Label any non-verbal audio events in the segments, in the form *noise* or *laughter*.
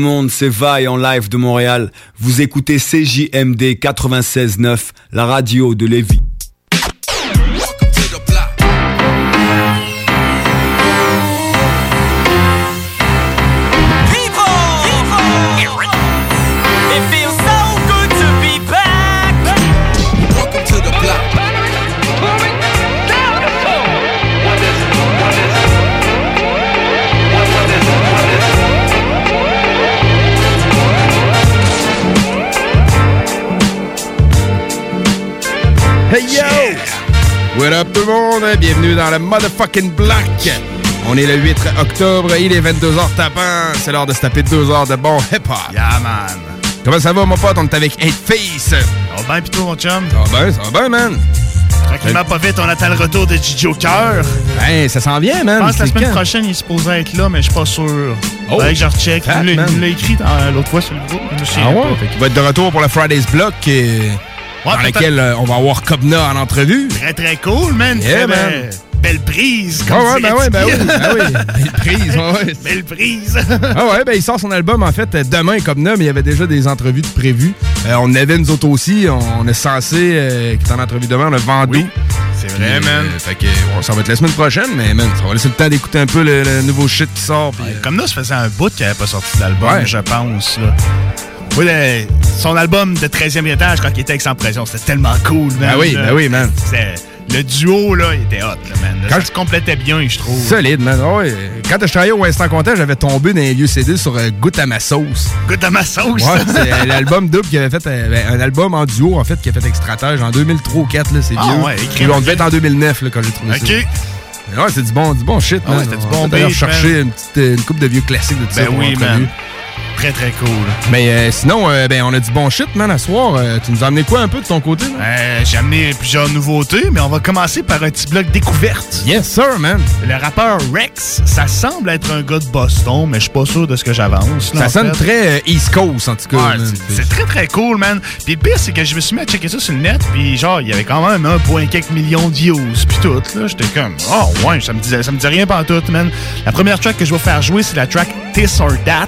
le monde, c'est Vaille en live de Montréal. Vous écoutez CJMD 96.9, la radio de Lévis. Up tout le monde? Bienvenue dans le motherfucking block. On est le 8 octobre, il est 22h tapant. C'est l'heure de se taper 2 heures de bon hip-hop. Yeah, man. Comment ça va, mon pote? On est avec 8 Face. Ça Ça va bien, pis toi, mon chum? va bien, ça va bien, man. Tranquillement, pas vite, on attend le retour de Gigi Joker. Ben, ça s'en vient, Je man. pense que la semaine quand? prochaine, il est supposé être là, mais je suis pas sûr. Oh. Faudrait que je recheck. Il l'a- il écrit dans- l'autre fois sur le groupe. Je Ah ouais? Fait qu'il va être de retour pour le Friday's Block, euh, Ouais, dans lequel euh, on va avoir Cobna en entrevue. Très, très cool, man. Yeah, man. belle- Belle prise, Ah comme ouais, ben ouais, ben oui, ben oui. *laughs* Belle prise, ouais, ouais. Belle prise. Ah ouais, ben il sort son album en fait demain comme mais il y avait déjà des entrevues de prévues. Euh, on avait nous autres aussi, on est censé euh, qui est en entrevue demain, le Vendoux. C'est Puis, euh, fait que ouais, ça va être la semaine prochaine, mais man, ça va laisser le temps d'écouter un peu le, le nouveau shit qui sort. euh, Comme là, ça faisait un bout qu'il n'avait pas sorti d'album, Ouais. je pense. Là. Oui, le- son album de 13e étage, quand il était avec Sans Pression, c'était tellement cool, man. Ben oui, là. ben oui, man. Le duo, là, il était hot, là, man. Quand ça se complétait bien, je trouve. Solide, man. Ah Ouais. Quand je travaillais au Instant Content, j'avais tombé dans les vieux CD sur euh, Goûte à ma sauce. Goûte à ma sauce? Ouais, *laughs* c'est euh, l'album double qui avait fait euh, ben, un album en duo en fait qui a fait extratage en 2003 ou 2004 là, c'est Ah vieux. ouais, Puis écrit- on devait être en 2009 là, quand j'ai trouvé OK. ça. Mais Ouais, c'est du bon, du bon shit, Ah ouais, man. c'était du On bon beat, chercher une petite une coupe de vieux classiques de tout ça Ben pour oui, man. Très, très cool. Mais euh, sinon, euh, ben, on a du bon shit, man, à soir. Euh, tu nous as amené quoi un peu de ton côté? J'ai amené plusieurs nouveautés, mais on va commencer par un petit bloc découverte. Yes, sir, man. Le rappeur Rex, ça semble être un gars de Boston, mais je suis pas sûr de ce que j'avance. Ça sonne fait. très East Coast, en tout cas. Ouais, c'est- très très cool, man. Puis le pire, c'est que je me suis mis à checker ça sur le net, puis genre, il y avait quand même un point quelques millions de views, puis tout. Là, j'étais comme, oh ouais, ça me disait, ça me disait rien pas tout, man. La première track que je vais faire jouer, c'est la track This or That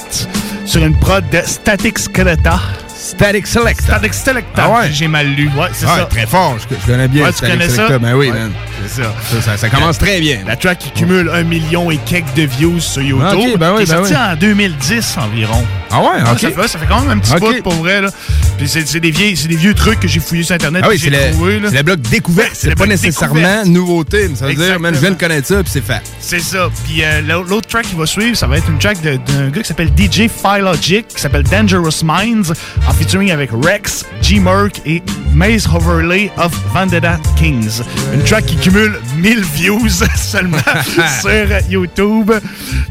sur une prod de Static Skeleton. Static Select. Static Skeleton. Ah ouais? J'ai mal lu. Ouais, c'est ça. très fort. Je, je connais bien Ouais, tu connais Selecta. ça? Ben oui, Ouais, man. C'est ça. Ça, ça- ça commence très bien. La track qui cumule un million et quelques de views sur YouTube. Ah, ok, ben oui, qui est ben oui. en 2010 environ. Ah ouais, Ah, ok. ça, fait, ça fait quand même un petit Ok. bout pour vrai. Là. Puis c'est des, vieilles- des vieux trucs que j'ai fouillés sur Internet Ah oui, c'est j'ai le, le bloc découverte. c'est pas nécessairement nouveauté, mais ça veut dire, man, je viens de connaître ça, puis c'est fait. C'est ça. Puis euh, l'au- l'autre track qui va suivre, ça va être une track d'un gars qui s'appelle DJ Philogic, qui s'appelle Dangerous Minds, en featuring avec Rex, G-Merc et Maze Hoverley of Vendetta Kings. Une track qui cumule 1000 views *laughs* seulement *laughs* sur YouTube,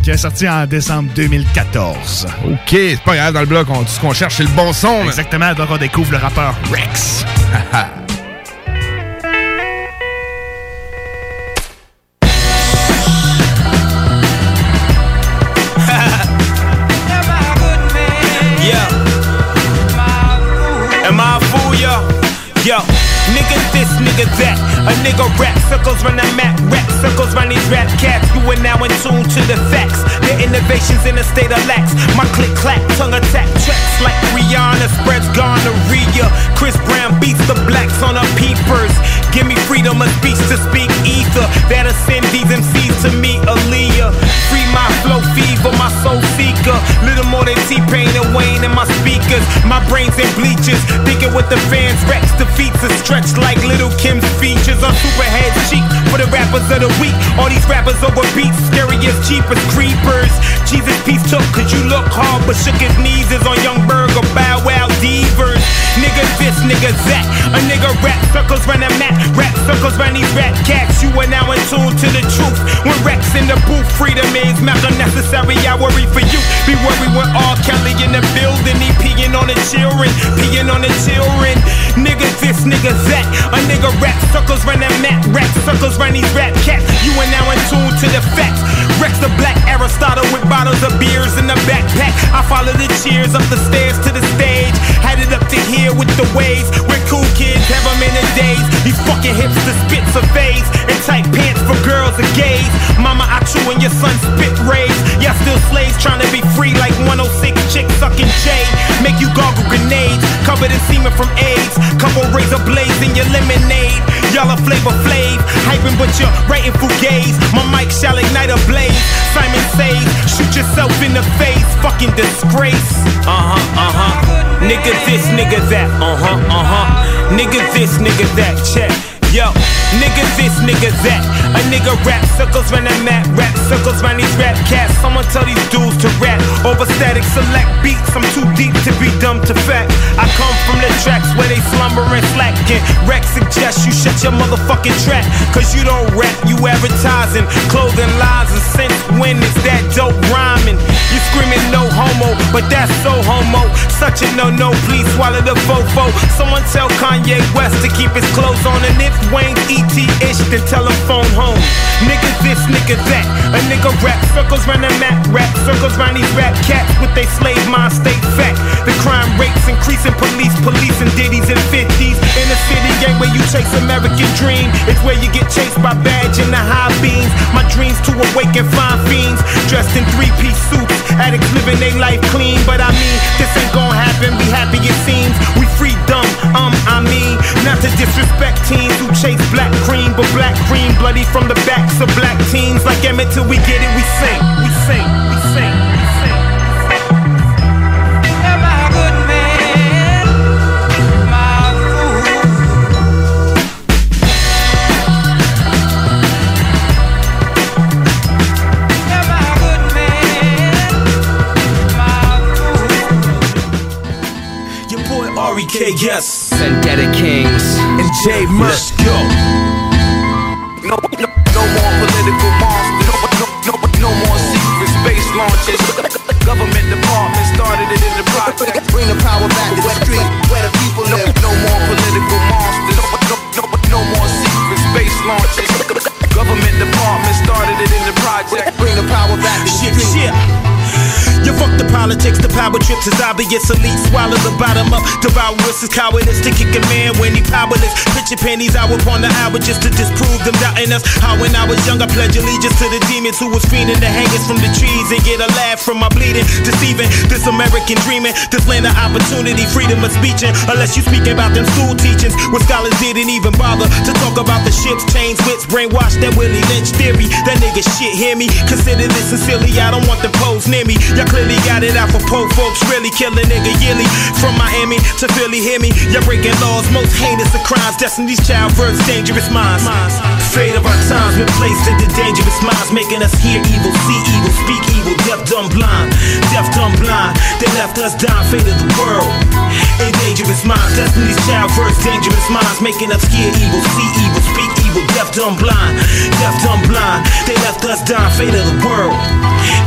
qui est sorti en décembre 2014. OK, c'est pas grave, dans le bloc, on- tout ce qu'on cherche, c'est le bon son. Exactement, donc on découvre le rappeur Rex. *laughs* cats. You are now in tune to the facts. The innovations in a state of lax. My click clack, tongue attack tracks like Rihanna spreads gonorrhea. Chris Brown beats the blacks on her peepers. Give me freedom of speech to speak ether. That'll send these MCs to me, Aaliyah. Free my flow fever, my soul seeker. Little more than T-Pain and Wayne in my speakers. My brains in bleachers. Thinking with the fans, Rex defeats are stretched like Little Kim's features on Superhead's cheek. for the rappers of the week. All these rappers over beats, scary as cheap as creepers. Jesus peace took, cause you look hard, but shook his knees is on Young Berg or Bow Wow Divers. Nigga this, nigga that. A nigga rap circles run a map, rap circles run these rap cats. You are now in tune to the truth. When Rex in the booth, freedom is not unnecessary. I worry for you. Be worried when R. Kelly in the building, he peeing on the children, peeing on the children. Nigga this, nigga that. A nigga rap circles run a map, rap circles run these rap cats. You are now in tune to the facts. Rex the black Aristotle with bottles of beers in the backpack. I follow the cheers up the stairs to the stage. Had it up to here with the waves. We're cool kids, have them in the days. These fucking hipsters spit for phase. And tight pants for girls and gays. Mama, I chew and your son spit rays. Y'all still slaves trying to be free like 106 chicks sucking J. Make you gargle grenades. Covered in semen from AIDS. Couple razor blades in your lemonade. Y'all a flavor flav. Hyping, but you're writing fugazi. My mic shall ignite a blaze. Simon says, shoot yourself in the face. Fucking disgrace. Uh huh, uh huh. Nigga this, nigga that. Uh huh, uh huh. Nigga this, nigga that. Check. Yo, nigga this, nigga that. A nigga rap circles run a map, rap circles run these rap cats. Someone tell these dudes to rap over static select beats. I'm too deep to be dumb to fact. I come from the tracks where they slumber and slacking. Rex suggests you shut your motherfucking trap. Cause you don't rap, you advertising. Clothing lines and since when is that dope rhyming? You screaming no homo, but that's so homo. Such a no no, please swallow the fofo. Someone tell Kanye West to keep his clothes on and if Wayne ET ish, then tell him phone home. Nigga this, nigga that. A nigga rap circles round the map, rap circles round these rap cats with they slave mind state fat. The crime rates increasing, police, police and ditties and 50s. In the city ain't where you chase American dream. It's where you get chased by badge and the high beams. My dreams to awaken fine fiends. Dressed in three piece suits. Addicts living their life clean. But I mean, this ain't gonna happen. Be happy it seems. We free dumb, um, I mean. Not to disrespect teens who chase black. But black cream bloody from the backs of black teens. Like Emmett till we get it, we sing. We sing. We sing. We sing. Am I a good man? Am I a fool? Am I a good man? Am I a fool? Your boy Ari K, yes. Vendetta Kings. And Jay Let's go. Political monsters. No, no, no, no more secret space launches. Government department started it in the project. Bring the power back to the street where the people live. Politics, the power trips is obvious. Elite swallow the bottom up. Devour is cowardice to kick a man when he powerless. Your pennies out upon the hour just to disprove them doubting us. How when I was young, I pledged allegiance to the demons who was fiending the hangers from the trees and get a laugh from my bleeding. Deceiving this American dreaming, this land of opportunity, freedom of speech. and Unless you speaking about them school teachings, what scholars didn't even bother to talk about the ships, chains, wits, brainwashed that Willie Lynch theory. That nigga shit, hear me? Consider this sincerely, I don't want the pose near me. Y'all clearly got it for poor folks, really kill a nigga yearly. From Miami to Philly, hear me? Y'all breaking laws, most heinous of crimes. Destiny's child, birds, dangerous minds. Fate of our times, been placed into dangerous minds, making us hear evil, see evil, speak evil, deaf, dumb, blind. Deaf, dumb, blind. They left us dying, fate of the world. In dangerous minds, Destiny's child, birds, dangerous minds, making us hear evil, see evil, speak evil, deaf, dumb, blind. Deaf, dumb, blind. They left us dying, fate of the world.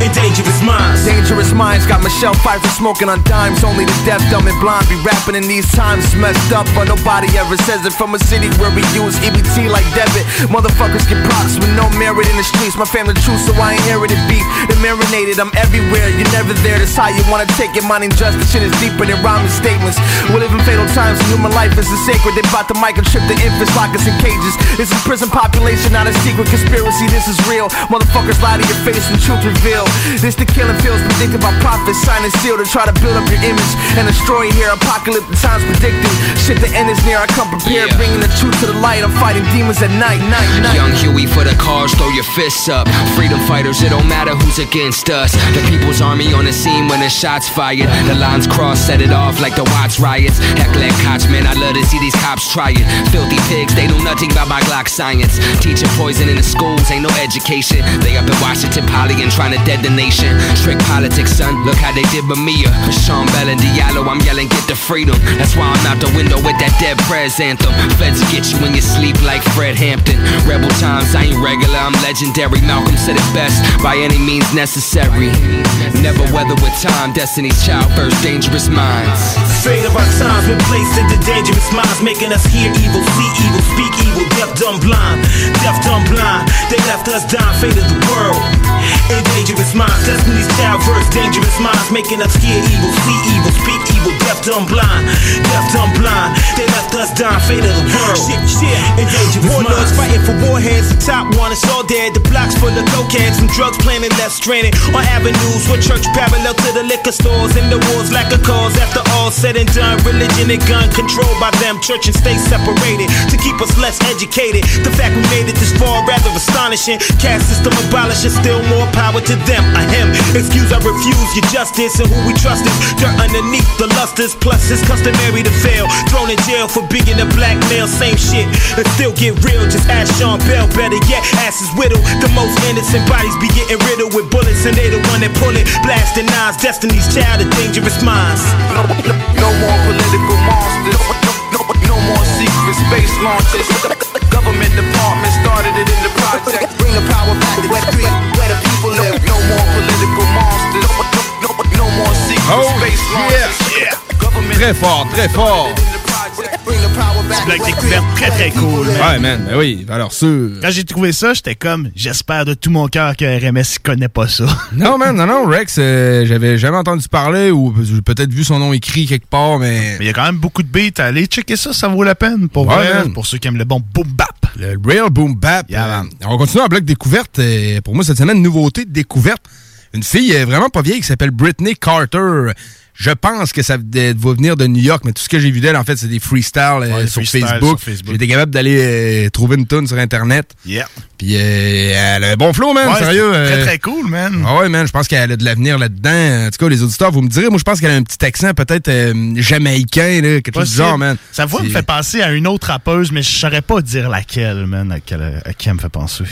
In dangerous minds. dangerous minds. Got Michelle Pfeiffer smoking on dimes. Only the deaf, dumb, and blind be rapping in these times. Messed up, but nobody ever says it. From a city where we use EBT like debit. Motherfuckers get props with no merit in the streets. My family true, so I inherited beef. The marinated, I'm everywhere. You're never there. That's how you wanna take it. Mine injustice shit is deeper than rhyming statements. We live in fatal times, human life is sacred. They bought the mic and microchip, the infants lock us in cages. This is prison population, not a secret conspiracy. This is real. Motherfuckers lie to your face and truth reveal. This the killing fields predicted by prophets, sign and seal to try to build up your image and destroy here. Apocalyptic times predicted. Shit, the end is near. I come prepared, Yeah. bringing the truth to the light. I'm fighting demons at night, night, night. Young Huey for the cars, throw your fists up. Freedom fighters, it don't matter who's against us. The people's army on the scene when the shots fired. The lines crossed, set it off like the Watts riots. Heckler Koch, man, I love to see these cops try it. Filthy pigs, they know nothing about my Glock science. Teaching poison in the schools, ain't no education. They up in Washington, Poly, and trying to dead the nation. Trick politics, son, look how they did Bamia. Uh. For Sean Bell and Diallo, I'm yelling, get the freedom. That's why I'm out the window with that dead prez anthem. Feds get you in your sleep like Fred Hampton. Rebel times, I ain't regular, I'm legendary. Malcolm said it best, by any means necessary. Never weather with time, destiny's child, first dangerous minds. Fate of our times been placed into dangerous minds, making us hear evil, see evil, speak evil, deaf, dumb, blind, deaf, dumb, blind. They left us dying, fate of the world. In dangerous minds, destiny's child, verse, dangerous minds, making us hear evil, see evil, speak evil, deaf, dumb, blind, deaf, dumb, blind. They left us dying, fate of the world. Shit, shit, in dangerous Warlords minds. fighting for warheads, the top one is all dead. The blocks full of cokeheads, some drugs planted, left stranded on avenues with church parallel to the liquor stores. In the wars, lack of cause. After all said and done, religion and gun controlled by them. Church and state separated to keep us less educated. The fact we made it this far rather astonishing. Caste system abolished, and still more power to them. A him. Excuse, I refuse your justice and who we trust is dirt underneath the lusters. Plus, it's customary to fail. Thrown in jail for being a black male, same shit. And still get real. Just ask Sean Bell. Better yet, ass is whittled. The most innocent bodies be getting riddled with bullets, and they the one that pull it. Blasting knives, destiny's child of dangerous minds. No, no, no more political monsters. No, no, no more secret space launches. Government department started it in the project. Bring the power back to street where the people live. No more political monsters. No, no, no more secret Oh, space yeah. Government Très fort, très fort. The découverte très très cool. man. Ouais, man, ben oui, alors sûr. Quand j'ai trouvé ça, j'étais comme, j'espère de tout mon cœur que RMS connaît pas ça. *laughs* Non, man, non, non, Rex, euh, j'avais jamais entendu parler ou j'ai peut-être vu son nom écrit quelque part, mais. Mais il y a quand même beaucoup de beats. Allez checker ça, ça vaut la peine. Pour Ouais, vrai, man. pour ceux qui aiment le bon boom bap. Le Real Boom Bap. Yeah, euh, man. on continue en bloc découverte. et pour moi, cette semaine, nouveauté de découverte. Une fille euh, vraiment pas vieille qui s'appelle Britney Carter. Je pense que ça va venir de New York, mais tout ce que j'ai vu d'elle, en fait, c'est des freestyles euh, Ouais, sur, Facebook. sur Facebook. J'étais capable d'aller euh, trouver une tune sur Internet. Yeah. Puis euh, elle a un bon flow, man, Ouais, sérieux. Très euh, très cool, man. Ah ouais, man, je pense qu'elle a de l'avenir là-dedans. En tout cas, les auditeurs, vous me direz, moi, je pense qu'elle a un petit accent peut-être euh, jamaïcain, là, quelque chose du genre, man. Sa voix me fait penser à une autre rappeuse, mais je saurais pas dire laquelle, man, à, quelle- à qui elle me fait penser.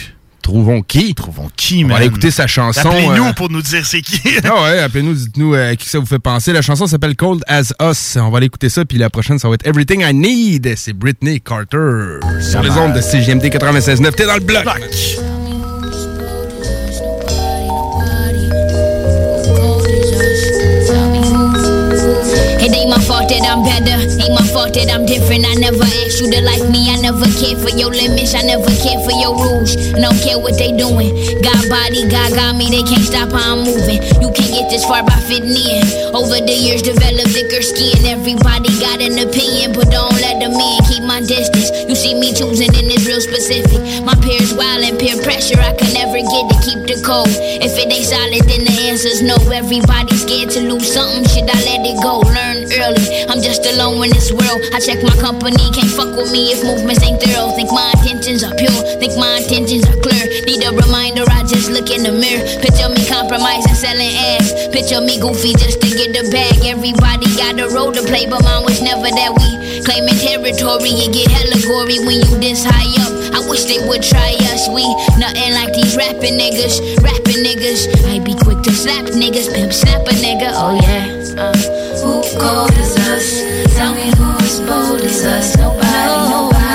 Trouvons qui? Trouvons qui, On man. va aller écouter sa chanson. Appelez-nous euh, pour nous dire c'est qui. *laughs* Ah ouais, appelez-nous, dites-nous euh, à qui ça vous fait penser. La chanson s'appelle Cold as Us. On va aller écouter ça, puis la prochaine, ça va être Everything I Need. C'est Britney Carter. Sur les ondes de CGMD 96.9. T'es dans le bloc. My fault that I'm better, ain't my fault that I'm different. I never asked you to like me, I never cared for your limits, I never cared for your rules. I don't care what they doing. God body, God got me, they can't stop how I'm moving. You can't get this far by fitting in. Over the years, developed thicker skin. Everybody got an opinion, but don't let them in. Keep my distance. You see me choosing, and it's real specific. My peers wild and peer pressure, I can never get to keep the code. If it ain't solid, then the answer's no. Everybody's scared to lose something. Should I let it go? Learn early. I'm just alone in this world. I check my company, can't fuck with me if movements ain't thorough. Think my intentions are pure, think my intentions are clear. Need a reminder, I just look in the mirror. Picture me compromising, selling ass. Picture me goofy just to get the bag. Everybody got a role to play, but mine was never that we claiming territory. You get hella gory when you this high up. I wish they would try us. We nothing like these rapping niggas, rapping niggas. I be quick to slap niggas, pimp snap a nigga. Oh yeah. Uh, who cold is us? Tell me who is bold is us? Nobody, nobody.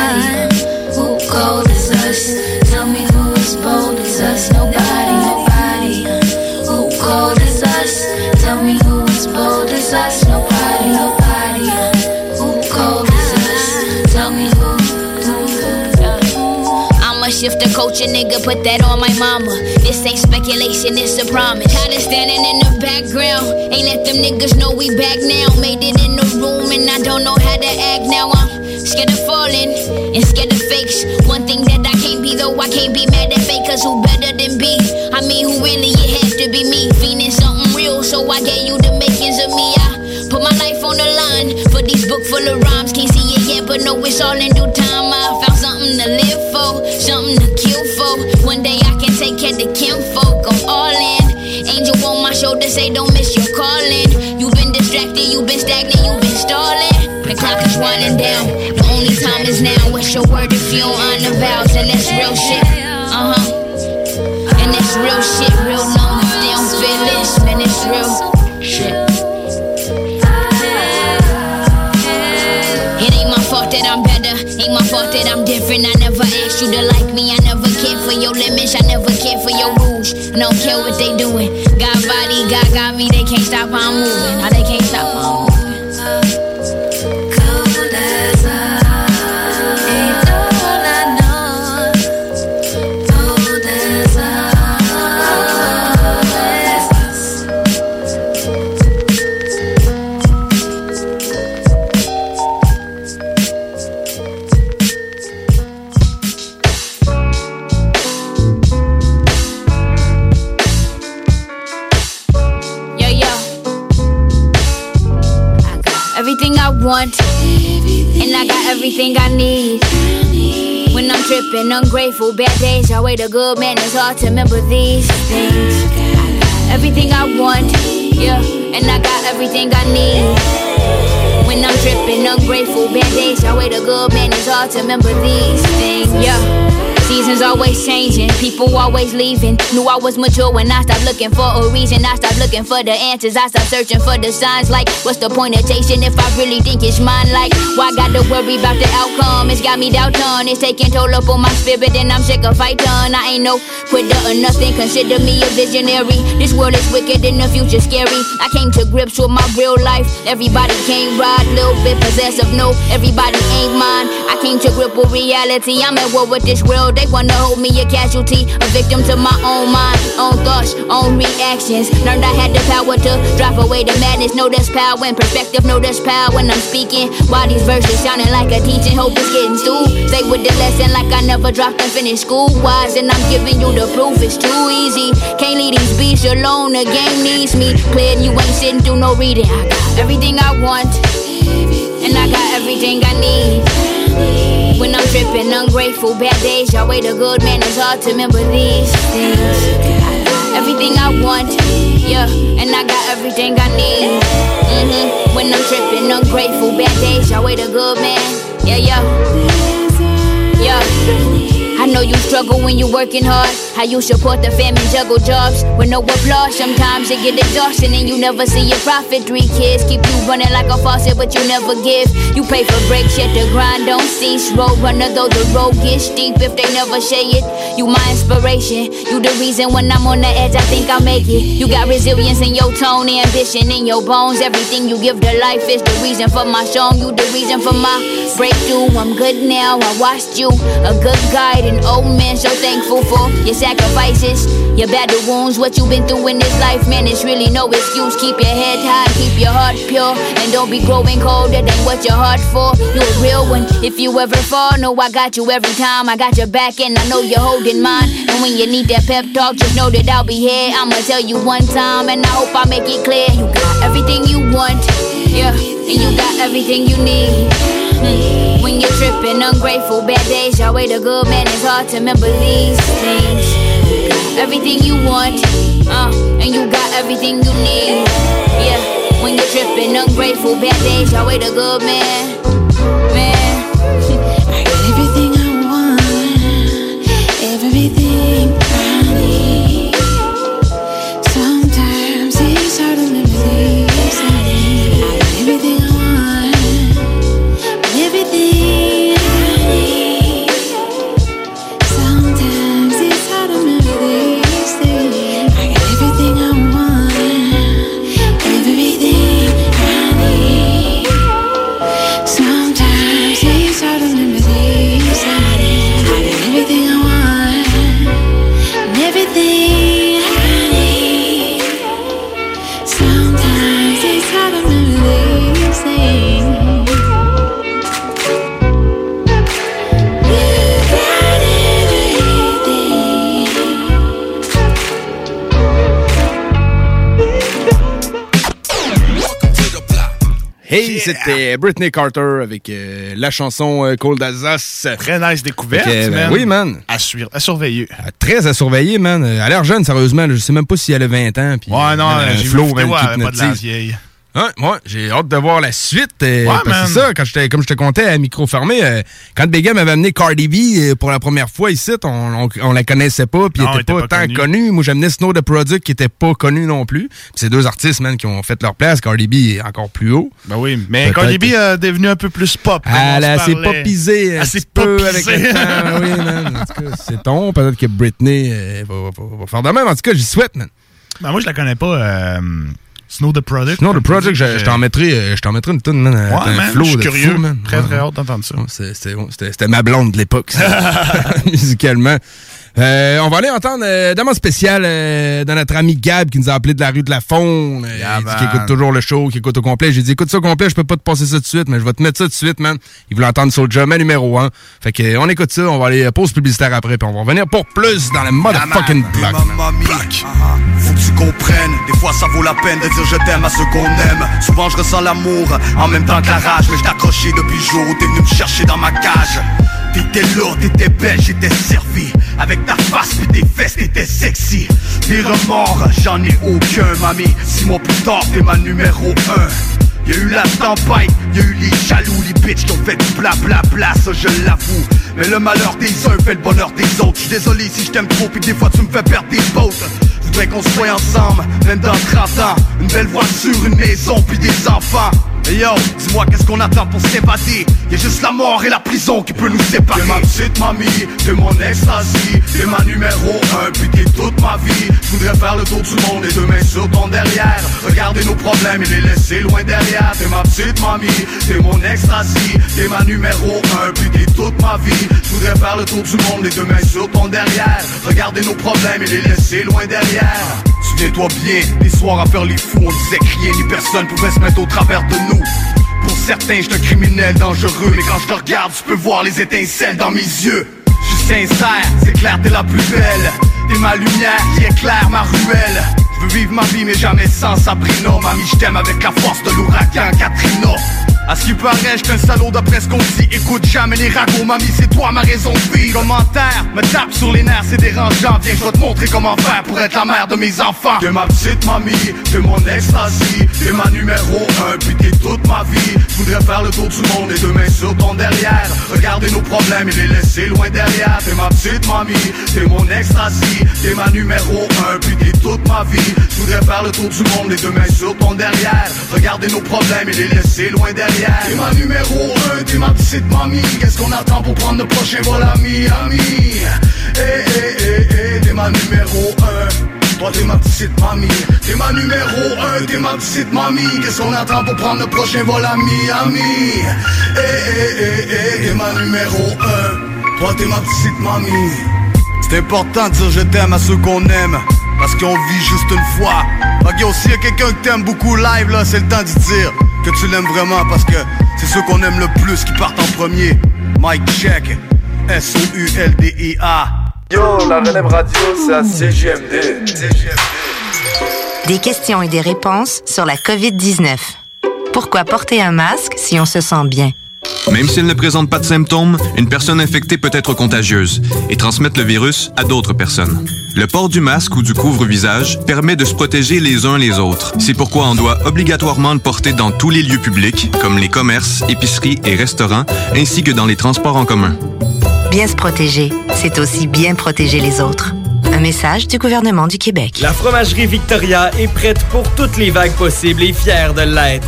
Mr. Culture nigga, put that on my mama. This ain't speculation, it's a promise. Kinda standing in the background. Ain't let them niggas know we back now. Made it in the room and I don't know how to act now. I'm scared of falling and scared of fakes. One thing that I can't be though, I can't be mad at fakers who better than be. I mean, who really it had to be me. Feeling something real, so I gave you the makings of me. I put my life on the line for these book full of rhymes. Can't see it yet, but know it's all in due time. Can take care of Kim folk. I'm all in. Angel on my shoulder, say don't miss your calling. You've been distracted, you've been stagnant, you've been stalling. The clock is winding down. The only time is now. What's your word if you don't honor vows? And that's real shit. Uh huh. And that's real shit. Real known if they don't feel this, man, it's real shit. It ain't my fault that I'm better. Ain't my fault that I'm different. I never asked you to like me. I never your limits. I never care for your rules. I don't care what they doing. God body, God got me. They can't stop how I'm moving. Now they can't stop how I'm moving. I'm ungrateful, bad days, I wait a good man. It's hard to remember these things. Everything I want, yeah, and I got everything I need. When I'm tripping, ungrateful, bad days, I wait a good man. It's hard to remember these things, yeah. Seasons always changing, people always leaving. Knew I was mature when I stopped looking for a reason. I stopped looking for the answers. I stopped searching for the signs. Like, what's the point of chasing if I really think it's mine? Like, why gotta worry about the outcome? It's got me doubting. It's taking toll up on my spirit, and I'm sick of fighting. I ain't no quitter or nothing. Consider me a visionary. This world is wicked and the future scary. I came to grips with my real life. Everybody can't ride, little bit possessive. No, everybody ain't mine. I came to grip with reality. I'm at war with this world. They wanna hold me a casualty, a victim to my own mind, own thoughts, own reactions. Learned I had the power to drive away the madness. Know that's power in perspective. Know that's power when I'm speaking. Why these verses sounding like a teaching? Hope it's getting through. Stay with the lesson like I never dropped and finished school wise. And I'm giving you the proof. It's too easy. Can't leave these beats alone. The game needs me. Clear, you ain't sitting through no reading. I got everything I want, and I got everything I need. When I'm tripping, ungrateful, bad days, y'all wait a good man. It's hard to remember these things. Everything I want, yeah, and I got everything I need. Mm-hmm. When I'm tripping, ungrateful, bad days, y'all wait a good man. Yeah, yeah, yeah. I know you struggle when you working hard. How you support the family, juggle jobs with no applause. Sometimes it get exhausting and you never see your profit. Three kids keep you running like a faucet, but you never give. You pay for breaks, yet the grind don't cease. Road runner, though the road gets steep if they never say it. You my inspiration. You the reason when I'm on the edge, I think I'll make it. You got resilience in your tone, ambition in your bones. Everything you give to life is the reason for my song. You the reason for my breakthrough. I'm good now. I watched you, a good guide, an old man. So thankful for your sacrifices, your battle wounds, what you've been through in this life, man. It's really no excuse. Keep your head high, keep your heart pure, and don't be growing colder than what your heart for. You're a real one. If you ever fall, know I got you every time. I got your back, and I know you're holding mine. And when you need that pep talk, just know that I'll be here. I'ma tell you one time, and I hope I make it clear. You everything you want, yeah, and you got everything you need. Mm. When you're tripping, ungrateful, bad days, y'all wait a good man. It's hard to remember these things. Everything you want, uh, and you got everything you need. Yeah, when you're tripping, ungrateful, bad days, y'all wait a good man. Man, *laughs* I got everything I want, everything c'était Britney Carter avec euh, la chanson euh, Cold d'Alsace. Très nice découverte, que, ben man. oui, man. À, suivre, à surveiller. Très à surveiller, man. Elle a l'air jeune, sérieusement. Je sais même pas si elle a 20 ans. Puis, Ouais, non, euh, j'ai Flo, même avait pas de la vieille. Ouais, ouais, j'ai hâte de voir la suite. euh, Ouais, parce que man. c'est ça, quand j'étais, comme je te comptais à micro fermé, euh, quand Bega m'avait amené Cardi B euh, pour la première fois ici, on, on, on la connaissait pas, puis elle était pas, tant connue. connue. Moi, j'amenais Snow the Product qui était pas connu non plus. Puis c'est deux artistes, man, qui ont fait leur place. Cardi B est encore plus haut. Ben oui, mais. Cardi B est devenu un peu plus pop. Elle se elle s'est popisée Elle s'est peu avec popisée. le temps. Oui, man. En tout cas, c'est ton. Peut-être que Britney euh, va, va- va faire de même. En tout cas, j'y souhaite, man. Ben moi, je la connais pas. Euh, Snow the Product. Je, je t'en mettrai, euh, je t'en mettrai une tonne, man. Ouais, man, flow je suis de curieux. fou, man. Très, très hâte d'entendre ça. C'était ma blonde de l'époque, *laughs* *laughs* musicalement. Euh, on va aller entendre euh, demande spéciale euh, de notre ami Gab qui nous a appelé de la rue de la Faune. Euh, il dit qu'il écoute toujours le show, qu'il écoute au complet. J'ai dit écoute ça au complet, je peux pas te passer ça tout de suite, mais je vais te mettre ça tout de suite, man. Il voulait entendre Soulja, man numéro 1. Fait que on écoute ça, on va aller euh, pause publicitaire après, puis on va revenir pour plus dans le motherfucking block. ma mamie. Faut que tu comprennes, des fois ça vaut la peine de dire je t'aime à ceux qu'on aime. Souvent je ressens l'amour en même temps que la rage, mais je t'accrochais depuis le jour où t'es venu me chercher dans ma cage. T'étais là, t'étais belle, j'étais servi. Avec ta face puis tes fesses, t'étais sexy. Des remords, j'en ai aucun, mamie. Six mois plus tard, t'es ma numéro un. Y'a eu la tempête, y'a eu les jaloux, les bitches qui ont fait du bla bla bla, ça je l'avoue. Mais le malheur des uns fait le bonheur des autres. J'suis désolé si je t'aime trop, puis des fois tu me fais perdre tes potes. Je voudrais qu'on soit ensemble, même dans 30 ans. Une belle voiture, une maison, puis des enfants. Et yo, dis-moi qu'est-ce qu'on attend pour s'évader Y'a juste la mort et la prison qui peut nous séparer. T'es ma petite mamie, t'es mon ecstasy. T'es ma numéro un, puis t'es toute ma vie. Je voudrais faire le tour du monde et deux mains sur ton derrière. Regarder nos problèmes et les laisser loin derrière. T'es ma petite mamie, t'es mon ecstasy. T'es ma numéro un, puis t'es toute ma vie. Je voudrais faire le tour du monde et deux mains sur ton derrière. Regarder nos problèmes et les laisser loin derrière. Souviens-toi bien, les soirs à faire les fous, on disait que rien ni personne pouvait se mettre au travers de nous. Pour certains, je un criminel dangereux, mais quand je te regarde, tu peux voir les étincelles dans mes yeux. Je suis sincère, c'est clair, t'es la plus belle. T'es ma lumière qui éclaire ma ruelle. Je veux vivre ma vie, mais jamais sans Sabrina. Mamie, je t'aime avec la force de l'ouragan Katrina. À ce paraît, j'suis un salaud d'après ce qu'on dit. Écoute jamais les ragots, mamie, c'est toi ma raison de vivre. Commentaire, me tape sur les nerfs, c'est dérangeant. Viens, je vais te montrer comment faire pour être la mère de mes enfants. T'es ma petite mamie, t'es mon ecstasy T'es ma numéro un, puis t'es toute ma vie. Je voudrais faire le tour du monde et deux mains sur ton derrière. Regarder nos problèmes et les laisser loin derrière. T'es ma petite mamie, t'es mon ecstasy T'es ma numéro un, puis t'es toute ma vie. Je voudrais faire le tour du monde et deux mains sur ton derrière. Regarder nos problèmes et les laisser loin derrière T'es ma numéro un, t'es ma petite mamie. Qu'est-ce qu'on attend pour prendre le prochain vol à Miami Eh, eh, eh, eh, t'es ma numéro un. Toi t'es ma petite mamie. T'es ma numéro un, t'es ma petite mamie. Qu'est-ce qu'on attend pour prendre le prochain vol à Miami Eh, eh, eh, eh, t'es ma numéro un. Toi t'es ma petite mamie. C'est important de dire je t'aime à ceux qu'on aime Parce qu'on vit juste une fois Ok aussi y a quelqu'un que t'aimes beaucoup live là C'est le temps d'y dire que tu l'aimes vraiment Parce que c'est ceux qu'on aime le plus qui partent en premier Mike check S-O-U-L-D-I-A Yo, la relève radio, c'est à CGMD. Des questions et des réponses sur la COVID-19. Pourquoi porter un masque si on se sent bien? Même s'il ne présente pas de symptômes, une personne infectée peut être contagieuse et transmettre le virus à d'autres personnes. Le port du masque ou du couvre-visage permet de se protéger les uns les autres. C'est pourquoi on doit obligatoirement le porter dans tous les lieux publics, comme les commerces, épiceries et restaurants, ainsi que dans les transports en commun. Bien se protéger, c'est aussi bien protéger les autres. Un message du gouvernement du Québec. La fromagerie Victoria est prête pour toutes les vagues possibles et fière de l'être.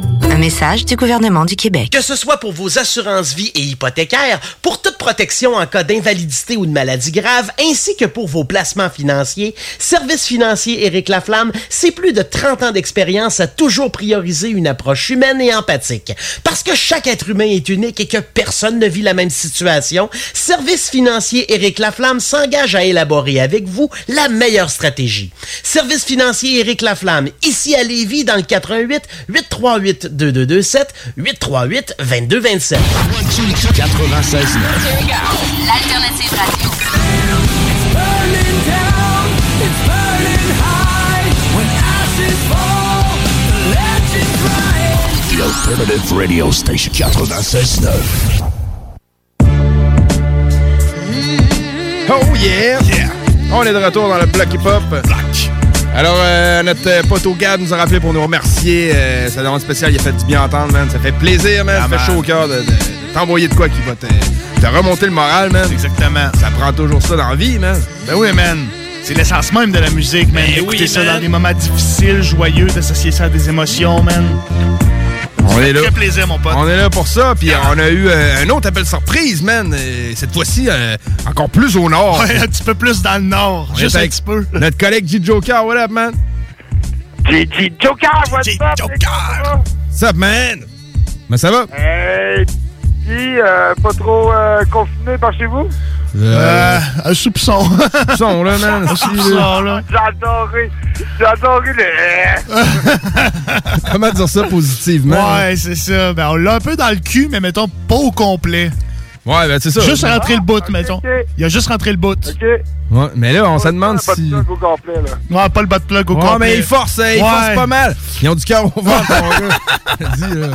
Un message du gouvernement du Québec. Que ce soit pour vos assurances vie et hypothécaires, pour toute protection en cas d'invalidité ou de maladie grave, ainsi que pour vos placements financiers, Service financier Éric Laflamme, c'est plus de 30 ans d'expérience à toujours prioriser une approche humaine et empathique. Parce que chaque être humain est unique et que personne ne vit la même situation, Service financier Éric Laflamme s'engage à élaborer avec vous la meilleure stratégie. Service financier Éric Laflamme, ici à Lévis, dans le 88 838 2227 838 2227. 96 L'alternative radio. The Alternative Radio Station 96.9. Oh yeah! On est de retour dans le bloc hip-hop. Alors, euh, notre euh, poteau Gab nous a rappelé pour nous remercier. Euh, sa demande spéciale, il a fait du bien entendre, man. Ça fait plaisir, man. Ça fait chaud au cœur de, de- de t'envoyer de quoi qui va te, te remonter le moral, man. Exactement. Ça prend toujours ça dans la vie, man. Ben oui, man. C'est l'essence même de la musique, man. Ben Écouter oui, ça man. dans des moments difficiles, joyeux, d'associer ça à des émotions, man. On Ça est là. très plaisir, mon pote. On est là pour ça, puis on a eu euh, un autre appel surprise, man. Euh, cette fois-ci, euh, encore plus au nord. Ouais, un petit peu plus dans le nord. On juste un petit peu. Notre collègue G Joker, what up, man? G Joker, what's G up? Joker. What's up, man? Mais ça va? Hey, puis, euh, pas trop euh, confiné par chez vous? Euh, un soupçon. soupçon, là, *laughs* man. Un soupçon, là. J'ai adoré. J'ai adoré le... *laughs* Comment dire ça positivement? Ouais, c'est ça. Ben, on l'a un peu dans le cul, mais mettons pas au complet. Ouais, ben c'est ça. Juste rentrer le bout, mettons. Il a juste rentré le bout. OK. Ouais, mais là, on se demande Pas de si. plug au complet, là. Ouais, pas le bas de plug au Ouais, complet. mais ils forcent, hein, ils Ouais. forcent pas mal. Ils ont du cœur au ventre, *laughs* mon gars. Dis, *laughs* là.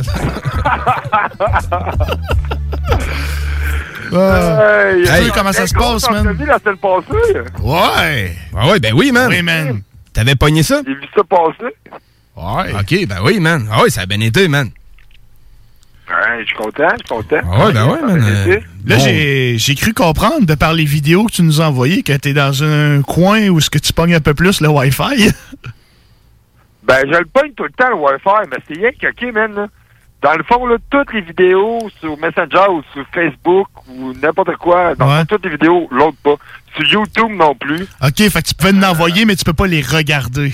Hey, Tu sais comment ça se passe, man? entrevue la semaine passée? Ouais. Ah ouais, ben oui, man. Oui, man. T'avais pogné ça? J'ai vu ça passer. Ouais. Ok, ben oui, man. Ah ouais, ça a bien été, man. Ouais, je suis content, je suis content. Ah ouais, ben ouais, man. euh, Là, bon. j'ai j'ai cru comprendre, de par les vidéos que tu nous as envoyées, que t'es dans un coin où ce que tu pognes un peu plus le Wi-Fi. *laughs* Ben, je le pogne tout le temps, le Wi-Fi, mais c'est rien que, OK, man, là, dans le fond, là, toutes les vidéos sur Messenger ou sur Facebook ou n'importe quoi, dans le fond, toutes les vidéos, l'autre pas. Sur YouTube non plus. OK, fait que tu peux nous envoyer, mais tu peux pas les regarder.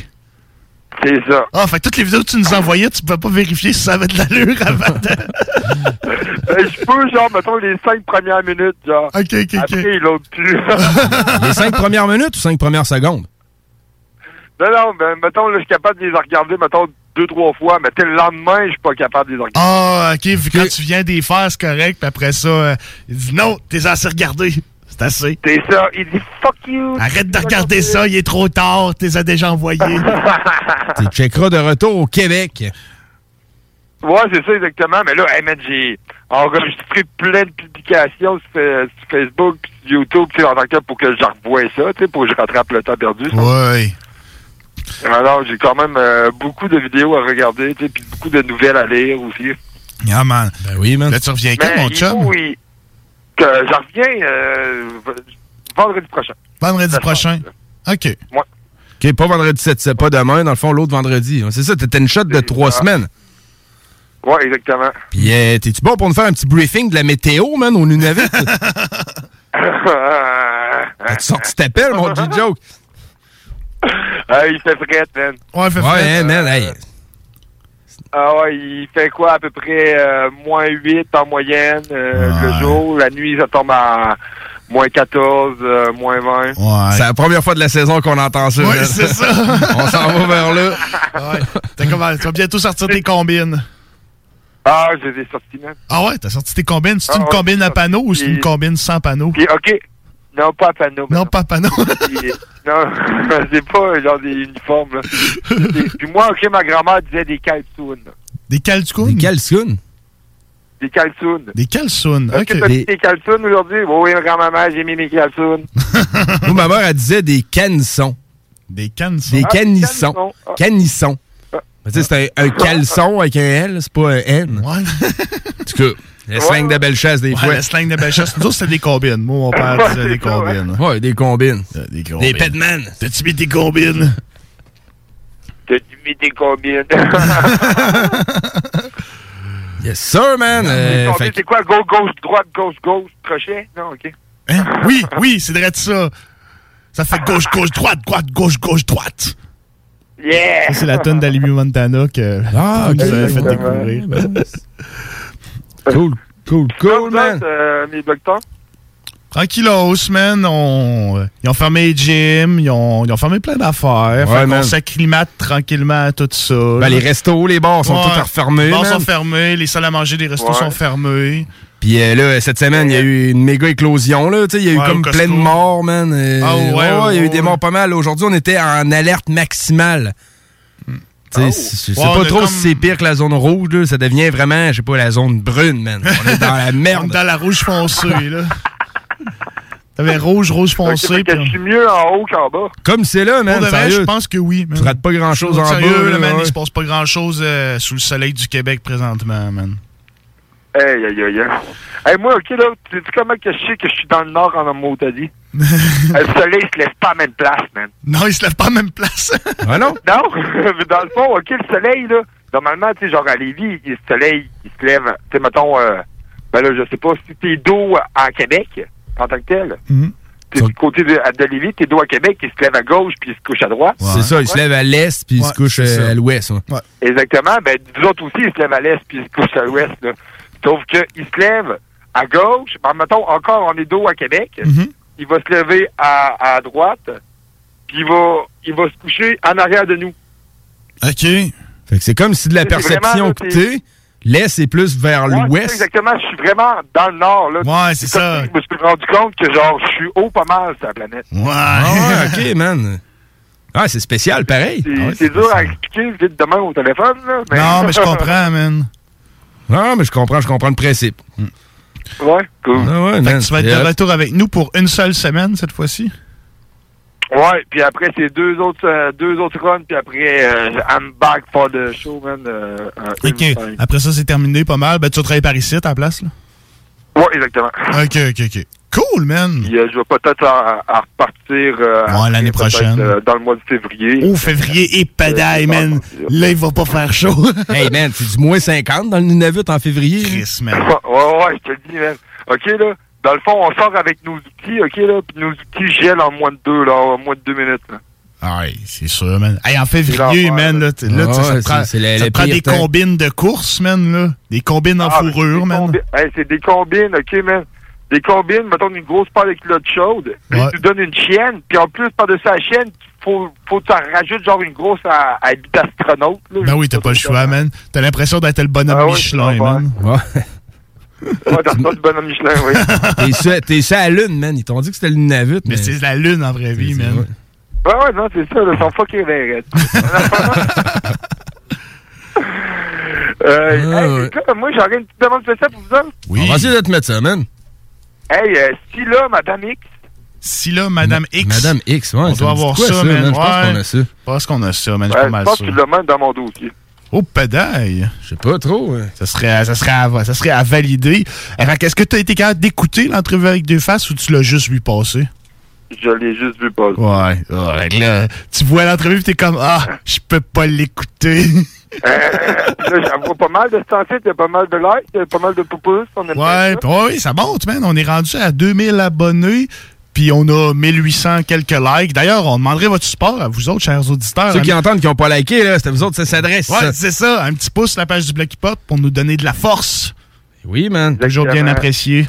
C'est ça. Ah, fait que toutes les vidéos que tu nous envoyais, tu peux pas vérifier si ça avait de l'allure avant. de- *laughs* *laughs* Ben, je peux, genre, mettons, les cinq premières minutes, genre. OK, OK, OK. Après, l'autre plus. *laughs* Les cinq premières minutes ou cinq premières secondes? non, non, ben, mettons, là, je suis capable de les regarder, mettons, deux, trois fois, mais le lendemain, je suis pas capable de les regarder. Ah, ok, vu quand tu viens des faire, c'est correct, puis après ça, euh, il dit non, t'es assez regardé. C'est assez. C'est ça, il dit fuck you. Arrête de regarder ça, il est trop tard, t'es as déjà envoyé. *laughs* Tu checkeras de retour au Québec. Ouais, c'est ça exactement. Mais là, hey, man, j'ai enregistré plein de publications sur, Fa- sur Facebook, puis sur YouTube, tu en tant que pour que je revoie ça, tu sais, pour que je rattrape le temps perdu. ça. Ouais. Alors, j'ai quand même euh, beaucoup de vidéos à regarder, tu sais, puis beaucoup de nouvelles à lire aussi. Yeah, man. Ben oui, man. Là, tu reviens quand, Mais mon il chum? faut, oui, que j'en reviens euh, vendredi prochain. Vendredi prochain. OK. Ouais. OK, pas vendredi 7, c'est pas demain, dans le fond, l'autre vendredi. C'est ça, t'étais une shot de trois ça. semaines. Ouais, exactement. Puis, euh, t'es-tu bon pour nous faire un petit briefing de la météo, man, au Nunavut? *laughs* T'as-tu sorti ta pelle, mon G-Joke? Ah, il fait fret, man. Ouais, fait Ouais, hein, man, hey. Ah ouais, il fait quoi à peu près euh, moins 8 en moyenne euh, le jour? La nuit, ça tombe à moins 14, euh, moins 20. C'est la première fois de la saison qu'on entend ça. Ouais, man. c'est ça. *laughs* On s'en va vers là. Ouais. T'as comment- tu vas bientôt sortir tes combines? Ah, je les ai sortis, man. Ah ouais, t'as sorti tes combines. C'est Ah une ouais, combine à panneau ou c'est une combine sans panneau? Puis, OK. Non, pas panneau. Non, pas panneau. *laughs* Non, *laughs* c'est pas genre des uniformes, là. Puis, moi, OK, ma grand-mère disait des calzounes. Des calzounes? Des calzounes? Des calzounes. Des calzounes, OK. que t'as mis tes calzounes aujourd'hui? Oui, oui, grand-maman, j'ai mis mes calzounes. Moi, *laughs* ma mère, elle disait des canissons. Des canissons? Des Ah, canissons. canissons. Ah. Canissons. Tu sais, c'est un, un caleçon avec un L, c'est pas un N. Ouais. En tout cas, le slang de belle chasse, des Ouais, fois. le slang de Bellechasse. Nous autres, c'était des combines. Moi, mon père Ouais, disait des ouais. combines. Ouais, des combines. Des combines. Des petman. T'as-tu mis tes combines? T'as-tu mis tes combines? *laughs* Yes, sir, man. Euh, que- c'est quoi? Gauche, gauche, droite, gauche, gauche, crochet? Non, OK. Hein? Oui, oui, c'est vrai de ça. Ça fait gauche, gauche, droite, droite, gauche, gauche, droite. Yeah! Ça, c'est la tonne d'Alibi Montana que Ah, vous avez fait découvrir. Cool, cool, cool, man. euh, mes docteurs? Tranquillos, man. On... Ils ont fermé les gyms, ils ont, ils ont fermé plein d'affaires. Ouais, qu'on s'acclimate tranquillement à tout ça. Ben, les restos, les bars sont Ouais. tous refermés. Les bars man. sont fermés, les salles à manger des restos Ouais. sont fermés. Puis euh, là, cette semaine, il y a eu une méga éclosion. Là, Tu sais, il y a eu Ouais, comme plein de morts, man. Euh, Ah, ouais, ouais, il y a eu des morts pas mal. Aujourd'hui, on était en alerte maximale. Tu sais, Je sais Ouais, on pas trop comme- si c'est pire que la zone rouge. Là. Ça devient vraiment, je sais pas, la zone brune, man. On est dans la *laughs* On est merde. dans la rouge foncée, là. *laughs* T'avais rouge, rouge foncé. suis mieux en haut qu'en bas. Comme c'est là, man. Je pense que oui. man. Tu rates pas grand-chose en Sérieux, bas. là, là, man, ouais. il se passe pas grand-chose euh, sous le soleil du Québec présentement, man. Aïe, aïe, aïe, aïe. Hey, moi, OK, là, tu sais comment que je sais que je suis dans le nord en Amour-Tadi? *laughs* le soleil se lève pas à la même place, man. Non, il se lève pas à la même place. *laughs* Ah non? Non, *laughs* mais dans le fond, OK, le soleil, là, normalement, tu sais, genre à Lévis, le soleil, il se lève, tu sais, mettons, euh, ben là, je sais pas, si t'es dos à Québec, en tant que tel, Mhm. t'es du côté de, de Lévis, t'es dos à Québec, il se lève à gauche, puis il se couche à droite. C'est ça, il se lève à l'est puis il se couche euh, à l'ouest. ouais. Exactement, ben, nous autres aussi, ils se lèvent à l'est, puis ils se couchent à l'ouest, là. Sauf que, il se lève à gauche, ben, mettons, encore, on est dos à Québec, Mhm. il va se lever à, à droite, puis il va, il va se coucher en arrière de nous. OK. Fait que c'est comme si de la perception que t'es, l'est c'est plus vers Ouais, l'ouest. exactement, je suis vraiment dans le nord, là. Ouais, c'est ça. Je me suis rendu compte que, genre, je suis haut pas mal sur la planète. Ouais. Ah ouais, *laughs* ok, man. Ah, c'est spécial, pareil. C'est Ah ouais, dur à expliquer vite demain au téléphone, là. Non, mais je *laughs* comprends, man. Non, mais je comprends, je comprends le principe. ouais, cool. Ah ouais, Fait que tu vas être de retour avec nous pour une seule semaine cette fois-ci? Ouais, puis après, c'est deux autres, euh, deux autres runs, puis après, euh, I'm back for the show, man. Euh, euh, OK. Après ça, c'est terminé pas mal. Ben, tu vas travailler par ici à ta place, là? Ouais, exactement. OK, OK, OK. Cool, man. Euh, je vais peut-être à, à repartir. euh, Ouais, l'année prochaine. euh, dans le mois de février. Au février, et padaille, man. Là, il va pas faire chaud. *laughs* Hey, man, c'est du moins 50 dans le Nunavut en février. là. Chris, man. *laughs* Ouais, ouais, je te le dis, man. OK, là. Dans le fond, on sort avec nos outils, OK, là. Puis nos outils gèlent en moins de deux, là, en moins de deux minutes, là. Ouais, c'est sûr, man. Hey, en février, man, là, là, tu sais, ça te prend, ça te prend des temps. combines de course, man, là. Des combines en Ah, mais fourrure, c'est des man. combi- hey, c'est des combines, OK, man. Des combines, mettons une grosse paire de culottes chaudes. Ouais. tu donnes une chienne, puis en plus, par-dessus la chienne, faut, faut que tu en rajoutes genre une grosse à, à habit d'astronaute. là. Ben oui, t'as pas le choix, man. T'as l'impression d'être le bonhomme Ah ouais, Michelin, man. Ouais. Ouais, t'as pas bonhomme Michelin, oui. *laughs* T'es t'es sur la lune, man. Ils t'ont dit que c'était le Nunavut, mais... Mais c'est la lune en vraie vie, man. Ouais, ouais, non, c'est ça, là, ils sont fucking verrettes. *laughs* euh, hey, écoute, moi, j'aurais une petite demande spéciale pour vous autres. On va essayer mettre ça, man. Hey, euh, si là, Madame X, Si là, Madame X. Madame X, ouais. On ça doit avoir quoi, ça, ça, man. man? Je pense Ouais. qu'on a ça. Je pense qu'on a ça, man. Je ouais, pense que tu l'as même dans mon dossier. Oh, pédaille. Je sais pas trop. hein. Ça serait, ça serait, à, ça serait à valider. Est-ce que tu as été capable d'écouter l'entrevue avec deux faces ou tu l'as juste vu passer? Je l'ai juste vu passer. Ouais. ouais là, tu vois l'entrevue et t'es comme Ah, je peux pas l'écouter. Euh, là, j'en vois pas mal de ce temps-ci, il y a pas mal de likes, il y a pas mal de pouces. On Ouais, pis ouais, ça monte, man. On est rendu à 2000 abonnés. Puis on a 1800 quelques likes. D'ailleurs, on demanderait votre support à vous autres, chers auditeurs. Ceux qui entendent qui n'ont pas liké, là, c'était vous autres, ça s'adresse. Ouais, ça. c'est ça. Un petit pouce sur la page du Block Hip Hop pour nous donner de la force. Oui, man. Toujours bien apprécié.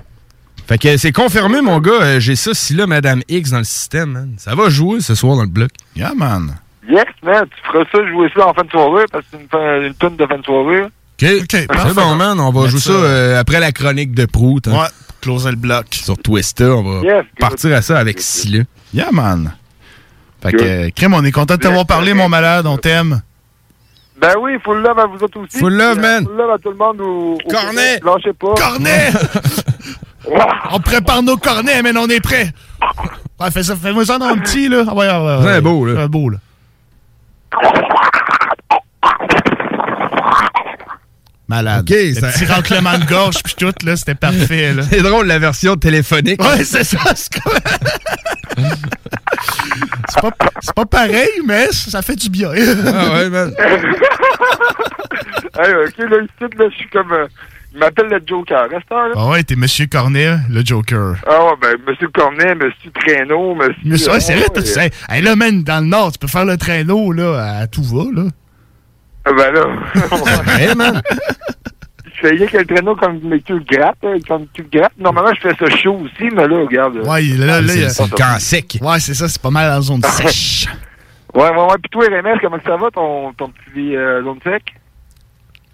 Fait que c'est confirmé, mon gars. euh, J'ai ça, si là, Madame X dans le système, man. Ça va jouer ce soir dans le bloc. Yeah, man. Yes, man, tu feras ça, jouer ça en fin de soirée, parce que c'est une, une tonne de fin de soirée. OK. c'est bon, man. On va Mettre jouer ça, ça, euh, après la chronique de Prout. hein. Ouais, pour closer le bloc. Sur Twister, on va Yes, partir à ça avec Silla. Yeah, man. Fait que, euh, Crème, on est content de t'avoir parlé, mon malade. On t'aime. Ben oui, full love à vous autres aussi. Full love, euh, man. Full love à tout le monde au, au Cornet. Lâchez pas. Cornet! *laughs* on prépare nos cornets, mais on est prêt. Ouais, fais ça, fais-moi ça dans un petit, là. Ah ouais, beau, là. C'est beau, là. Malade. OK, le ça- petit de gorge puis tout, là, c'était parfait, là. C'est drôle, la version téléphonique. Ouais, c'est ça. C'est comme- C'est pas, c'est pas pareil, mais ça fait du bien. Ah ouais, man. *laughs* hey, ok, là, ici, là, je suis comme. euh, il m'appelle le Joker. Reste là. Ah ouais, t'es Monsieur Cornet, le Joker. Ah ouais, ben, Monsieur Cornet, Monsieur Traîneau, Monsieur. Monsieur, ouais, c'est vrai, euh, t'as- c'est- hey, là, man, dans le Nord, tu peux faire le traîneau, là, à tout va, là. Ah ben là. *laughs* Hey, man. Je fais que le traîneau comme tu le grattes, hein, comme tu le grattes. Normalement, je fais ça chaud aussi, mais là, regarde. Ouais, là, là, C'est- il y a- c'est le camp sec. Ouais, c'est ça, c'est pas mal en zone *laughs* sèche. Ouais, ouais, ouais. Puis toi, RMS, comment ça va, ton, ton petit euh, zone sec?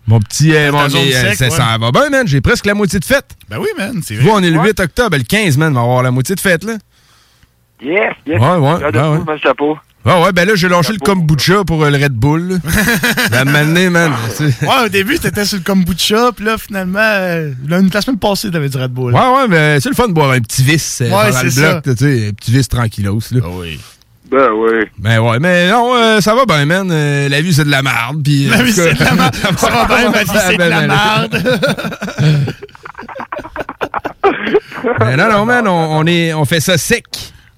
Mon petit. euh, mon- mais, euh, sec, ça, ouais. ça va bien, man. J'ai presque la moitié de fête. Ben oui, man, c'est Tu vois, on est le 8 octobre. Le 15, man, on va avoir la moitié de fête, là. Yes, yes. Ouais, ouais, Regarde, ouais, man, chapeau. Ah ouais, ben là, j'ai lâché le kombucha pour euh, le Red Bull. *laughs* La matinée, man. tu sais. Ouais, au début, t'étais sur le kombucha, puis là, finalement, euh, là, la semaine passée, t'avais du Red Bull. Ouais, ouais, mais c'est le fun de boire un petit vice euh, Ouais, dans le c'est bloc, ça. tu sais, un petit vice tranquillos, là. oui. Ben oui. Ben ouais, mais non, euh, ça va bien, man. Euh, la vie, c'est de la merde. Puis, La en vie, c'est de la merde. *laughs* Ça va bien, ma vie, c'est de la Ben, merde. *laughs* Mais non, non, man, on, on est, on fait ça sec.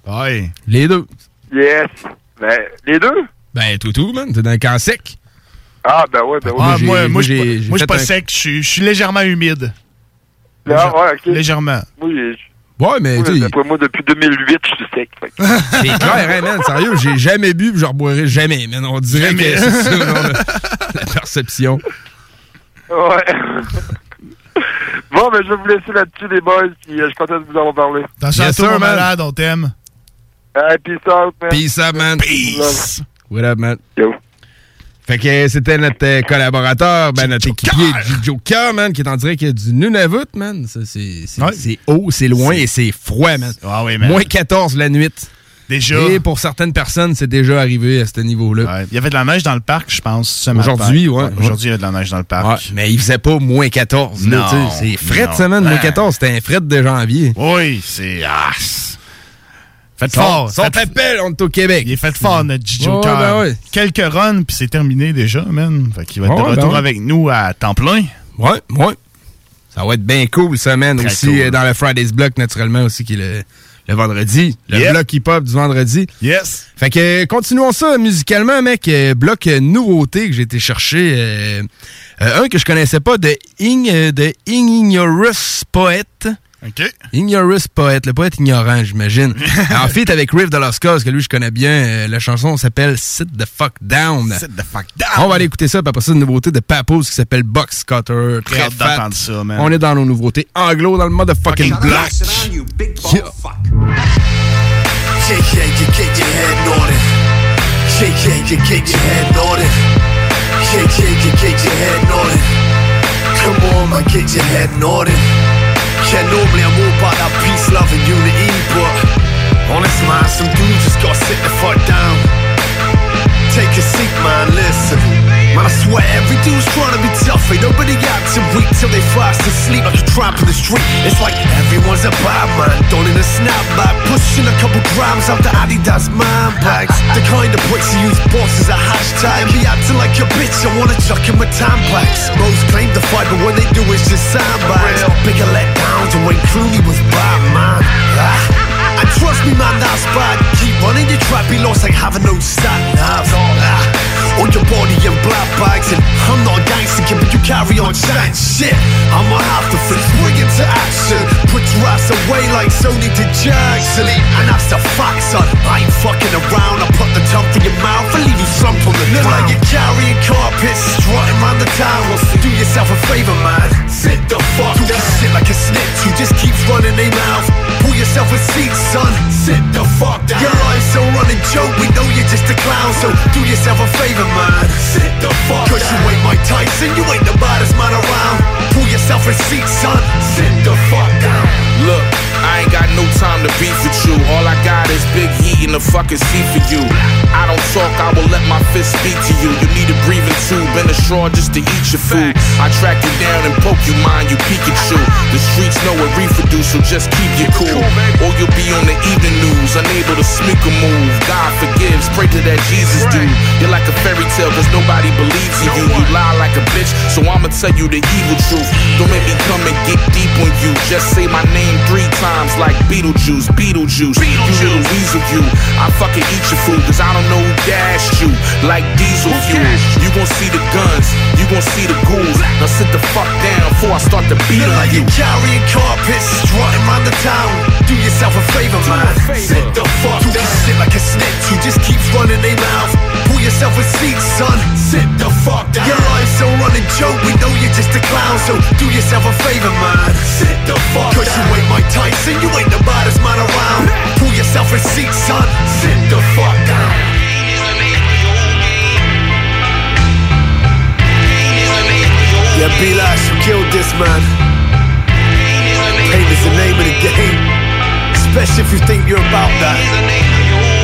Ouais. Les deux. Yes. Ben, les deux? Ben, tout, tout, man. T'es dans le camp sec. Ah, ben ouais, ben ouais. Ah, moi, moi, moi, je suis pas- moi, je suis fait pas un- sec, je suis- je suis légèrement humide. Ah, ouais, ok. Légèrement. Oui, je- Ouais, mais sais, d'après moi, depuis 2008, je suis sec. c'est clair, hein, man. Sérieux, j'ai jamais bu, puis je reboirai jamais, man. On dirait Jamais. que c'est ça, non, la, la perception. Ouais. *laughs* bon, ben, je vais vous laisser là-dessus, les boys, puis euh, je suis content de vous avoir parlé. Attention Yes, man. malade, on t'aime. Hey, peace out, man. Peace up, man. Peace. What up, man? Yo. Fait que c'était notre euh, collaborateur, ben, notre équipier Joker, man, qui est en direct du Nunavut, man. C'est Ouais. haut, c'est loin et c'est froid, man. Ah oui, man. Moins 14 la nuit. Déjà. Et pour certaines personnes, c'est déjà arrivé à ce niveau-là. Ouais. Il y avait de la neige dans le parc, je pense, ce matin. Aujourd'hui, ouais. Aujourd'hui, il y a de la neige dans le parc. Ouais, mais il faisait pas moins 14. là, Non, tu sais. c'est fret, ça, man. Moins Ouais. 14, c'était un fret de janvier. Oui, c'est... Ah, c'est- Faites Son, fort. son faites- appel, on est au Québec. Il est fait fort, notre G. Ouais, Joker. ben ouais. Quelques runs, puis c'est terminé déjà, man. Fait qu'il va être de ben retour ouais. avec nous à temps plein. Ouais, ouais. Ça va être bien cool, ça, man. Très aussi, cool. euh, dans le Friday's Block, naturellement, aussi, qui est le, le vendredi. Le Yep. bloc hip-hop du vendredi. Yes. Fait que, continuons ça musicalement, mec. Euh, bloc euh, nouveauté que j'ai été chercher. euh, euh, un que je connaissais pas, de, Ing, de Ignorous Poet. OK. Ignorous Poet, le poète ignorant, j'imagine. *laughs* en fait, avec Riff de Los Cause, que lui, je connais bien. euh, la chanson s'appelle Sit the Fuck Down. Sit the fuck down. On va aller écouter ça, puis après ça, une nouveauté de Papos qui s'appelle Box Cutter. Très fat. d'entendre ça, man. On est dans nos nouveautés anglo, dans le motherfucking. Yeah. Yeah, yeah, you get your head it. Yeah, yeah, yeah, get your head nodded. Yeah, yeah, yeah, get your head nodded. Come on, man, get your head nodded. Yeah, normally I'm all about that peace, love, and unity, but honest, man, some dudes just gotta sit the fuck down. Take a seat, man, listen. Man, I swear every dude's trying to be tough. Ain't nobody got acting weak till they fast asleep like a tramp in the street. It's like everyone's a bad man, donning a snapback, pushing a couple grams out the Adidas man bags. The kind of bricks you use boss as a hashtag. Be acting like a bitch, I wanna chuck him with tampax. Most claim to fight, but when they do, it's just sandbags. Bigger letdowns when Clooney was Batman. Ah. And trust me, man, that's bad. Keep running your trap, be lost like having no sat nav. Ah, on your body in black bags, and I'm not a gangster kid, but you carry on chatting shit. I'ma have to flip, spring into action. Put your ass away like Sony to Jackson. And that's the fact, son. I ain't fucking around. I put the tongue in your mouth and leave you slump on the Look like you're carrying carpets, strutting around the town. Well, do yourself a favor, man. Sit the fuck down. Sit like a snitch who just keeps running their mouth. Pull yourself a seat, son. Sit the fuck down. Your life's a running joke. We know you're just a clown, so do yourself a favor, man. Sit the fuck Cause down. you ain't Mike Tyson, you ain't the baddest man around. Pull yourself a seat, son. Sit the fuck down. Look, I ain't got no time to beef with you. All I got is in the fucking seat for you. I don't talk, I will let my fist speak to you. You need a breathing tube and a straw just to eat your food. I track you down and poke you, mind you Pikachu. The streets know reefer do, so just keep your cool. Or you'll be on the evening news, unable to sneak a move. God forgives, pray to that Jesus dude. You're like a fairy tale, cause nobody believes in you. You lie like a bitch, so I'ma tell you the evil truth. Don't make me come and get deep on you. Just say my name three times like Beetlejuice, Beetlejuice. You little weasel you. I fucking eat your food, cause I don't know who dashed you. Like diesel fuel. You gon' see the guns, you gon' see the ghouls. Now sit the fuck down before I start to beat on like you. carrying carpets, strutting around the town. Do yourself a favor, man. Sit the fuck down. Sit like a snitch who just keeps running their mouth. Pull yourself a seat, son. Sit the fuck down. Your life's a running joke. We know you're just a clown, so do yourself a favor, man. Sit the fuck Cause you ain't Mike Tyson, you ain't the baddest man around. Pull yourself a seat, son. Sit the fuck down. Yeah, B-Lash, you killed this man. Pain is the name of the game. Especially if you think you're about that.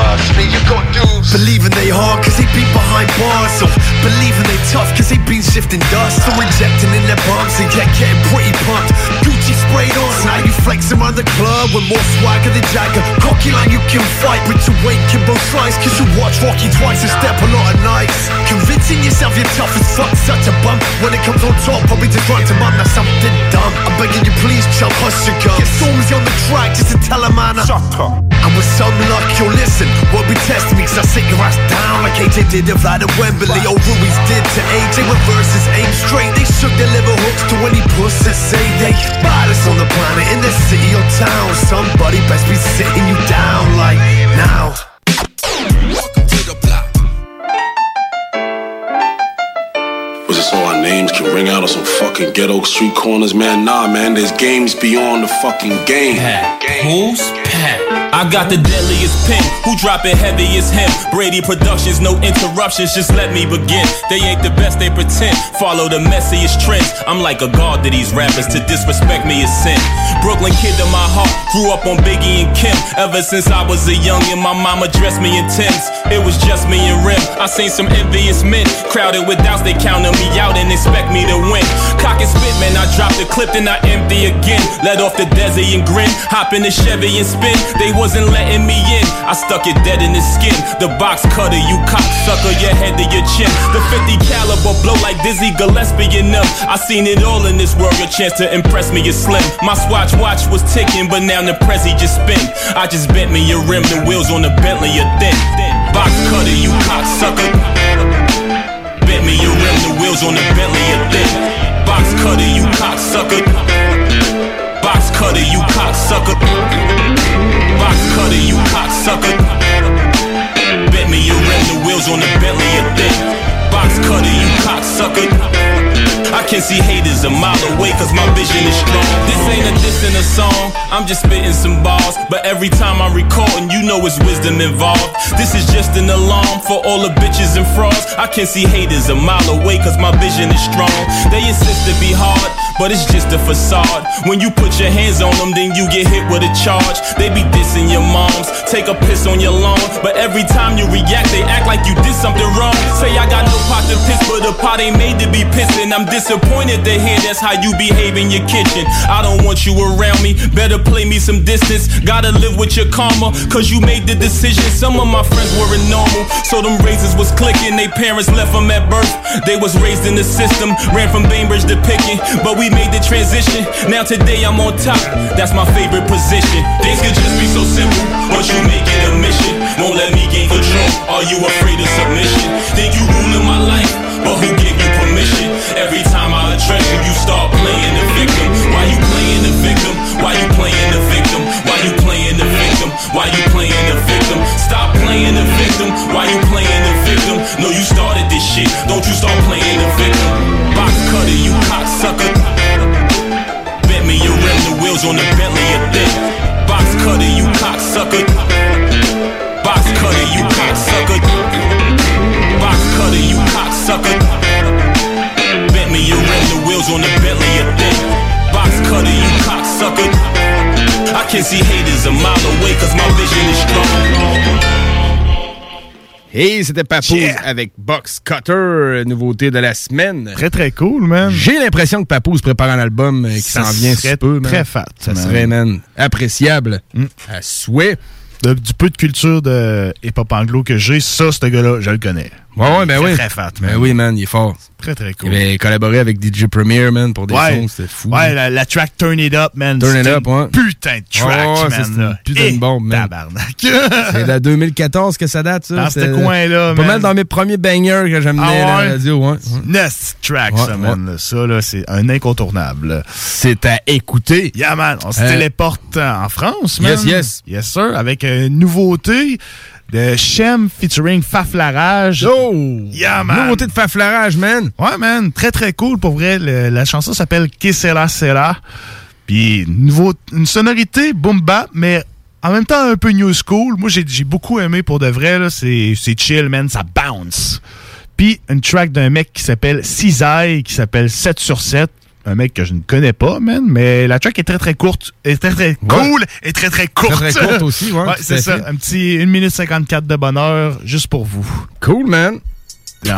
Trust me, you got dudes. Believing they hard cause they beat behind bars. So believing they tough cause they been shifting dust. So injecting in their bumps and yet getting pretty pumped. Gucci sprayed on, so now you flexing around the club with more swagger than Jagger. Cocky like you can fight, but you ain't Kimbo Slice. Cause you watch Rocky twice and step a lot of nights. Convincing yourself you're tough as fuck, such a bum. When it comes on top, probably just run to mum, that's something dumb. I'm begging you, please, chump, hush your gums. Get Stormzy on the track just to tell a man. Shut up. And with some luck, you'll listen. Won't be testing me, cause I sit your ass down like AJ did to Vlad and Wembley. Or Ruiz did to AJ when verses aim straight. They shook their liver hooks to any pussy say they baddest on the planet in the city or town. Somebody best be sitting you down like now. Was it so our names can ring out on some fucking ghetto street corners, man? Nah, man, there's games beyond the fucking game. Who's Pat? I got the deadliest pen. Who drop it heavy as him? Brady Productions, no interruptions, just let me begin. They ain't the best, they pretend. Follow the messiest trends. I'm like a god to these rappers. To disrespect me is sin. Brooklyn kid to my heart. Grew up on Biggie and Kim. Ever since I was a youngin', my mama dressed me in Tims. It was just me and Rim. I seen some envious men. Crowded with doubts, they counted me out and expect me to win. Cock and spit, man, I dropped the clip, then I empty again. Let off the Desi and grin. Hop in the Chevy and spin. They wasn't letting me in. I stuck it dead in his skin. The box cutter, you cocksucker, your head to your chin. The 50 caliber blow like Dizzy Gillespie enough. I seen it all in this world. Your chance to impress me is slim. My swatch watch was ticking, but now the Prezi just spin. I just bent me your rim, the wheels on the Bentley are thin. Box cutter, you cocksucker. Bent me your rim, the wheels on the Bentley are thin. Box cutter, you cocksucker. Box cutter, you cocksucker. Cutter, you cocksucker. Bet me your rim, the wheels on the Bentley are thin. Box cutter, you cocksucker. I can see haters a mile away cause my vision is strong. This ain't a diss in a song. I'm just spitting some balls, but every time I'm recording, you know it's wisdom involved. This is just an alarm for all the bitches and frauds. I can see haters a mile away, cause my vision is strong. They insist to be hard, but it's just a facade. When you put your hands on them, then you get hit with a charge. They be dissing your moms, take a piss on your lawn, but every time you react, they act like you did something wrong. Say I got no pot to piss, but the pot ain't made to be pissing. I'm disappointed to hear that's how you behave in your kitchen. I don't want you around me, better play me some distance. Gotta live with your karma, cause you made the decision. Some of my friends weren't normal, so them razors was clicking. They parents left them at birth. They was raised in the system, ran from Bainbridge to Picking, but we made the transition. Now today I'm on top, that's my favorite position. Things could just be so simple, but you make it a mission. Won't let me gain control. Are you afraid of submission? Think you ruling my life, but who gave you permission? Every time I address you, you start playing the victim. Why you playing the victim? Why you playing the victim? Why you playing the victim? Why you playing the victim? Stop playing the victim. Why you playing the victim? No, you started this shit. Don't you start playing the victim? Box cutter, you cocksucker. Bet me your rim, the wheels on the Bentley are thick. Box cutter, you cocksucker. Box cutter, you cocksucker. Box cutter, you cocksucker. Bet me your rim, the wheels on the Bentley are thick. Box cutter, you cocksucker. I can see haters a mile away cause my vision is strong. Et c'était Papoose avec Box Cutter, nouveauté de la semaine. Très, très cool, man. J'ai l'impression que Papoose prépare un album euh, qui Ça s'en vient sous peu, man. très fat, Ça man. serait, man, appréciable. À souhait. De- du peu de culture de hip-hop anglo que j'ai, ça, ce gars-là, je le connais. Ouais, ouais, ben oui. Très fat, Ben oui, man, il est fort. Très, très cool. Il avait collaboré avec DJ Premier, man, pour des Ouais. sons, c'était fou. Ouais, la, la track Turn It Up, man. Turn It Up, ouais. Putain de track, ouais, man. une putain de Eh, bombe, man. Tabarnak. *laughs* C'est de 2014 que ça date, ça. Dans ce coin-là, Pas man. mal dans mes premiers bangers que j'amenais Ah à la radio, ouais. Nasty track, ça, man. Ça, là, c'est un incontournable. C'est à écouter. Yeah, man. On se Euh, téléporte en France, man. Yes, yes. Yes, sir. Avec une nouveauté de Shem featuring Faflarage. Oh! Yeah, man. Nouveauté de Faflarage, man. Ouais, man. Très, très cool. Pour vrai, le- la chanson s'appelle Que sera sera. Puis, nouveau, une sonorité boom bap, mais en même temps un peu new school. Moi, j'ai beaucoup aimé pour de vrai. c'est chill, man. Ça bounce. Puis, une track d'un mec qui s'appelle Cisaille, qui s'appelle 7 sur 7. Un mec que je ne connais pas, man, mais la track est très très courte, est très très cool et très très courte. Très, très courte aussi, ouais, c'est ça. fait. Un petit 1 minute 54 de bonheur juste pour vous. Cool, man.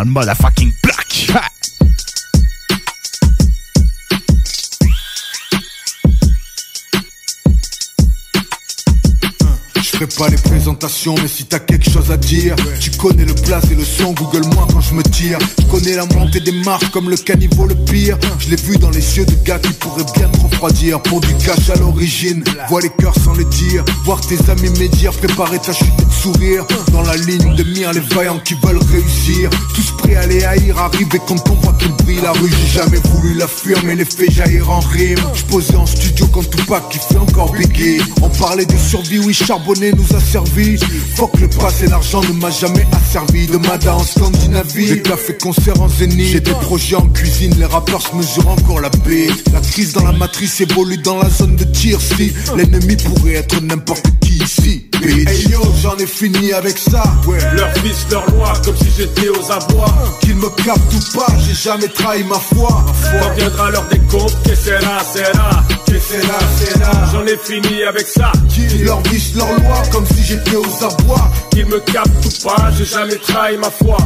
Mode à fucking block. Ferai pas les présentations, mais si t'as quelque chose à dire, tu connais le place et le son, Google moi quand je me tire. Je connais la montée des marches comme le caniveau le pire. Je l'ai vu dans les yeux de gars qui pourraient bien te refroidir. Pour du cash à l'origine, vois les cœurs sans les dire. Voir tes amis médire, préparer ta chute de sourire. Dans la ligne de mire, les vaillants qui veulent réussir. Tous prêts à les haïr, arriver quand on voit qu'il brille. La rue, j'ai jamais voulu la fuir, mais les faits jaillir en rime. Je posais en studio quand Tupac qui fait encore biggie. On parlait de survie, oui, nous a servi. Que le passé, l'argent ne m'a jamais asservi. De Mada en Scandinavie, j'ai fait concert en zénith. J'ai des projets en cuisine, les rappeurs se mesurent encore la paix. La crise dans la matrice évolue dans la zone de tir. Si l'ennemi pourrait être n'importe qui ici. Hey yo, j'en ai fini avec ça. Ouais. Leur fils, leur loi, comme si j'étais aux abois. Qu'ils me captent ou pas, j'ai jamais trahi ma foi. Quand viendra l'heure des comptes, que sera, sera. Que sera. J'en ai fini avec ça. Qu'ils leur disent leur loi, comme si j'étais aux abois. Qu'ils me captent ou pas, j'ai jamais trahi ma foi.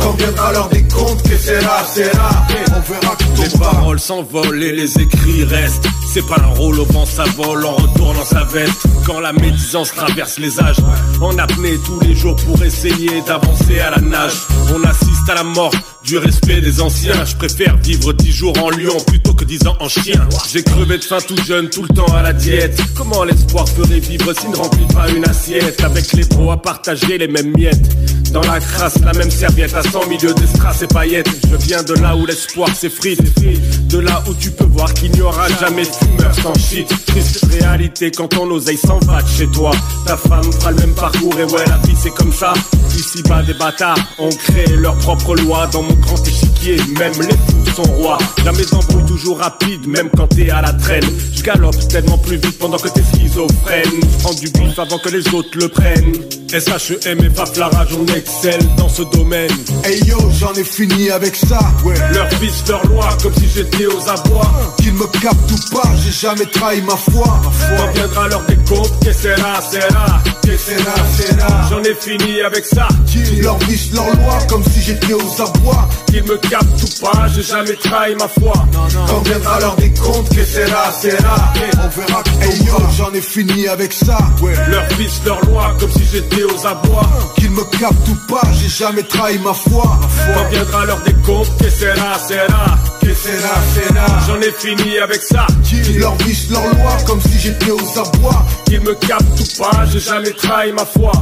Quand viendra l'heure des comptes, que sera, sera. On verra qui Les paroles s'envolent et les écrits restent. C'est pas un rôle au vent, ça vole, on retourne dans sa veste. Quand la médisance traverse les âges, en apnée tous les jours pour essayer d'avancer à la nage. On assiste à la mort du respect des anciens. Je préfère vivre dix jours en lion plutôt que dix ans en chien. J'ai crevé de faim tout jeune, tout le temps à la diète. Comment l'espoir ferait vivre s'il ne remplit pas une assiette? Avec les pros à partager les mêmes miettes? Dans la crasse, la même serviette à 100 milieux de strass et paillettes. Je viens de là où l'espoir s'effrite. De là où tu peux voir qu'il n'y aura jamais de fumeur sans shit. Triste réalité quand ton oseille s'en va de chez toi. Ta femme fera le même parcours et ouais, la vie c'est comme ça. Ici bas des bâtards ont créé leur propre loi dans mon grand échiquier. Même les fous sont rois. Jamais d'embrouille toujours rapide, même quand t'es à la traîne. Je galope tellement plus vite pendant que t'es schizophrène. Prends du bif avant que les autres le prennent. SHEM et Faflarage, on excelle dans ce domaine. Hey yo, j'en ai fini avec ça, ouais. Leur fils, leur loi, comme si j'étais aux abois. Qu'ils me captent ou pas, j'ai jamais trahi ma foi. Quand viendra l'heure des comptes, que sera, sera, que sera, sera. J'en ai fini avec ça. Qu'ils leur vice leur loi, comme si j'étais aux abois. Qu'ils me captent ou pas, j'ai jamais trahi ma foi. Quand viendra l'heure des comptes, que sera, sera. On verra qui hey j'en ai fini avec ça, ouais. Leur fils, leur loi, comme si j'étais aux abois. Qu'ils me captent ou pas, j'ai jamais trahi ma foi. Quand viendra l'heure des comptes, que sera, sera. Que sera, sera. J'en ai fini avec ça. Qu'ils leur vice leur loi, comme si j'étais aux abois. Qu'ils me captent ou pas, j'ai jamais trahi ma foi.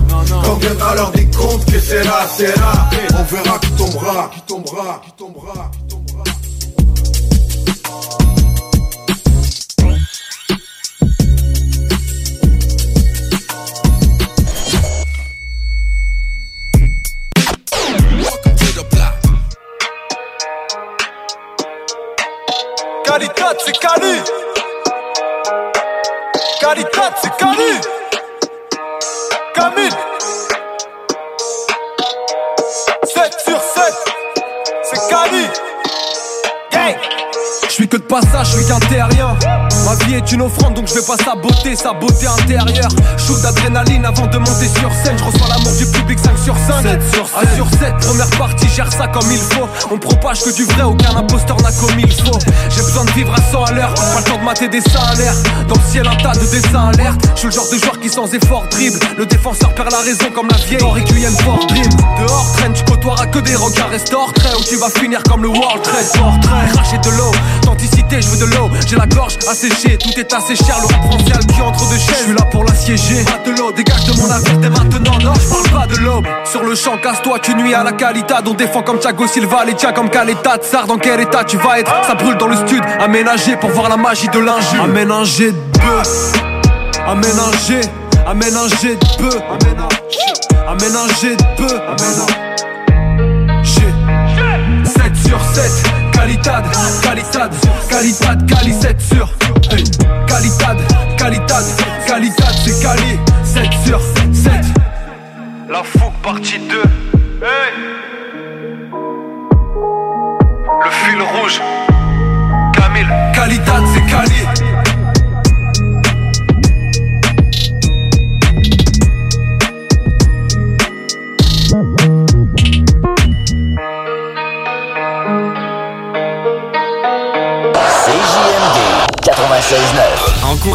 Quand viendra l'heure des comptes, que sera, sera. On verra qui tombera, qui tombera, qui tombera, qui tombera. C'est Cali. Calicat, c'est Cali. Camille. 7 sur 7, c'est Cali. Gang. Je suis que de passage, je suis qu'un terrien. Ma vie est une offrande donc je vais pas saboter sa beauté intérieure. Shoot d'adrénaline avant de monter sur scène. Je reçois l'amour du public 5 sur 5. 7 sur 7. 1 sur 7, première partie, gère ça comme il faut. On propage que du vrai, aucun imposteur n'a commis il faut. J'ai besoin de vivre à 100 à l'heure. Pas le temps de mater des seins à l'air. Dans le ciel, un tas de dessins alerte. Je suis le genre de joueur qui sans effort dribble. Le défenseur perd la raison comme la vieille. Henri Requiem for Dream. Dehors, traîne, tu côtoieras que des regards restore trait. Où tu vas finir comme le World Trade Portrait. Cracher de l'eau, authenticité, je veux de l'eau. J'ai la gorge asséchée, tout est assez cher. Le rap le cul entre deux chaises. Je suis là pour l'assiéger. Pas de l'eau, dégage de mon navire dès maintenant. Non, je parle pas de l'aube. Sur le champ, casse-toi, tu nuis à la qualité. On défend comme Thiago Silva, les tiens comme Caleta. Tsar, dans quel état tu vas être? Ça brûle dans le stud. Aménagé pour voir la magie de l'injure. Aménagé de bœuf. Aménagé, aménagé de peu. Aménagé de peu. Aménagé. 7 sur 7. Qualitad, qualitad, qualitad, quali 7 sur hey. Qualitad, qualitad, qualitad, c'est quali 7 sur 7 La fougue partie 2 hey. Le fil rouge. Camille. Qualitad, c'est quali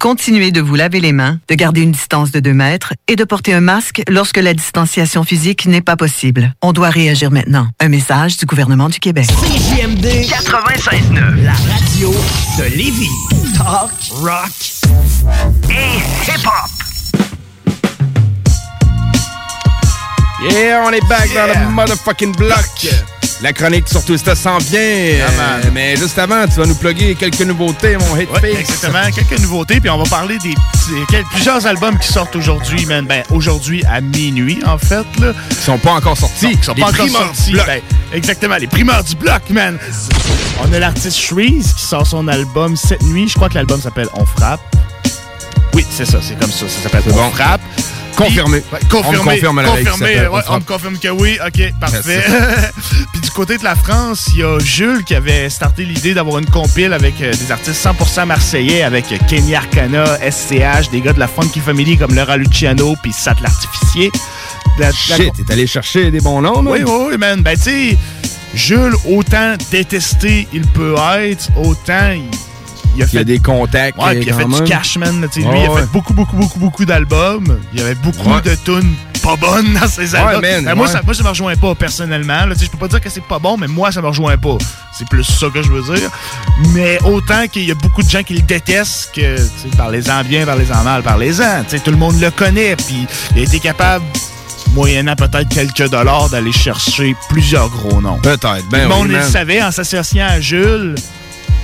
Continuez de vous laver les mains, de garder une distance de 2 mètres et de porter un masque lorsque la distanciation physique n'est pas possible. On doit réagir maintenant. Un message du gouvernement du Québec. CJMD 96.9. La radio de Lévis. Talk, rock et hip-hop. Yeah, on est back dans le motherfucking block. La chronique sur Twista s'en vient. euh, mais juste avant, tu vas nous plugger quelques nouveautés, mon hit Ouais, exactement, quelques nouveautés, puis on va parler des petits- plusieurs albums qui sortent aujourd'hui, man. Ben, aujourd'hui à minuit, en fait, là. Ils sont pas encore sortis. Ils sont Les pas encore primeurs sortis. du bloc. Ben, exactement, les primeurs du bloc, man. On a l'artiste Shreeze qui sort son album cette nuit. Je crois que l'album s'appelle On frappe. Oui, c'est ça, c'est comme ça. Ça s'appelle On bon. frappe. Confirmé. Puis- confirmé. On me confirme à ça confirmé, On me confirme que oui. OK, parfait. *laughs* Puis du côté de la France, il y a Jules qui avait starté l'idée d'avoir une compile avec euh, des artistes 100% marseillais, avec euh, Kenny Arcana, SCH, des gars de la Funky Family comme Laura Luciano, puis Sat l'Artificier. La- la- Shit, t'es allé chercher des bons noms, oui, oui, oui, man. Ben, tu sais, Jules, autant détesté il peut être, autant il, il a Il fait a des contacts. Ouais, puis il a fait même. du cash, man. là, tu sais, Ouais, lui, il a fait beaucoup, beaucoup, beaucoup, beaucoup d'albums. Il y avait beaucoup Ouais. de tunes pas bonnes dans ses albums. man, Ben, moi, ça, moi, ça me rejoint pas personnellement. Je peux pas dire que c'est pas bon, mais moi, ça me rejoint pas. C'est plus ça que je veux dire. Mais autant qu'il y a beaucoup de gens qui le détestent, que parlez-en bien, parlez-en mal, parlez-en. Tout le monde le connaît, puis il a été capable, moyennant peut-être quelques dollars, d'aller chercher plusieurs gros noms. Peut-être, ben le monde oui, il le man. savait en s'associant à Jules.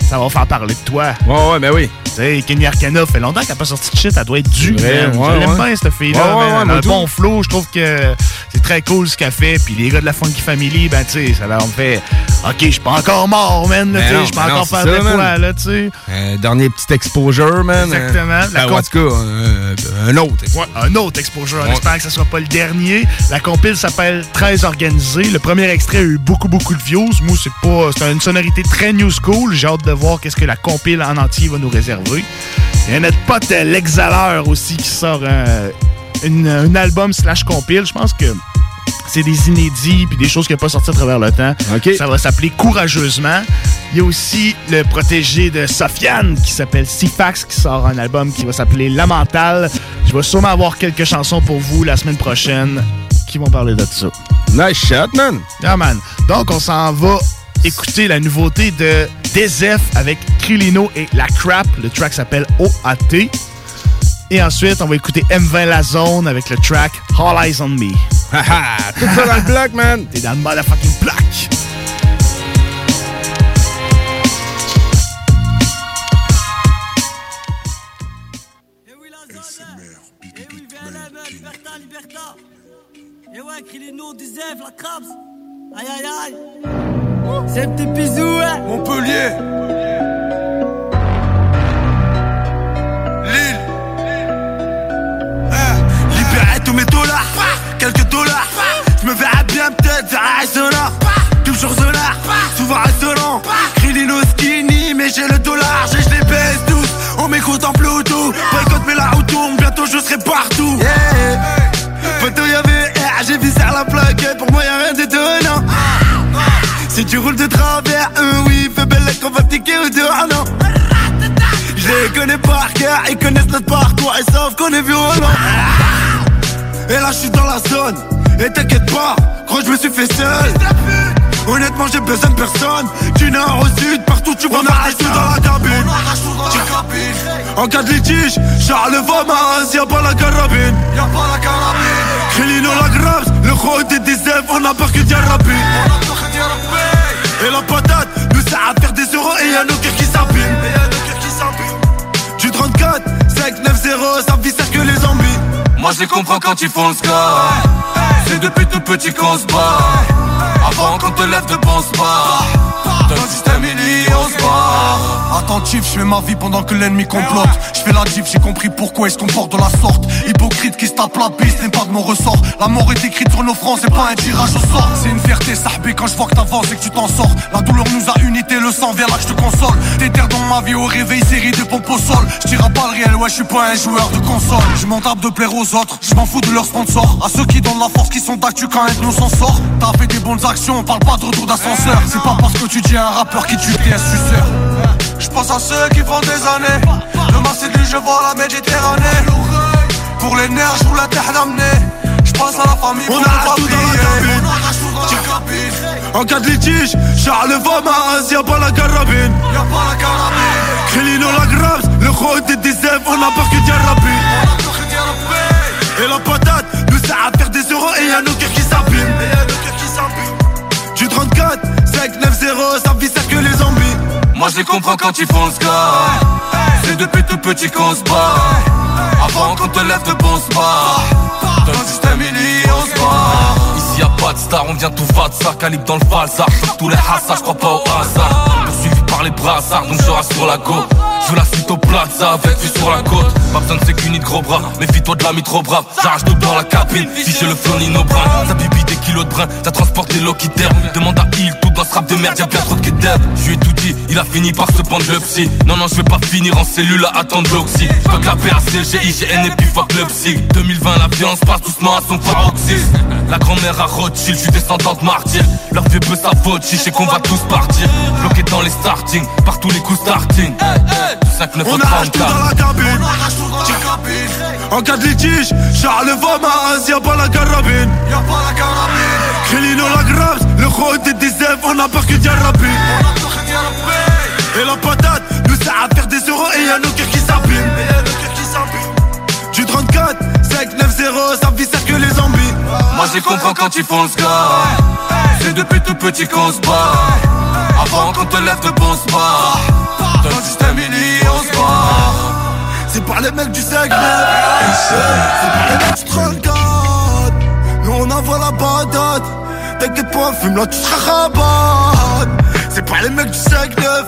Ça va faire parler de toi. Ouais, ouais, ben oui. Tu sais, Kenny Arcana fait longtemps qu'elle n'a pas sorti de shit, elle doit être due. ouais, je l'aime ouais. bien, cette fille-là. Un bon flow, je trouve que c'est très cool ce qu'elle fait. Puis les gars de la Funky Family, ben tu sais, ça leur fait OK, je suis pas encore mort, man. Ben Je peux ben non, encore faire de quoi, là, tu sais. Euh, dernier petit exposure, man. Exactement. Euh, La ben, en tout cas, euh, un autre. Un autre exposure. On espère que ce soit pas le dernier. La compile s'appelle Très organisé. Le premier extrait a eu beaucoup, beaucoup de views. Moi, c'est pas. C'est une sonorité très new school. J'ai hâte de voir qu'est-ce que la compile en entier va nous réserver. Il y a notre pote L'Exhaleur aussi qui sort euh, une- un album slash compile. Je pense que c'est des inédits puis des choses qui n'ont pas sorti à travers le temps. Ça va s'appeler Courageusement. Il y a aussi le protégé de Sofiane qui s'appelle Sifax qui sort un album qui va s'appeler La Mentale. Je vais sûrement avoir quelques chansons pour vous la semaine prochaine qui vont parler de ça. Nice shot, man. Yeah, man. Donc, on s'en va écouter la nouveauté de Dezef avec Krilino et La Crap. Le track s'appelle OAT. Et ensuite, on va écouter M20 La Zone avec le track All Eyes on Me. Haha, tout ça dans le bloc, man. T'es dans le motherfucking bloc. Et ouais, crie les noms du Zef, la Krabs. Aïe aïe aïe. C'est un petit bisou, hein. Montpellier. Lille. Eh, libérer tous mes dollars. Quelques dollars. Je me verrais bien peut-être un restaurant. Toujours solar. Souvent restaurant. Krilino skinny, mais j'ai le dollar. J'ai je les baisse tous. On m'écoute en Bluetooth. Boycott, mais la roue tourne? Bientôt je serai partout. Yeah. Poteau y'avait R, j'ai vu sur la plaque, pour moi. Si tu roules de travers, euh, oui, fais belle qu'on va tiquer ou deux, ah non. Je les connais par cœur, ils connaissent notre parcours, ils savent qu'on est violent. Et là je suis dans la zone, et t'inquiète pas, gros je me suis fait seul. Honnêtement j'ai besoin de personne, du nord au sud, partout tu vas m'arracher tout dans la cabine. En cas de litige, Charles Vamas, y'a pas la carabine. Y'a pas la carabine. Krillino la grabs, des on a peur que dire rapide. Et la patate nous sert à faire des euros et y'a nos cœurs qui s'abîment. Du 34, 5, 9, 0, ça viscère que les zombies. Moi je les comprends quand ils font le score. C'est depuis tout petit qu'on se bat. Avant qu'on te lève de bon sport. Dans le système Attentif, je fais ma vie pendant que l'ennemi complote. Je fais la diff, j'ai compris pourquoi ils se comportent de la sorte. Hypocrite qui se tape la bise n'est pas de mon ressort. La mort est écrite sur nos fronts, c'est pas un tirage au sort. C'est une fierté, sahbé, quand je vois que t'avances et que tu t'en sors. La douleur nous a unité, le sang vient là que je te console. Des terres dans ma vie au réveil, série de pompes au sol. Je tire pas le réel, ouais, je suis pas un joueur de console. Je m'en tape de plaire aux autres, je m'en fous de leurs sponsors. À ceux qui donnent la force, qui sont d'actu quand de nous s'en sort. T'as fait des bonnes actions, on parle pas de retour d'ascenseur. C'est pas parce que tu dis un rappeur qui tue t'es un. Je pense à ceux qui font des années Le Marseille je vois la Méditerranée Pour les nerfs, je la terre d'amener Je pense à la famille On pour. On arrache tout dans la cabine En cas de litige, Charles Vamas, y'a pas la carabine. Y'a pas la carabine Krillino la grabs, le gros des DSF, on a peur que. Et la patate nous sert à faire des euros et y'a nos cœurs qui s'abîment. Du 34, 5, 9, 0, ça viscère que les zombies. Moi je les comprends quand ils font score C'est depuis tout petit qu'on se bat Avant qu'on te lève de bon sport Dans le système il on se bat Ici y'a pas de star, on vient tout de ça, calibre dans le falsar. Tous les hassas, je crois pas au hasard. Par les brassards, donc je reste sur la go. Je la suite au plaza avec vue sur la côte. Pas besoin de sécu ni de gros bras. Méfie-toi de l'ami trop brave. J'arrache de dans la cabine. Fiché le flow Nino Brun. Ça bibi des kilos de brin. Ça transporte les locataires. Demande à il tout dans ce rap de merde. Y'a bien trop de quêtes Je lui ai tout dit. Il a fini par se prendre le psy. Non, non, je vais pas finir en cellule à attendre l'oxy. Fuck la PAC, GIGN et puis fuck le psy. 2020, la violence passe doucement à son paroxysme. La grand-mère a Rothschild, je suis descendante martyr. Leur vieux peu sa faute, chiche qu'on va tous partir. Bloqué dans les starting, par tous les coups starting. 5, 9, On arrache tout dans la cabine. En cas de litige, Charles Vamas, y'a pas la carabine. Y'a pas la carabine. Krillino la grave, le roi des 19, on a peur que Diarabine. Et la patate, nous ça à faire des euros et y'a nos cœurs qui s'abîment. Du 34, j'y comprends quand ils font le C'est depuis tout petit qu'on se bat. Avant qu'on te lève de bon sport Dans le système il on se bat C'est pas les mecs du segment. C'est pas les mecs du 34 Nous on envoie la patate T'inquiète pas, fume-la, tu seras rabat. C'est pas les mecs du 5-9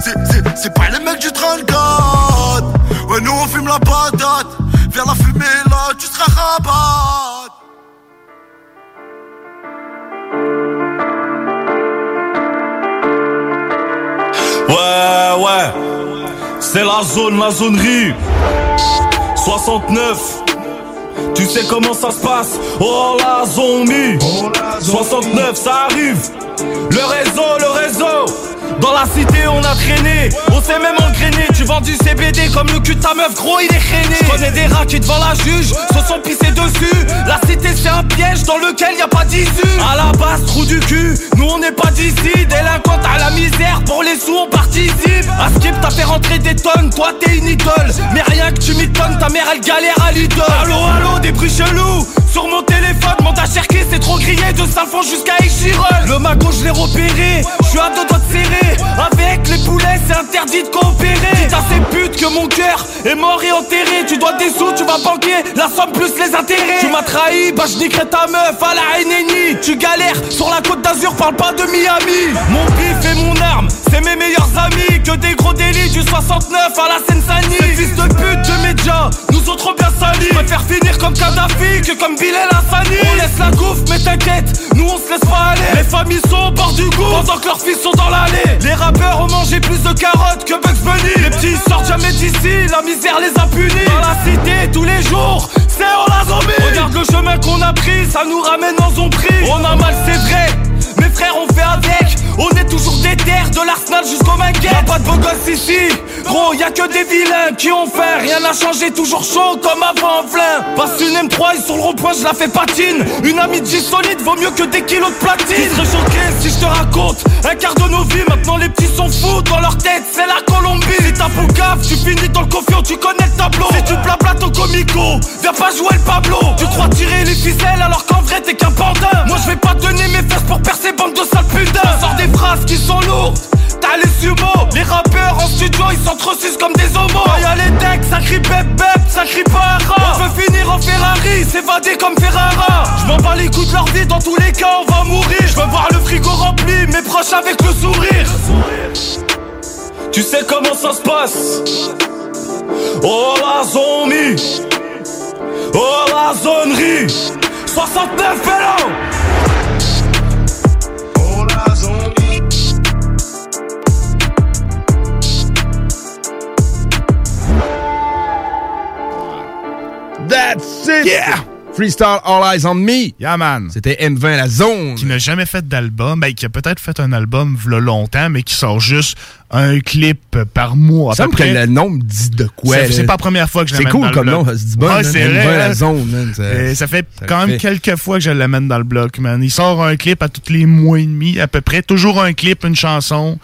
C'est- pas les mecs du 34 Ouais, nous on fume la patate Vers la fumée là, tu seras rabat Ouais, ouais. C'est la zone, la zonerie. 69. Tu sais comment ça se passe Oh la zombie 69, ça arrive Le réseau, le réseau dans la cité on a traîné, on s'est même engrainé. Tu vends du CBD comme le cul de ta meuf gros il est traîné. Je connais des rats qui devant la juge se sont pissés dessus. La cité c'est un piège dans lequel y a pas d'issue. À la base trou du cul, nous on n'est pas d'ici. Délinquante à la misère, pour les sous on participe. À skip t'as fait rentrer des tonnes, toi t'es une idole. Mais rien que tu m'étonnes, ta mère elle galère à l'idole. Allo allo des bruits chelous. Sur mon téléphone, mon cherché c'est trop grillé de Salfon jusqu'à Échirol. Le mago je l'ai repéré, je suis à deux doigts de serrer Avec les poulets c'est interdit de coopérer à ces putes que mon cœur est mort et enterré. Tu dois des sous, tu vas banquer, la somme plus les intérêts. Tu m'as trahi, bah je niquerai ta meuf à la NNI Tu galères sur la côte d'Azur, parle pas de Miami. Mon bif et mon arme, c'est mes meilleurs amis. Que des gros délits du 69 à la Seine-Saint-Denis. Fils de pute de médias, nous trop bien salis. Préfère finir comme Kadhafi que comme Bilal Hassani. On laisse la gouffe mais t'inquiète, nous on se laisse pas aller. Les familles sont au bord du goût pendant que leurs fils sont dans l'allée Les rappeurs ont mangé plus de carottes que Bugs Bunny. Les petits sortent jamais d'ici, la misère les a punis Dans la cité tous les jours, c'est on la zombie. Regarde le chemin qu'on a pris, ça nous ramène en zombie. On a mal c'est vrai, mes frères on fait avec. On est toujours des de l'Arsenal jusqu'au Manguette Y'a pas de beau gosse ici, gros y a que des vilains qui ont fait Rien n'a changé, toujours chaud comme avant en plein Passe une M3 et sur le rond-point je la fais patine. Une amitié solide vaut mieux que des kilos de platine. Tu serais choqué si je te raconte un quart de nos vies Maintenant les petits sont fous, dans leur tête c'est la Colombie. Si t'as pour gaffe, tu finis dans le confiant, tu connais le tableau. Si tu blablate au comico, viens pas jouer le Pablo. Tu crois tirer les ficelles alors qu'en vrai t'es qu'un pandin Moi je vais pas donner mes fesses pour percer bande de sales putains. On sort des phrases qui sont lourdes T'as les sumo, les rappeurs en studio ils s'entresucent comme des homos. Y'a les decks, ça crie bep bep, ça crie pas On veut finir en Ferrari, s'évader comme Ferrara. Je m'en bats les coups de leur vie, dans tous les cas on va mourir. Je veux voir le frigo rempli, mes proches avec le sourire. Tu sais comment ça se passe. Oh la zombie. Oh la zonerie. 69 vélos That's it! Yeah! Freestyle All Eyes on Me. Yeah, man. C'était M20 La Zone. Qui n'a jamais fait d'album, ben, qui a peut-être fait un album v'là longtemps, mais qui sort juste un clip par mois. Ça me que le nom me dit de quoi. C'est- c'est pas la première fois que je C'est l'amène cool dans le comme bloc. nom, ça se dit bon. Ouais, c'est M20 vrai, La. Zone, man. Ça- Et ça fait ça quand même quelques fois que je l'amène dans le bloc, man. Il sort un clip à tous les mois et demi, à peu près. Toujours un clip, une chanson.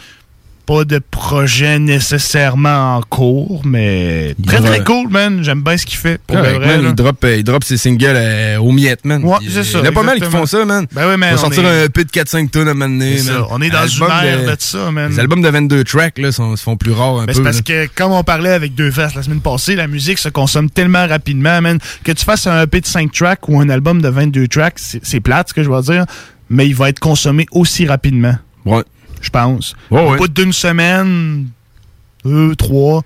Pas de projet nécessairement en cours, mais très très cool, man. J'aime bien ce qu'il fait. Pour Correct, de vrai, man, là. il, drop, euh, il drop ses singles euh, aux miettes, man. Ouais, c'est ça, Il y en a pas mal qui font ça, man. Ben ouais, man, On va sortir est- un peu de 4-5 tonnes à un moment donné, C'est man. ça, on est dans une ère de- de ça, man. Les albums de 22 tracks, là, sont- se font plus rares un Ben, peu. c'est parce là. que, comme on parlait avec Deux Faces la semaine passée, la musique se consomme tellement rapidement, man, que tu fasses un EP de 5 tracks ou un album de 22 tracks, c'est plate, ce que je veux dire, mais il va être consommé aussi rapidement. Ouais. Je pense. Au bout d'une semaine, deux, trois,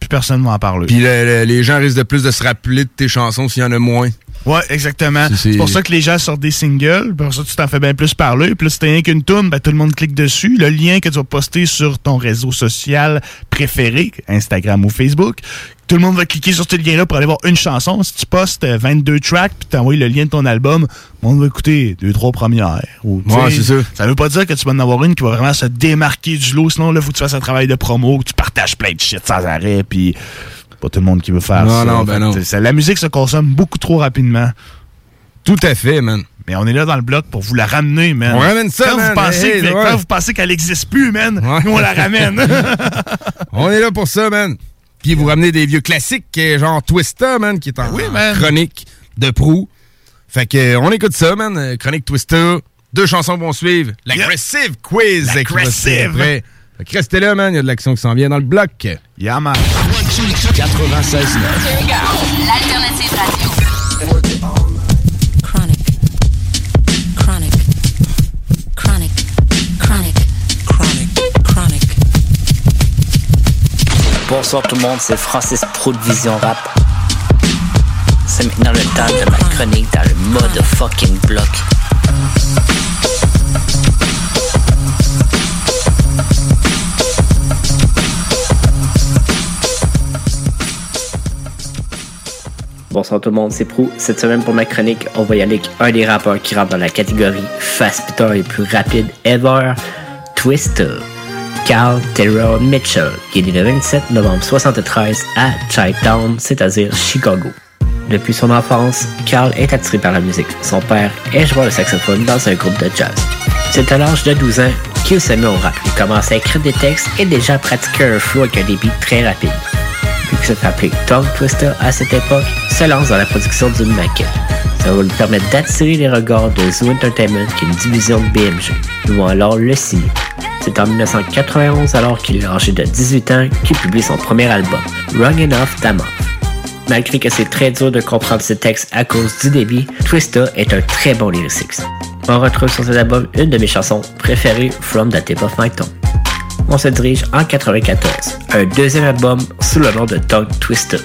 plus personne va en parler. Puis le- le- les gens risquent de plus de se rappeler de tes chansons s'il y en a moins. Ouais, exactement. C'est- pour ça que les gens sortent des singles, pour ça tu t'en fais bien plus parler. Puis là, si t'as rien qu'une tune, ben tout le monde clique dessus. Le lien que tu vas poster sur ton réseau social préféré, Instagram ou Facebook, tout le monde va cliquer sur ce lien-là pour aller voir une chanson. Si tu postes euh, 22 tracks puis t'envoies le lien de ton album, le monde va écouter deux, trois premières. Ou, Ouais, c'est ça. Ça veut pas dire que tu vas en avoir une qui va vraiment se démarquer du lot. Sinon, là, faut que tu fasses un travail de promo, que tu partages plein de shit sans arrêt, puis pas tout le monde qui veut faire Non, ça. non, ben non. La musique se consomme beaucoup trop rapidement. Tout à fait, man. Mais on est là dans le bloc pour vous la ramener, man. On ramène ça, quand man. Vous pensez Hey, que- ouais. Quand vous pensez qu'elle n'existe plus, man, nous, on la ramène. *laughs* On est là pour ça, man. Puis vous ramenez des vieux classiques, euh, genre Twista, man, qui est en chronique de proue. Fait que euh, on écoute ça, man. euh, Chronique Twista. Deux chansons vont suivre. L'aggressive quiz. qui va se L'aggressive. restez là, man. Il y a de l'action qui s'en vient dans le bloc. Yeah, man. 96 L'alternative radio. Chronic. Chronic. Chronic. Chronic. Chronic. Bonsoir tout le monde, c'est Francis Pro Vision Rap. C'est maintenant le temps de ma chronique dans le mode fucking bloc. Bonsoir tout le monde, c'est Prou. Cette semaine pour ma chronique, on va y aller un des rappeurs qui rentre dans la catégorie fast spitter et plus rapide ever, Twister. Carl Terrell Mitchell, qui est né le 27 novembre 73 à Chi-Town, c'est-à-dire Chicago. Depuis son enfance, Carl est attiré par la musique. Son père est joueur de saxophone dans un groupe de jazz. C'est à l'âge de 12 ans qu'il se met au rap. Il commence à écrire des textes et déjà pratiquer un flow avec un débit très rapide. Vu qu'il se fait appeler Tongue Twister à cette époque, se lance dans la production d'une maquette. Ça va lui permettre d'attirer les regards de Zoo Entertainment, qui est une division de BMG. Vont alors le signer. C'est en 1991, alors qu'il est âgé de 18 ans, qu'il publie son premier album, Wrong Enough Damoff. Malgré que c'est très dur de comprendre ses textes à cause du débit, Twista est un très bon lyriciste. On retrouve sur cet album une de mes chansons préférées, From the Tip of My Tongue. On se dirige en 94, un deuxième album sous le nom de Tongue Twister.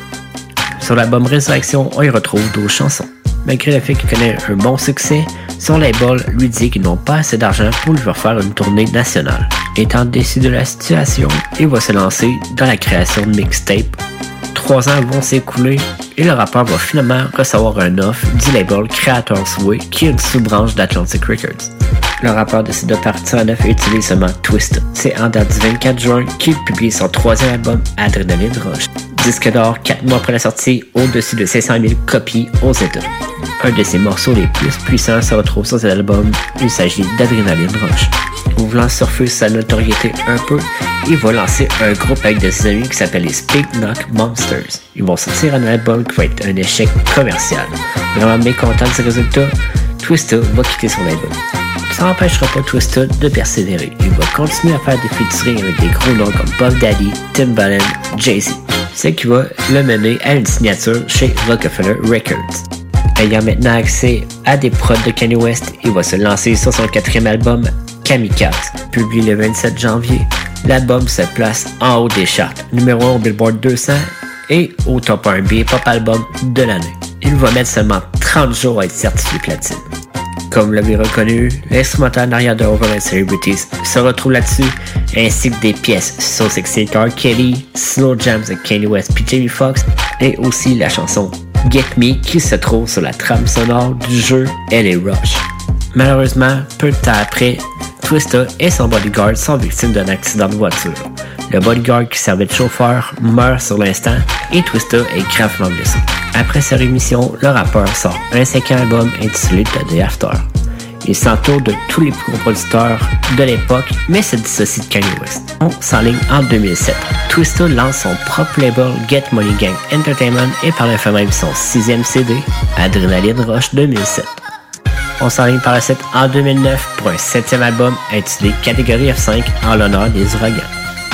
Sur l'album Résurrection, on y retrouve 12 chansons. Malgré le fait qu'il connaît un bon succès, son label lui dit qu'ils n'ont pas assez d'argent pour lui faire une tournée nationale. Étant déçu de la situation, il va se lancer dans la création de mixtape. Trois ans vont s'écouler et le rappeur va finalement recevoir un offre du label Creators Way, qui est une sous-branche d'Atlantic Records. Le rappeur décide de partir en œuvre et utilise seulement Twist. C'est en date du 24 juin qu'il publie son troisième album Adrenaline Rush. Disque d'or 4 mois après la sortie, au-dessus de 500 000 copies aux États. Un de ses morceaux les plus puissants se retrouve sur cet album. Il s'agit d'Adrenaline Rush. Voulant surfer sa notoriété un peu, il va lancer un groupe avec de ses amis qui s'appelle les Speak Knock Monsters. Ils vont sortir un album qui va être un échec commercial. Vraiment mécontent de ses résultats, Twista va quitter son label. Ça n'empêchera pas Twista de persévérer. Il va continuer à faire des featuring avec des gros noms comme Puff Daddy, Timbaland, Jay-Z. Ce qui va le mener à une signature chez Rockefeller Records. Ayant maintenant accès à des prods de Kanye West, il va se lancer sur son quatrième album, Kamikaze. Publié le 27 janvier, l'album se place en haut des charts, numéro 1 au Billboard 200 et au top 1B Pop Album de l'année. Il va mettre seulement 30 jours à être certifié platine. Comme l'avez reconnu, l'instrumental en arrière de Overnight Celebrities se retrouve là-dessus, ainsi que des pièces So Sexy avec R. Kelly, Slow Jams avec Kanye West et Jamie Foxx, et aussi la chanson Get Me qui se trouve sur la trame sonore du jeu LA Rush. Malheureusement, peu de temps après, Twista et son bodyguard sont victimes d'un accident de voiture. Le bodyguard qui servait de chauffeur meurt sur l'instant et Twista est gravement blessé. Après sa rémission, le rappeur sort un cinquième album intitulé The Day After. Il s'entoure de tous les plus producteurs de l'époque, mais se dissocie de Kanye West. On s'enligne en 2007. Twista lance son propre label Get Money Gang Entertainment et par le fait même son sixième CD, Adrenaline Rush 2007. On s'enligne par la suite en 2009 pour un septième album intitulé Catégorie F5 en l'honneur des ouragans.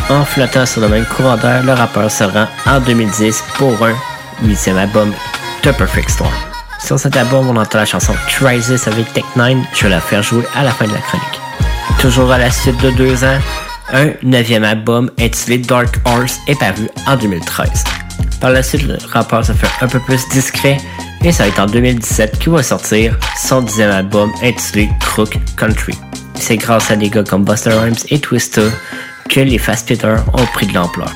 En flottant sur le même courant d'air, le rappeur se rend en 2010 pour un huitième album, The Perfect Storm. Sur cet album, on entend la chanson Crisis avec Tech 9, je vais la faire jouer à la fin de la chronique. Toujours à la suite de deux ans, Un neuvième album intitulé Dark Horse est paru en 2013. Par la suite, le rappeur se fait un peu plus discret et ça va être en 2017 qu'il va sortir son dixième album intitulé Crook Country. C'est grâce à des gars comme Buster Rhymes et Twista que les Fast Peter ont pris de l'ampleur.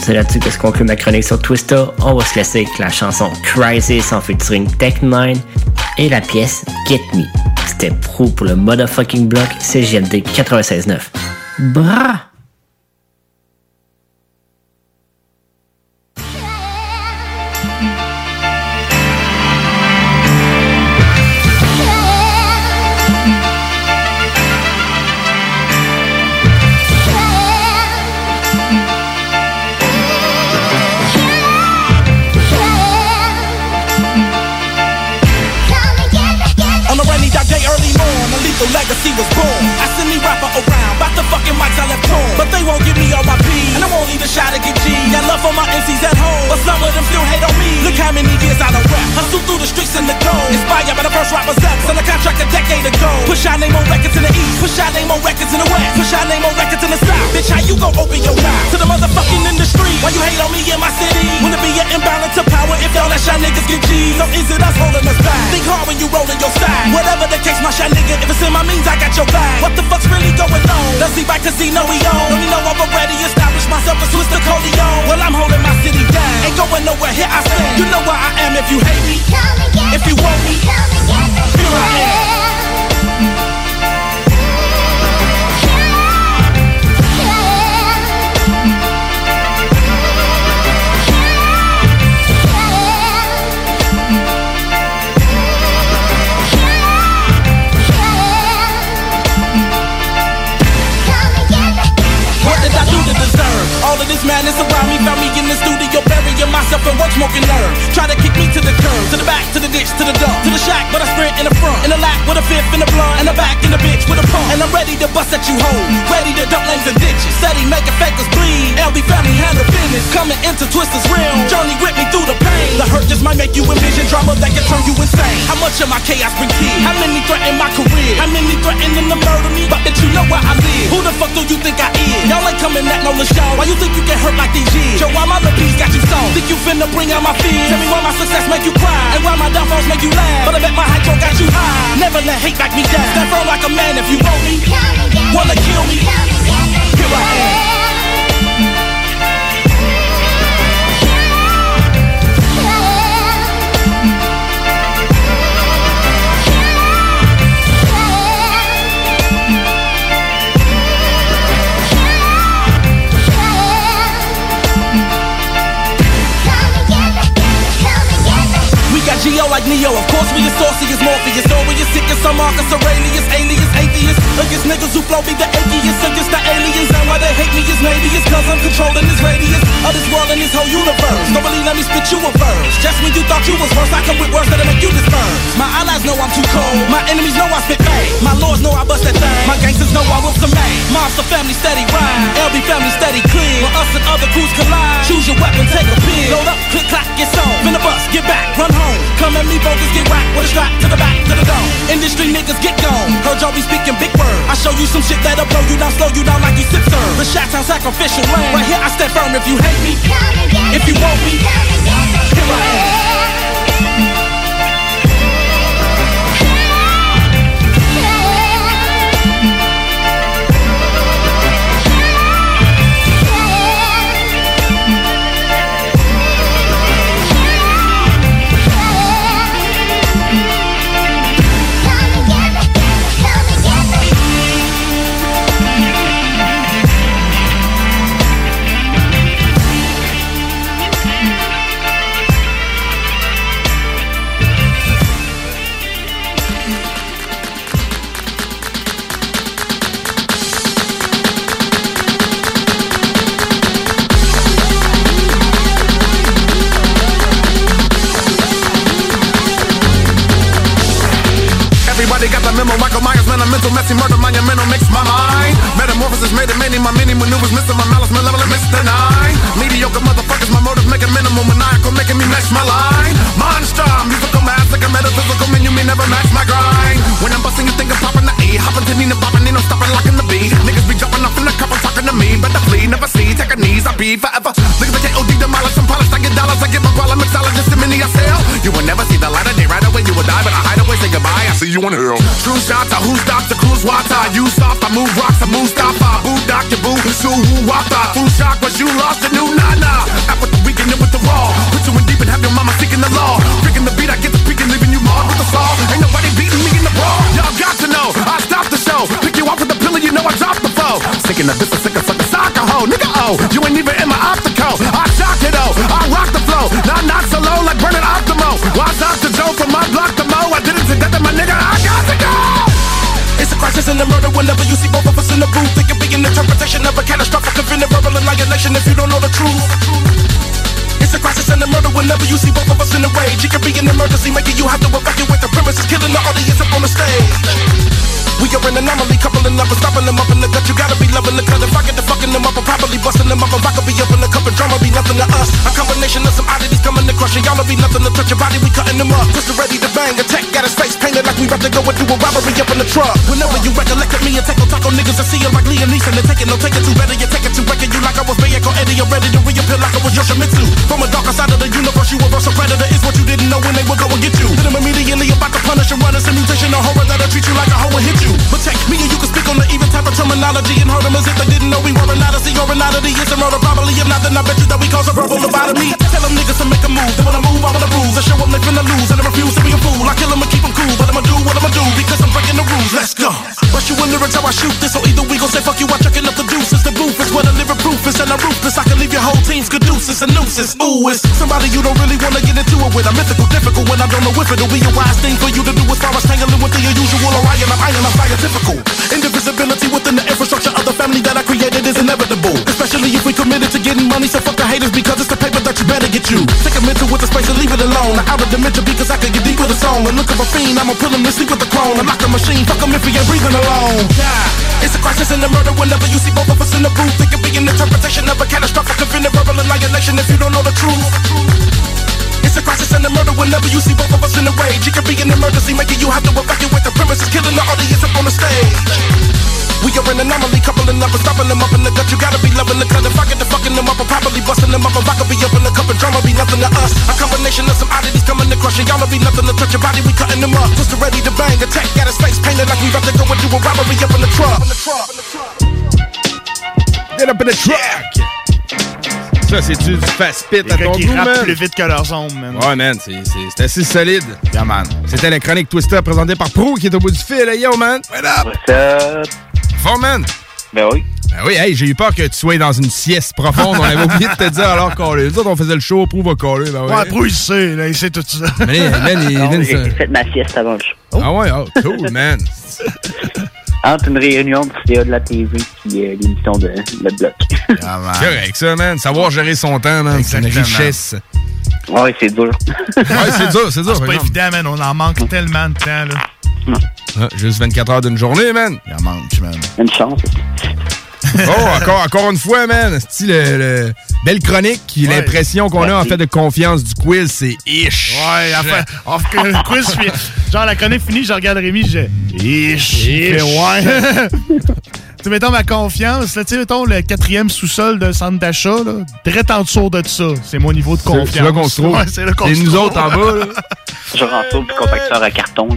C'est là-dessus que se conclut ma chronique sur Twista. On va se laisser avec la chanson Crisis en featuring Tech 9 et la pièce Get Me. C'était pro pour le motherfucking block CGMD 96.9. Bra! Won't give me all my peas, won't even try to get G. Got love for my MCs at home, but some of them still hate on me. Look how many years I done rap, hustle through the streets in the gold. Inspired by the first rappers up, signed a contract a decade ago. Push our name on records in the east, push our name on records in the west, push our name on records in the south. Bitch, how you gon' open your mouth to the motherfucking industry? Why you hate on me in my city? Wanna be an imbalance of power if y'all let y'all niggas get G's? Or is it us holding us back? Think hard when you rollin' your side. Whatever the case, my shot nigga, if it's in my means, I got your back. What the fuck's really going on? Does he back casino we own? Let me know I'm already established myself as Swiss the Corleone. Well, I'm holding my city down. Ain't going nowhere, here I stand. You know where I am if you hate me. If you want me, here I am. With a fifth in the blunt, and the back in the bitch with a pump. And I'm ready to bust at you hoes, ready to dump lanes and ditches, steady making fakers bleed. LB family handle business, coming into Twister's realm. Journey with me through the pain. The hurt just might make you envision drama that can turn you insane. How much of my chaos bring peace? How many threaten my career? How many threatening to murder me? But that you know where I live. Who the fuck do you think I is? Y'all ain't coming at no LaShawn. Why you think you get hurt like these years? Yo, why my piece got you soft? Think you finna bring out my fears? Tell me why my success make you cry and why my downfalls make you laugh. But I bet my hydro got you high. Never let hate back me down. Stand firm like a man if you want me. Wanna kill me? Here I am. Geo like Neo, of course we as saucy as Morpheus. Though we as sick as some Marcus Aurelius, alias, atheist. Against niggas who flow be the atheists, against the aliens. And why they hate me is maybe it's cause I'm controlling this radius of this world and this whole universe. Nobody let me spit you a verse. Just when you thought you was worse, I come with words that'll make you disperse. My allies know I'm too cold. My enemies know I spit bang. My lords know I bust that thing. My gangsters know I will command. Monster family steady rhyme. LB family steady clear. When us and other crews collide, choose your weapon, take a pill. Load up, click, clack, get on. Finna bust, get back, run home. Come at me, bogus, get whacked with a strap to the back, to the dome. Industry niggas get gone. Heard y'all be speaking big words. I show you some shit that'll blow you down, slow you down like you sip serve. The shots sound sacrificial. Right here I stand firm if you hate me. If you want me, here I am. Foe. This, a sicker, sucker, soccer hoe. Nigga, oh, you ain't even in my optical. I shock it, oh, I rock the flow. Not, so low like Optimo. Joe from my block to Mo? I did it to death, my nigga, I got to go. It's a crisis and a murder whenever you see both of us in the booth. It could be an interpretation of a catastrophic event, a verbal annihilation if you don't know the truth. It's a crisis and a murder whenever you see both of us in the rage. It could be an emergency, making you have to evacuate the premises, killing the audience up on the stage. We are an anomaly, coupling up and stopping them up in the gut. You gotta be loving the cut. If I get to fucking them up, I'm probably busting them up. If I could be up in the cup and drama be nothing to us. A combination of some oddities coming to crush, and y'all be nothing to touch your body. We cutting them up. Twisted ready to bang. Attack got his face painted like we about to go and do a robbery up in the truck. Whenever you recollect me and take taco niggas, I see you like Liam Neeson they take it, no take it too better. You take it too wrecking you like I was Bayeko Eddie. I'm ready to reappear like I was Yoshimitsu. From a darker side of the universe, you a versatile predator. Is what you didn't know when they would go and get you. Hit them immediately about to punish and run us a mutation of horror that'll treat you like a hoe and hit you. But take me and you can speak on the even type of terminology and hurt them as if they didn't know we were an odyssey or an oddity. It's a murder probably. If not, then I bet you that we cause a verbal lobotomy. Tell them niggas to make a move. They wanna move, I wanna bruise. I show them they finna lose and they refuse to be a fool. I kill them and keep them cool. But I'ma do what I'ma do because I'm breaking the rules. Let's go. Rush you in lyrics how I shoot this. So either we gon' say fuck you, I'm chucking up the deuces. The booth is where the living proof is and I'm ruthless. I can leave your whole team's caduceus and nooses. Ooh, it's somebody you don't really wanna get into it with. I'm mythical, difficult when I don't know if it'll be a wise thing for you to do as far as tangling with the usual Orion. I'm iron, I'm scientifical. Indivisibility within the infrastructure of the family that I created is inevitable. Especially if we committed to getting money, so fuck the haters because it's the paper that you better get you. Take a mental with the space and leave it alone. Out of dimension because I can get deep with a song. And look of a fiend, I'ma pull him to sleep with the clone. Unlock the machine, fuck him if he ain't breathing alone. Yeah. It's a crisis and a murder whenever you see both of us in the booth. It could be an interpretation of a catastrophic event, a verbal annihilation if you don't know the truth. A crisis and a murder whenever you see both of us in the rage. It could be an emergency, making you have to evacuate the premises, killing the audience up on the stage. We are an anomaly, coupling up and stopping them up in the gut. You gotta be loving the cut. If I get to fucking them up, I'm probably busting them up. If I could be up in the cup and drama, be nothing to us. A combination of some oddities coming to crush, and y'all be nothing to touch your body. We cutting them up, twisted ready to bang. Attack got his face painted like we about to go and do a robbery up in the truck. Get up in the truck! Ça, c'est-tu du fast-pit Les à ton qui goût, man? plus vite que leurs ombres, man. Ouais, man, c'est- c'est c'est assez solide. Yeah, man. C'était la chronique Twister présentée par Pro qui est au bout du fil. Hey, yo, man. What up? Fort, man. Ben oui. Ben oui, hey, j'ai eu peur que tu sois dans une sieste profonde. On avait oublié de te dire alors qu'on les autres, on faisait le show, Pro va coller. Ben ouais. Ouais, Pro, il sait, là, il sait tout ça. Mais, man, il- Non, fait ma sieste avant le show. Ah ouais, oh, cool, man. *laughs* Entre une réunion du CA de la TV puis euh, l'émission de Le Bloc. *laughs* C'est correct, ça, man. Savoir gérer son temps, man, c'est une Exactement. richesse. Ouais, c'est dur. ouais, c'est dur, c'est dur. C'est pas exemple. évident, man. On en manque tellement de temps, là. Ah, juste 24 heures d'une journée, man. Il en manque, man. Une chance. *laughs* Oh, encore, encore une fois, man. C'est le, le- belle chronique. Ouais. L'impression qu'on a en fait de confiance du quiz, c'est ish. Ouais, enfin, que le quiz, genre la chronique finie, je regarde Rémi, je Ish. Fait, ouais. *laughs* tu sais, mettons ma confiance, là, tu sais, mettons le quatrième sous-sol d'un centre d'achat, là, direct en dessous de ça. C'est mon niveau de confiance. c'est là qu'on se trouve. Ouais, c'est là qu'on C'est se nous trouve. autres en bas, là. *laughs* Genre en dessous du compacteur à carton.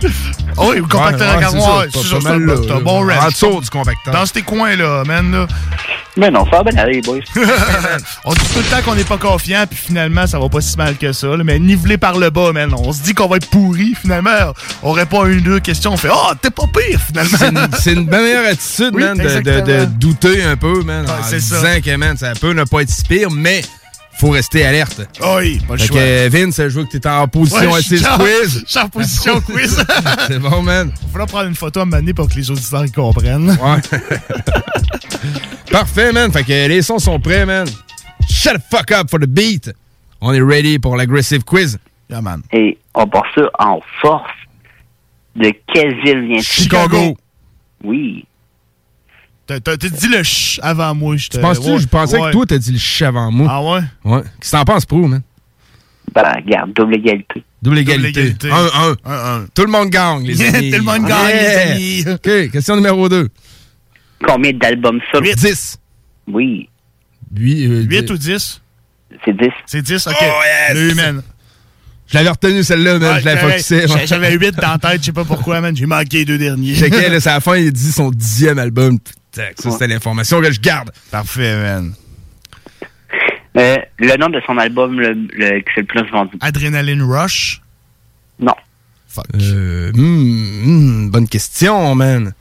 Oh, *laughs* oui, le compacteur Ouais, à carton, c'est un- bon En range. dessous du compacteur. Dans ces coins-là, man, là. Mais non, ça va bien aller, les boys. *laughs* On dit tout le temps qu'on n'est pas confiant, puis finalement, ça va pas si mal que ça. là. Mais nivelé par le bas, man. On se dit qu'on va être pourri, finalement. On répond à une deux questions, on fait Oh, t'es pas pire, finalement. C'est une, une meilleure attitude, Oui, man, de, de- douter un peu, man, Ouais, c'est ça. disant que, man, ça peut ne pas être si pire, mais faut rester alerte. Oui, pas le Fait choix. que, Vince, je vois que t'es en position Ouais, quiz. je suis en position *laughs* quiz. c'est bon, man. Il faudra prendre une photo à un moment donné pour que les auditeurs y comprennent. Ouais. *laughs* Parfait, man. Fait que les sons sont prêts, man. Shut the fuck up for the beat. On est ready pour l'aggressive quiz. Yeah, man. Et on part ça en force. De quelle ville vient-il? Chicago. Oui. T'as dit le ch avant moi. Je Tu penses-tu? Je pensais que toi, t'as dit le ch avant moi. Ah ouais? Ouais. Qu'est-ce que t'en penses, Pro, man? Ben, regarde, double égalité. Double égalité. égalité. 1-1. Tout le monde gagne, les amis. *laughs* tout le monde gagne, les amis. *laughs* OK, question numéro 2. Combien d'albums ça? 10. Oui. 8, 8 ou 10? C'est 10. C'est 10, ok. Oh, yes! Le humain. Je l'avais retenu celle-là, man. Ouais, je l'avais focusé. j'a- J'avais 8 dans la tête, je sais pas pourquoi, man. J'ai manqué les deux derniers. Checkais, là, c'est à la fin, il dit son dixième album. Putain, ça, c'était l'information que je garde. Parfait, man. Euh, le nom de son album le, le- qui c'est le plus vendu. Adrenaline Rush? Non. Fuck. Euh, hmm, bonne question, man.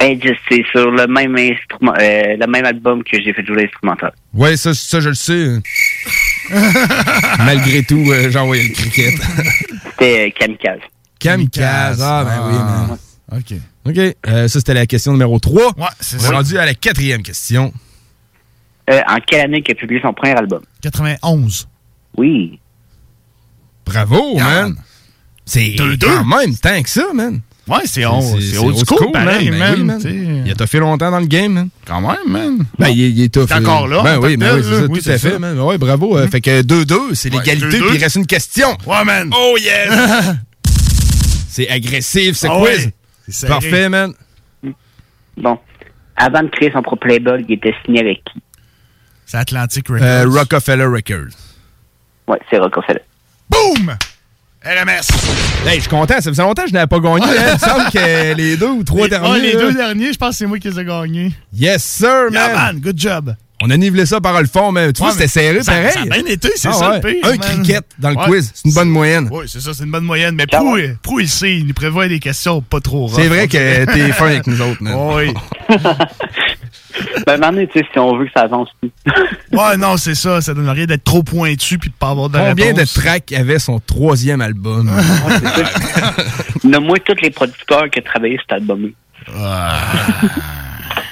C'est sur le même instrument, euh, le même album que j'ai fait jouer l'instrumental. Ouais, ça, ça, je le sais. *laughs* Malgré tout, euh, j'ai envoyé le cricket. C'était euh, Kamikaze. Kamikaze. Ah, ben oui, man. OK. OK. Euh, ça, c'était la question numéro 3. Ouais, c'est On est rendu à la quatrième question. Euh, en quelle année qu'il a publié son premier album? 91. Oui. Bravo, man. C'est quand même tant que ça, man. Ouais, c'est old- c'est old school, pareil, Ben man, oui, man. Il a toffé longtemps dans le game, man. Quand même, man. Ben, il, est- il est tough. T'es encore là, Ben en oui, tant ben oui, c'est ça, Oui, tout c'est à fait, ça. man. Ouais, bravo. Euh, Fait que 2-2, c'est Ouais, l'égalité, 2-2. puis il reste une question. Ouais, man. Oh, yes! *laughs* c'est agressif, ce Ah quiz. ouais, c'est. Parfait, man. Bon. Avant de créer son propre label, il était signé avec qui? C'est Atlantic Records. Euh, Rockefeller Records. Ouais, c'est Rockefeller. Boom! RMS. Hey, je suis content. Ça faisait longtemps que je n'avais pas gagné. hein. Il me semble que les deux ou trois Les- derniers. ouais, les là. deux derniers, je pense que c'est moi qui les ai gagnés. Yes, sir, man. Yeah, man. Good job. On a nivelé ça par le fond, mais tu vois, Ouais, c'était serré, ça- pareil. ça a bien été, c'est Ah ça ouais. le pire. Un cricket dans le Ouais. quiz, c'est une bonne moyenne. Oui, c'est ça, c'est une bonne moyenne. Mais Prou, Prou, il sait, il nous prévoit des questions pas trop rares. C'est vrai que t'es fin avec nous autres, man. Oui. *laughs* Ben, maintenant, tu sais, si on veut que ça avance plus. *laughs* Ouais, non, c'est ça. Ça donne rien d'être trop pointu puis de pas avoir de Combien de tracks avait son troisième album? *laughs* Nomme-moi tous les producteurs qui ont travaillé sur cet album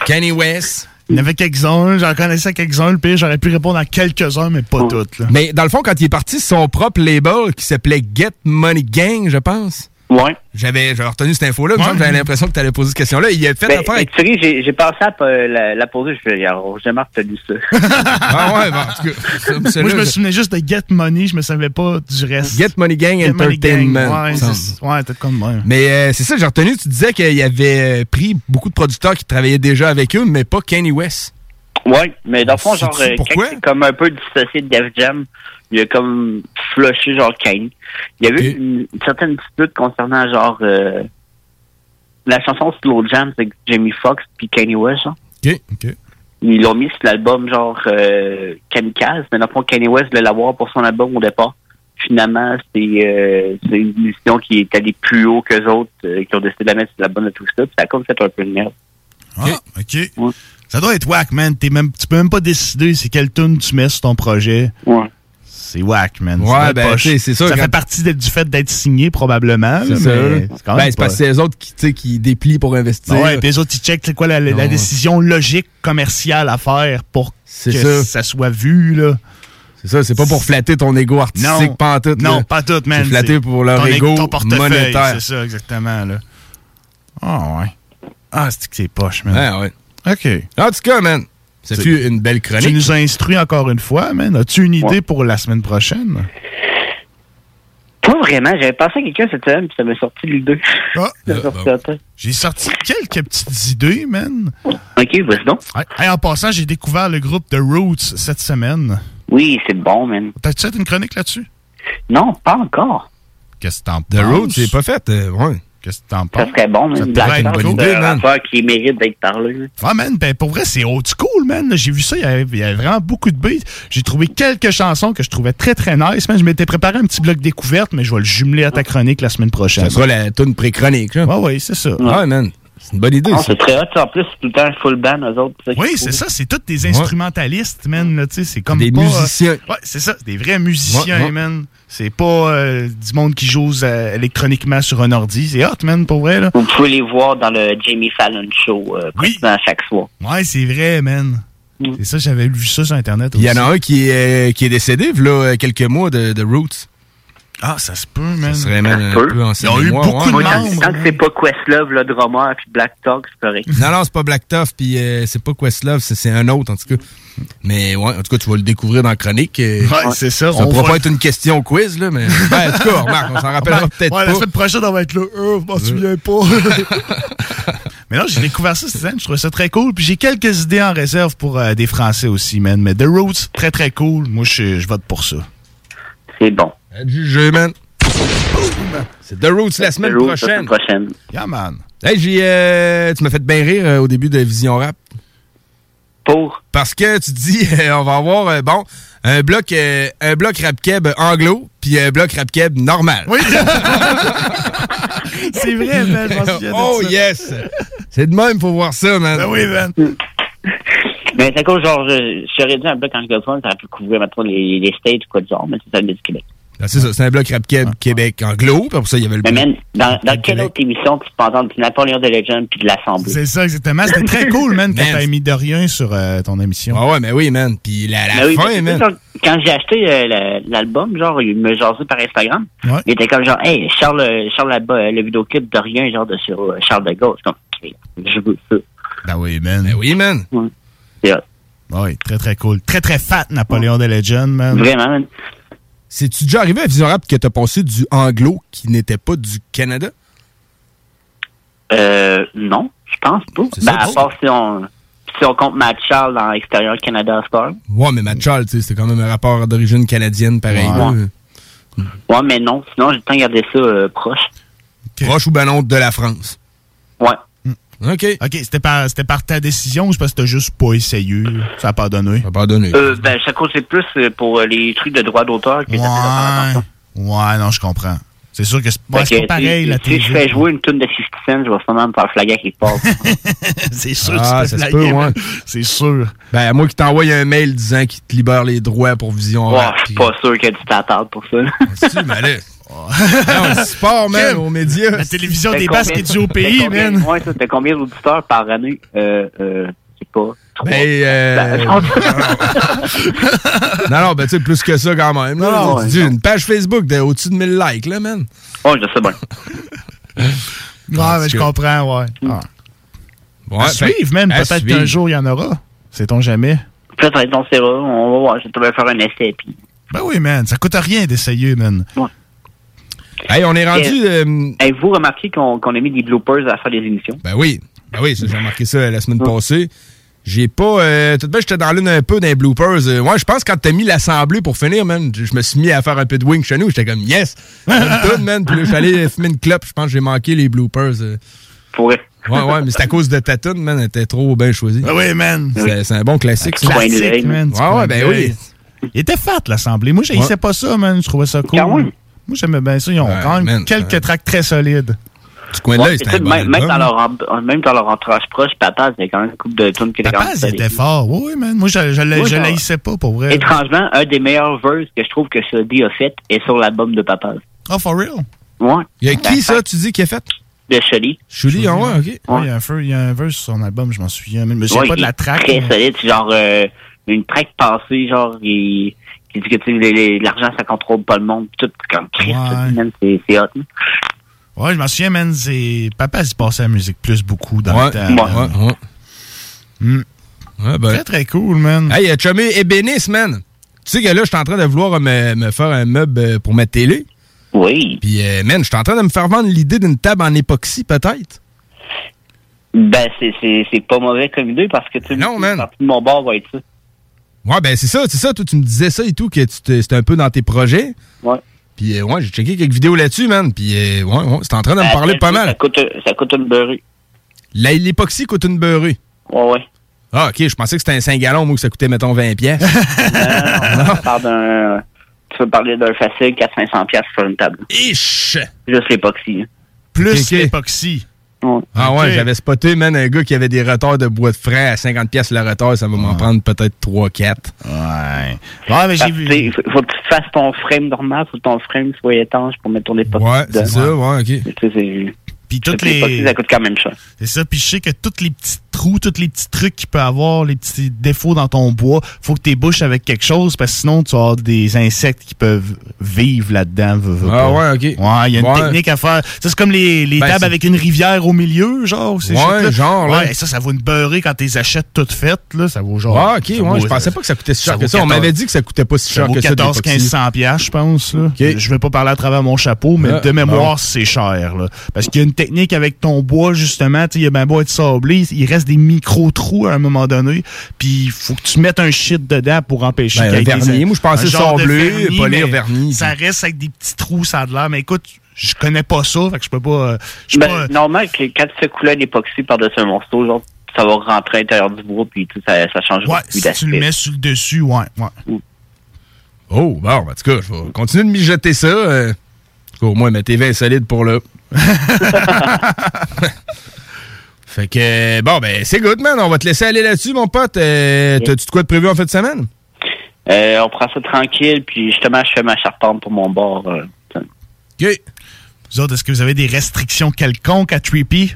Kanye West. Il y en avait quelques-uns, j'en connaissais quelques-uns. Le pire, j'aurais pu répondre à quelques-uns, mais pas toutes. Là. Mais dans le fond, quand il est parti son propre label qui s'appelait Get Money Gang, je pense. Ouais. J'avais j'avais retenu cette info-là. que J'avais l'impression que tu allais poser cette question-là. Il a fait Ben, affaire sais, j'ai j'ai pensé à la, la poser, je fais, alors, j'ai jamais retenu ça. *laughs* Ah ouais, bon, en tout cas, ça, Moi, je me souvenais juste de Get Money, je me savais pas du reste. Get Money Gang Get Money Gang, Entertainment. Ouais, ouais, peut-être comme moi. Mais euh, c'est ça, j'ai retenu, tu disais qu'il avait euh, pris beaucoup de producteurs qui travaillaient déjà avec eux, mais pas Kanye West. Ouais, mais dans le fond, genre, euh, pourquoi? c'est comme un peu dissocié de Def Jam, il a comme flushé genre Kane. Il y avait une, une certaine dispute concernant genre euh, la chanson Slow Jam avec Jamie Foxx puis Kanye West. Genre. OK, OK. Ils l'ont mis sur l'album genre euh, Kamikaze, mais dans le fond, Kanye West voulait l'avoir pour son album au départ. Finalement, c'est euh, c'est une édition qui est allée plus haut que autres, qui ont décidé de la mettre sur l'album de tout ça. Puis ça a comme fait un peu de merde. Ah, OK. Ça doit être whack, man. T'es même, tu peux même pas décider c'est quelle tune tu mets sur ton projet. Ouais. C'est whack, man. Ouais, Ça ben, c'est sûr, Ça quand- fait partie de- du fait d'être signé, probablement. C'est ça. Ben, même c'est parce que pas- c'est eux autres qui, tu sais, qui déplient pour investir. Ah ouais, puis les autres, ils checkent c'est quoi la, décision logique commerciale à faire pour que ça. ça soit vu, là. C'est ça, c'est pas pour flatter ton ego artistique, Non. pas en tout. Non, là. pas tout, man. C'est flatter pour leur ton ego monétaire. C'est ça, exactement, là. Ah, ouais. Ah, c'est que c'est poche, man. Ouais, ouais. OK. En tout cas, man, ça C'est- fut une belle chronique. Tu nous as instruit encore une fois, man. As-tu une idée pour la semaine prochaine? Pas vraiment. J'avais pensé à quelqu'un cette semaine, puis ça m'a sorti 2. Ah. J'ai sorti quelques petites idées, man. OK, vas-y donc. Hey, en passant, j'ai découvert le groupe The Roots cette semaine. Oui, c'est bon, man. T'as-tu fait une chronique là-dessus? Non, pas encore. Qu'est-ce que t'en The penses? Road, c'est pas fait. euh, ouais. Qu'est-ce que t'en Ça serait bon, Ça man. pourrait être Black une bonne idée, man. qui mérite d'être parlé. Ah, man, ben, pour vrai, c'est old school, man. J'ai vu ça, il y, avait, il y avait vraiment beaucoup de beats. J'ai trouvé quelques chansons que je trouvais très, très nice, man. Je m'étais préparé un petit bloc découverte, mais je vais le jumeler à ta chronique la semaine prochaine. Ça sera la tune pré-chronique, là. Ouais, ouais, c'est ça. Ouais, man. C'est une bonne idée, c'est très hot. En plus, c'est tout le temps full band, eux autres. Oui, c'est ça, c'est tous des instrumentalistes, man. là, tu sais, C'est comme Des pas, euh, musiciens. ouais, c'est ça, des vrais musiciens, Ouais, ouais. man. C'est pas euh, du monde qui joue euh, électroniquement sur un ordi. C'est hot, man, pour vrai, là. Vous pouvez les voir dans le Jamie Fallon Show euh, pratiquement chaque soir. Ouais, c'est vrai, man. C'est ça, j'avais vu ça sur Internet Il aussi. y en a un qui est, qui est décédé, là, quelques mois de, de Roots. Ah, ça se peut, man. Ça serait même un peut. peu en Ils ont eu beaucoup ouais. de membres. tant que c'est pas Questlove, le drummer, puis Black Dog, c'est correct. Non, non, c'est pas Black Tough, puis euh, c'est pas Questlove, c'est c'est un autre, en tout cas. Mais ouais, en tout cas, tu vas le découvrir dans la chronique. euh, Ouais, c'est ça. Ça on pourra va- pas être une question au quiz, là, mais. *laughs* Ben, en tout cas, remarque, on s'en rappellera peut-être ouais, pas. la semaine prochaine, on va être là. Euh, je m'en souviens pas. *laughs* mais non, j'ai découvert ça cette semaine. Je trouvais ça très cool. Puis j'ai quelques idées en réserve pour euh, des Français aussi, man. Mais The Roots, très très cool. Moi, je, je vote pour ça. C'est bon. Du jeu, man. C'est The Roots la semaine la prochaine. semaine prochaine. Yeah, man. Hey, j'ai, euh, tu m'as fait bien rire euh, au début de Vision Rap. Pour? Parce que tu dis, *laughs* euh, on va avoir, euh, bon, un bloc, euh, un bloc rap keb anglo, puis un bloc rap keb normal. Oui. *laughs* C'est vrai, man. de oh ça. yes! C'est de même, faut voir ça, man. Ben oui, man. *laughs* Mais c'est à cause, genre, je, serais dit un bloc anglophone, ça aurait pu couvrir, maintenant les, les States ou quoi du genre, mais c'est ça, le du Québec. Ah, c'est ça, c'est un bloc rap Québec anglo, puis après ça, il y avait le Mais man, dans, dans quelle autre émission tu peux entendre du Napoléon de Legend puis de l'Assemblée? C'est ça, exactement. C'était très *laughs* cool, man, quand t'as mis de rien sur euh, ton émission. Ah ouais, mais oui, man. Puis la, la oui, fin, man. Quand, j'ai acheté euh, l'album, genre, il me jasait par Instagram. Ouais. Il était comme genre, hey, Charles, Charles là-bas, euh, le vidéoclip de rien, genre, de sur euh, Charles de Gaulle. Je suis comme, je veux ça. Ben oui, man. Ben oui, man. Oui, très, très cool. Très, très fat, Napoléon de Legend, man. Vraiment, man. C'est-tu déjà arrivé à Vision Rap que t'as passé du anglo qui n'était pas du Canada? Euh, non, je pense pas. Ben, ça, à part si on, si on compte Matt Charles dans l'extérieur Canada Star. Ouais, mais Matt Charles, tu c'était quand même un rapport d'origine canadienne, pareil. Ouais. là. Ouais, mais non. Sinon, j'ai le temps de garder ça euh, proche. Proche ou ben non de la France. Ouais. OK. OK, c'était par, c'était par ta décision ou c'est parce que t'as juste pas essayé? Ça a pas donné? Ça a pas donné. Euh, ben, ça c'est plus euh, pour euh, les trucs de droit d'auteur que ça attention. Ouais, non, je comprends. C'est sûr que c'est ouais, que, pas pareil, si, la si je fais jouer une tune de 50 Cent, je vais sûrement me faire flaguer à quelque part. *laughs* c'est sûr Ah, que ça tu se te peut, ouais. C'est sûr. Ben, à moi qui t'envoie un mail disant qu'il te libère les droits pour Vision Ouais, je suis pas sûr qu'il y a du tatard pour ça. Si, mais là. *laughs* Non, sport, man, aux médias. La télévision des combien- baskets du au pays, combien- man? Ouais, ça, c'était combien d'auditeurs par année? Euh, euh, je sais pas. Ben, euh, *laughs* non, non, ben, tu sais, plus que ça quand même. Non, non, Tu ouais, dis, une page Facebook de au-dessus de 1000 likes, là, man. Ouais, je sais bien. *laughs* Ouais, mais je comprends, ouais. Ah. Ouais, à suivre, même. Peut-être qu'un jour, il y en aura. Sait-on jamais? Peut-être, on sait pas. On va voir. Je vais faire un essai. Puis... Ben oui, man. Ça coûte rien d'essayer, man. Hey, on est rendu. euh, Avez-vous remarqué qu'on a mis des bloopers à faire des émissions? Ben oui. Ben oui, j'ai remarqué ça la semaine passée. J'ai pas. Euh, tout de même, j'étais dans l'une un peu les bloopers. Euh, ouais, je pense que quand t'as mis l'assemblée pour finir, man, je je me suis mis à faire un peu de wing chez nous. J'étais comme yes! *laughs* Toune, man. Puis là, je suis allé fumer une clope. Je pense que j'ai manqué les bloopers. euh. Pourrait. Ouais, ouais, mais c'est à cause de ta toune, man. Elle était trop bien choisie. Ben oui, man. C'est c'est un bon classique, ça. Classique, man. Ouais, ouais, ben oui. Il était fat, l'Assemblée. Moi, j'haïssais Ouais. pas ça, man. Je trouvais ça cool. Quand même. Moi, j'aimais bien ça. Ils ont Ouais, quand même man, quelques ouais. tracks très solides. Du coin Ouais, écoute, même, même dans leur, même dans leur entourage proche, Papa, c'est quand même une couple de tunes qui était quand même Papa, solide. c'était fort. Oui, man. Moi, je, je, l'haïssais pas, pour vrai. Étrangement, un des meilleurs verses que je trouve que Sodi a fait est sur l'album de Papa. Oh, for real? Ouais. Il y a qui, ça, tu dis, qui a fait? De Shelly. Chuli, ah ouais, ok. Ouais, Il y a un feu- il y a un verse sur son album, je m'en souviens. Mais je me souviens Ouais, pas de il la track. Très mais- solide. C'est genre euh, une track passée, genre, il, qui dit que sais, l'argent, ça contrôle pas le monde. Tout comme Christ, Ouais. man, c'est hot. hein. Ouais, je m'en souviens, man. c'est- Papa, il passait à la musique plus beaucoup dans Ouais, le temps. ouais, ouais. Hmm. Ouais, ben. Très, très cool, man. Hey, euh, Chumé Ébénis, man. Tu sais que là, je suis en train de vouloir me, me faire un meuble euh, pour ma télé. Oui. Puis, euh, man, je suis en train de me faire vendre l'idée d'une table en époxy, peut-être. Ben, c'est- pas mauvais comme idée parce que tu Non, man. partie de mon bord va être ça. Ouais, ben c'est ça, c'est ça. Toi, tu me disais ça et tout, que c'était un peu dans tes projets. Ouais. Puis, euh, ouais, j'ai checké quelques vidéos là-dessus, man. Puis, euh, ouais, ouais, c'est en train de me Ben, parler ça- pas Ça mal. coûte, ça coûte une beurrée. L'époxy coûte une beurrée. Ouais, ouais. Ah, ok, je pensais que c'était un 5 gallons, moi, que ça coûtait, mettons, 20 pièces. *laughs* On parle d'un. Tu veux parler d'un facile 400-500$ piastres sur une table. Ish! Juste l'époxy. hein. Plus ok. Ah ouais, j'avais spoté, man, un gars qui avait des retards de bois de frein à 50 pièces le retard, ça va m'en prendre peut-être 3-4. Ouais. Ouais, mais j'ai vu. Il faut, faut que tu fasses ton frame normal, faut que ton frame soit étanche pour mettre ton époxy. Ouais, c'est dedans. ça, ouais, ok. Puis toutes les. Ça coûte quand même cher. C'est ça, puis je sais que tous les petits trous, tous les petits trucs qu'il peut avoir, les petits défauts dans ton bois, faut que tu bouches avec quelque chose parce que sinon tu vas avoir des insectes qui peuvent vivre là-dedans. Ah pas. ouais, ok. Ouais, il y a une Ouais. technique à faire. Ça, c'est comme les, les Ben, tables avec une rivière au milieu, genre. ces Ouais, genre, là. Ouais, ça, ça vaut une beurrée quand tu les achètes toutes faites, là. Ça vaut genre. Ah, ok, ça ouais, vaut- je pensais pas que ça coûtait si ça cher que ça. On 14 m'avait dit que ça coûtait pas si Ça cher vaut que ça. 14 d'époxy. 1500 piastres, je pense. Là. Je vais pas parler à travers mon chapeau, mais Ah, de mémoire, bon. c'est cher. Là. Parce qu'il y a une technique avec ton bois, justement. Il a bien beau être sablé, il reste des micro-trous à un moment donné. Puis il faut que tu mettes un shit dedans pour empêcher Ben, qu'il y un ait des- vernis. Moi, je pensais un genre de sablé, vernis, polir mais vernis. Ça reste avec des petits trous, ça a de l'air. Mais écoute, je connais pas ça, fait que je peux pas. euh, je Ben, pas- Normal que quand tu fais couler un époxy par-dessus un morceau, genre, ça va rentrer à l'intérieur du bois, puis tout, ça, ça change Ouais, plus si tu le mets sur le dessus, ouais. ouais. Oh, bon, en tout cas, je vais continuer de mijoter ça. euh. Au moins, ma TV est solide pour là. Fait que, bon, ben, c'est good, man. On va te laisser aller là-dessus, mon pote. Euh, T'as-tu de quoi de prévu en fin de semaine? Euh, on prend ça tranquille, puis justement, je fais ma charpente pour mon bord. euh. OK. Vous autres, est-ce que vous avez des restrictions quelconques à Trippy?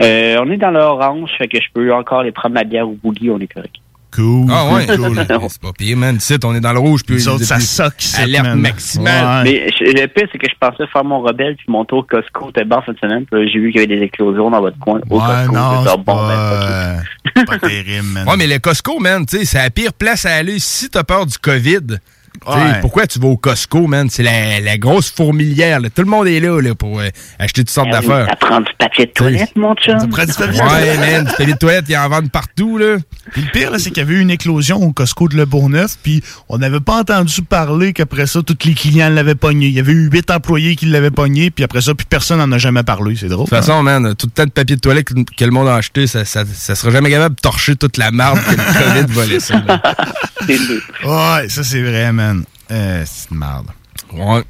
Euh, on est dans l'orange, fait que je peux encore les prendre ma bière au boogie, on est correct. Cool. Ah ouais, cool. *laughs* c'est pas pire, man. Ici, on est dans le rouge. Puis Nous autres, ça soque Alerte man. maximale. Mais le pire, c'est que je pensais faire mon rebelle, puis mon tour Costco était bon cette semaine, j'ai vu qu'il y avait des éclosions dans votre coin. Au Ouais, Costco, non, c'est bon, pas, ben, euh, pas terrible, man. Ouais, mais le Costco, man, tu sais, c'est la pire place à aller si t'as peur du COVID. Ouais. Pourquoi tu vas au Costco, man? C'est la, la grosse fourmilière. là. Tout le monde est là, là pour euh, acheter toutes sortes Ah oui, d'affaires. Ça prend du papier de toilette, mon chum. Ça prend du papier de Ouais, toilette. man, du papier de toilette, ils en vendent partout, là. Puis le pire, c'est qu'il y avait eu une éclosion au Costco de Le Bourgneuf, puis on n'avait pas entendu parler qu'après ça, tous les clients l'avaient pogné. Il y avait eu huit employés qui l'avaient pogné, puis après ça, puis personne n'en a jamais parlé. C'est drôle. De toute façon, man, tout le temps de papier de toilette que, que le monde a acheté, ça, ça, ça sera jamais capable de torcher toute la marde que le COVID va laisser. là. *laughs* hein. Ouais, ça, c'est vrai, man. Euh, c'est une merde. Ouais.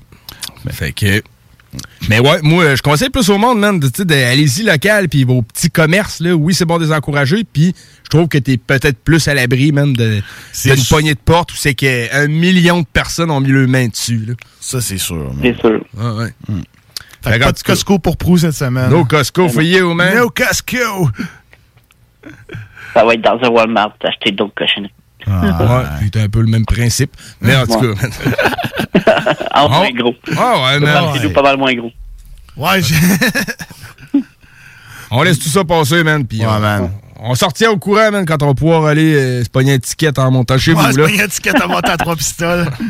Fait que. Mais ouais, moi, je conseille plus au monde, man, allez-y local, puis vos petits commerces, là. Oui, c'est bon de les encourager, puis je trouve que t'es peut-être plus à l'abri, même, de, d'une poignée de porte où c'est qu'un million de personnes ont mis le main dessus, là. Ça, c'est sûr. man. C'est sûr. Ouais, ouais. Fait que Fait pas de Costco pour Prou cette semaine. No Costco for you, man. No Costco! Ça va être dans un Walmart, acheter d'autres cochonneries. Ouais, puis c'est un peu le même principe. Mais en tout Ouais. cas. En *laughs* Oh. moins gros. Ah ouais, man. C'est nous pas mal moins gros. Ouais, j'ai- *laughs* On laisse tout ça passer, man. Puis Ouais, on, man. on sortira au courant, man, quand on va pouvoir aller euh, se pogner un ticket en montant chez Ouais, vous, là. pas une étiquette à monter à trois pistoles. *laughs*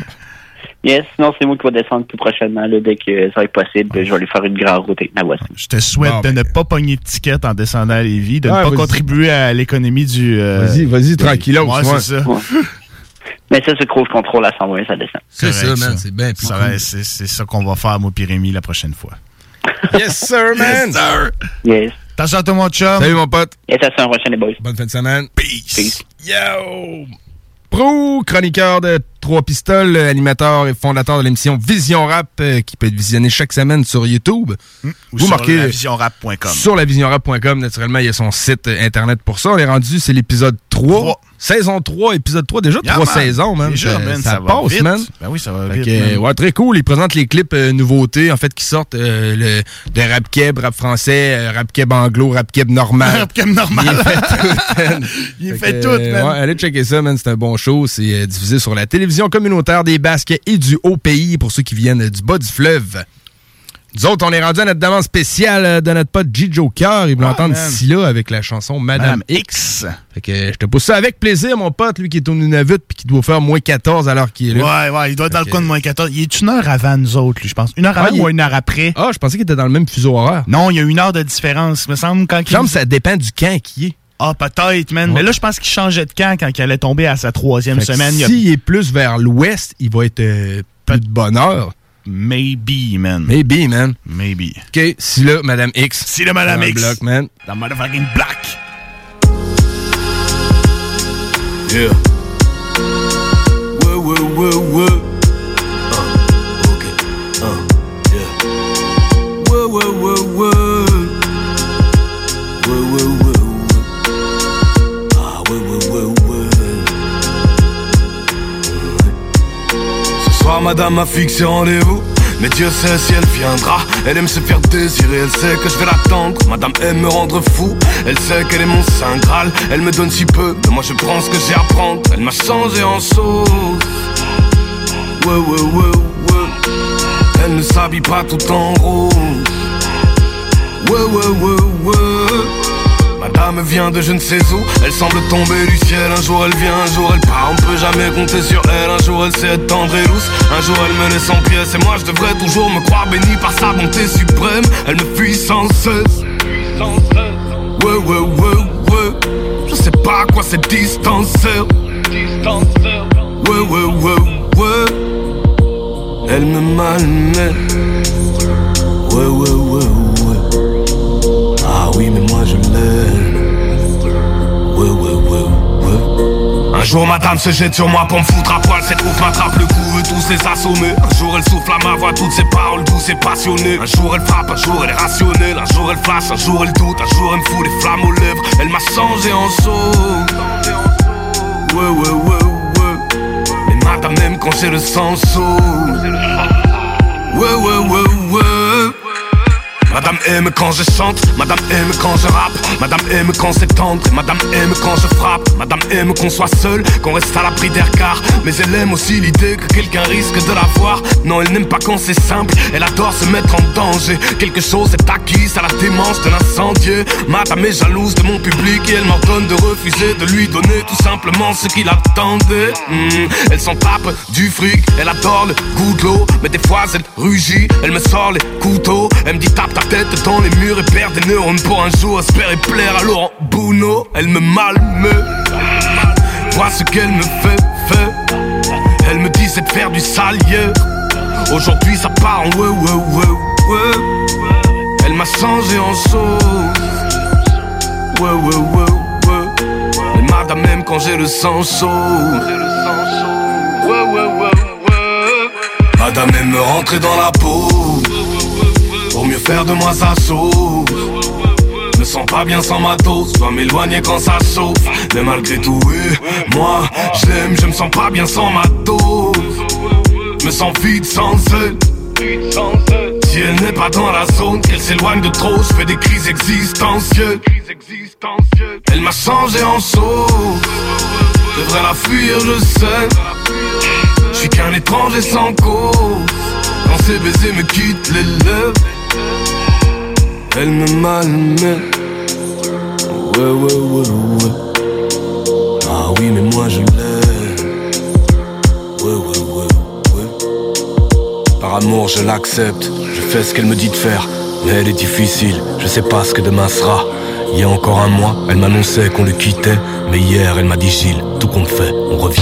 Yes, sinon c'est moi qui vais descendre tout prochainement, là, dès que ça va être possible. Je vais aller faire une grande route avec ma voiture. Je te souhaite Bon, de ne pas pogner de ticket en descendant à Lévis, de Ouais, ne pas vas-y. contribuer à l'économie du. euh, Vas-y, vas-y, tranquillos, Ouais, ouais. c'est ça. Ouais. Mais ça, c'est cruise control à 120, ça descend. C'est ça, man. C'est bien plus Ça C'est c'est ça qu'on va faire, moi, Pyrémie, la prochaine fois. *laughs* Yes, sir, man. Yes, sir. Yes. Attention à toi, mon chum? Salut, mon pote. Yes, à la prochaine, les boys. Bonne fin de semaine. Peace. Peace. Yo! Pro, chroniqueur de Trois Pistoles, animateur et fondateur de l'émission Vision Rap, euh, qui peut être visionné chaque semaine sur YouTube. Ou Vous sur marquez lavisionrap.com. sur lavisionrap.com, naturellement, il y a son site internet pour ça. On est rendu, c'est l'épisode 3. Trois. Saison 3, épisode 3. Déjà Yeah, trois man. saisons, man. Déjà, ça, man, ça ça va passe, vite. man. Ben oui, ça va Fait vite, que, ouais, très cool. Il présente les clips euh, nouveautés, en fait, qui sortent euh, le, de rap keb, rap français, euh, rap keb anglo, rap keb normal. *laughs* Rap Keb normal. Il fait tout, man. *laughs* Il Fait fait que, tout, man. ouais, allez checker ça, man. C'est un bon show. C'est euh, diffusé sur la télévision communautaire des Basques et du Haut-Pays pour ceux qui viennent du bas du fleuve. Nous autres, on est rendu à notre demande spéciale euh, de notre pote G. Joker. Ils vont Ouais, entendre d'ici là avec la chanson Madame, Madame X. Fait que euh, je te pousse ça avec plaisir, mon pote, lui qui est au Nunavut puis qui doit faire moins 14 à l'heure qu'il est là. Ouais, ouais, il doit être dans le coin de moins 14. Il est une heure avant nous autres, lui, je pense. Une heure Ah, avant il- ou une heure après? Ah, je pensais qu'il était dans le même fuseau horaire. Non, il y a une heure de différence, me semble, quand Il ça dépend du camp qui est. Ah, peut-être, man. Ouais. Mais là, je pense qu'il changeait de camp quand il allait tomber à sa troisième Fait semaine. Il a S'il est plus vers l'ouest, il va être euh, plus de bonne heure. Maybe, man. Maybe, man. Maybe. OK, si là, Madame X. Si le Madame Dans X. bloc, man. Dans motherfucking black. Yeah. Madame a fixé rendez-vous. Mais Dieu sait si elle viendra. Elle aime se faire désirer, elle sait que je vais l'attendre. Madame aime me rendre fou. Elle sait qu'elle est mon saint Graal. Elle me donne si peu, mais moi je prends ce que j'ai à prendre. Elle m'a changé en sauce. Ouais, ouais, ouais, ouais. Elle ne s'habille pas tout en rose. Ouais, ouais, ouais, ouais. Madame vient de je ne sais où, elle semble tomber du ciel. Un jour elle vient, un jour elle part, on peut jamais compter sur elle. Un jour elle sait être tendre et douce, un jour elle me laisse en pièces. Et moi je devrais toujours me croire béni par sa bonté suprême. Elle me fuit sans cesse. Ouais, ouais, ouais, ouais. Je sais pas quoi cette distance sert. Ouais, ouais, ouais, ouais. Elle me malmène. Ouais, ouais, ouais, ouais. Oui, mais moi je l'aime. Ouais, ouais, ouais, ouais. Un jour, madame se jette sur moi pour me foutre à poil. Cette ouf m'attrape le cou, veut tous les assommer. Un jour, elle souffle à ma voix toutes ses paroles douces et passionnées. Un jour, elle frappe, un jour, elle est rationnelle. Un jour, elle flash, un jour, elle doute. Un jour, elle me fout des flammes aux lèvres. Elle m'a changé en saut. Ouais, ouais, ouais, ouais. Mais madame aime quand j'ai le sang chaud. Ouais, ouais, ouais, ouais. Madame aime quand je chante, Madame aime quand je rappe, Madame aime quand c'est tendre, Madame aime quand je frappe, Madame aime qu'on soit seul, qu'on reste à l'abri des regards, mais elle aime aussi l'idée que quelqu'un risque de la voir. Non, elle n'aime pas quand c'est simple, elle adore se mettre en danger. Quelque chose est acquis, à la démence de l'incendier. Madame est jalouse de mon public et elle m'ordonne de refuser de lui donner tout simplement ce qu'il attendait. Hmm, elle s'en tape du fric, elle adore le goût de l'eau, mais des fois elle rugit, elle me sort les couteaux, elle me dit tape ta tête dans les murs et perd des neurones pour un jour espérer plaire à Laurent Bouno. Elle me malmeut, vois ce qu'elle me fait, fait. Elle me disait de faire du salier. Aujourd'hui ça part en ouais, ouais, ouais, ouais. Elle m'a changé en chose. Ouais, ouais, ouais. Mais madame aime quand j'ai le sang chaud. Ouais, ouais, ouais, ouais. Madame rentrer dans la peau. Pour mieux faire de moi sa sauve Me sens pas bien sans ma dose. Dois m'éloigner quand ça chauffe Mais malgré tout oui, Moi je l'aime. Je me sens pas bien sans ma dose. Me sens vide sans elle. Si elle n'est pas dans la zone Qu'elle s'éloigne de trop. Je fais des crises existentielles. Elle m'a changé en sauve Devrais la fuir je sais Je suis qu'un étranger sans cause. Quand ses baisers me quittent les lèvres elle me malmène. Ouais, ouais, ouais, ouais. Ah oui, mais moi je l'aime. Ouais, ouais, ouais, ouais. Par amour, je l'accepte. Je fais ce qu'elle me dit de faire. Mais elle est difficile. Je sais pas ce que demain sera. Il y a encore un mois, elle m'annonçait qu'on le quittait. Mais hier, elle m'a dit Gilles, tout compte fait, on revient.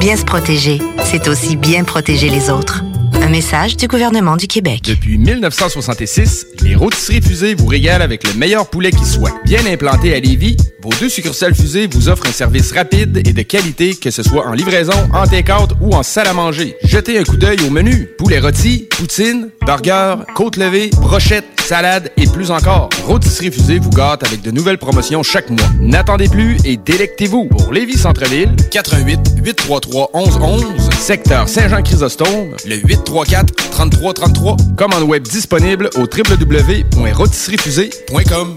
Bien se protéger, c'est aussi bien protéger les autres. Un message du gouvernement du Québec. Depuis 1966, les rôtisseries fusées vous régalent avec le meilleur poulet qui soit. Bien implanté à Lévis, vos deux succursales fusées vous offrent un service rapide et de qualité, que ce soit en livraison, en take-out ou en salle à manger. Jetez un coup d'œil au menu. Poulet rôti, poutine, burger, côte levée, brochette, salade et plus encore. Rôtisserie fusée vous gâte avec de nouvelles promotions chaque mois. N'attendez plus et délectez-vous. Pour Lévis Centre-Ville, 88 833 1111, secteur Saint-Jean-Chrysostome, le 834 3333. Commande web disponible au www.rôtisseriefusée.com.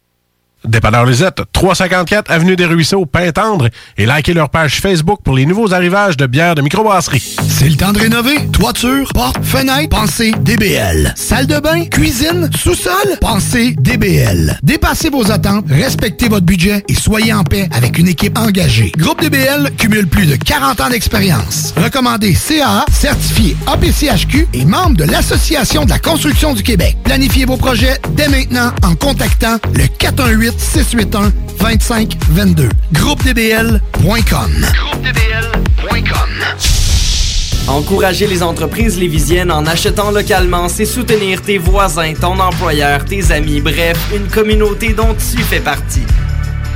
Dépanneur Lisette, 354 Avenue des Ruisseaux, Pintendre, et likez leur page Facebook pour les nouveaux arrivages de bières de microbrasserie. C'est le temps de rénover. Toiture, porte, fenêtre, pensez DBL. Salle de bain, cuisine, sous-sol, pensez DBL. Dépassez vos attentes, respectez votre budget et soyez en paix avec une équipe engagée. Groupe DBL cumule plus de 40 ans d'expérience. Recommandé CAA, certifié APCHQ et membre de l'Association de la construction du Québec. Planifiez vos projets dès maintenant en contactant le 418 681 2522. GroupeDBL.com. Encourager les entreprises lévisiennes en achetant localement, c'est soutenir tes voisins, ton employeur, tes amis, bref, une communauté dont tu fais partie.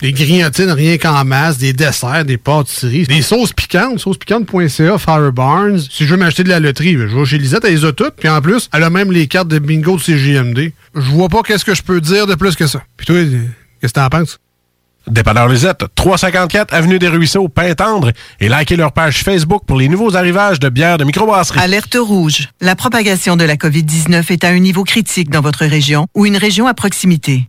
des grignotines rien qu'en masse, des desserts, des pâtisseries, des sauces piquantes, saucespiquante.ca, Fire Barnes. Si je veux m'acheter de la loterie, je vais chez Lisette, elle les a toutes. Puis en plus, elle a même les cartes de bingo de CGMD. Je vois pas qu'est-ce que je peux dire de plus que ça. Puis toi, qu'est-ce que t'en penses? Dépanneur Lisette, 354 Avenue des Ruisseaux, Pintendre, et likez leur page Facebook pour les nouveaux arrivages de bières de microbrasserie. Alerte rouge. La propagation de la COVID-19 est à un niveau critique dans votre région ou une région à proximité.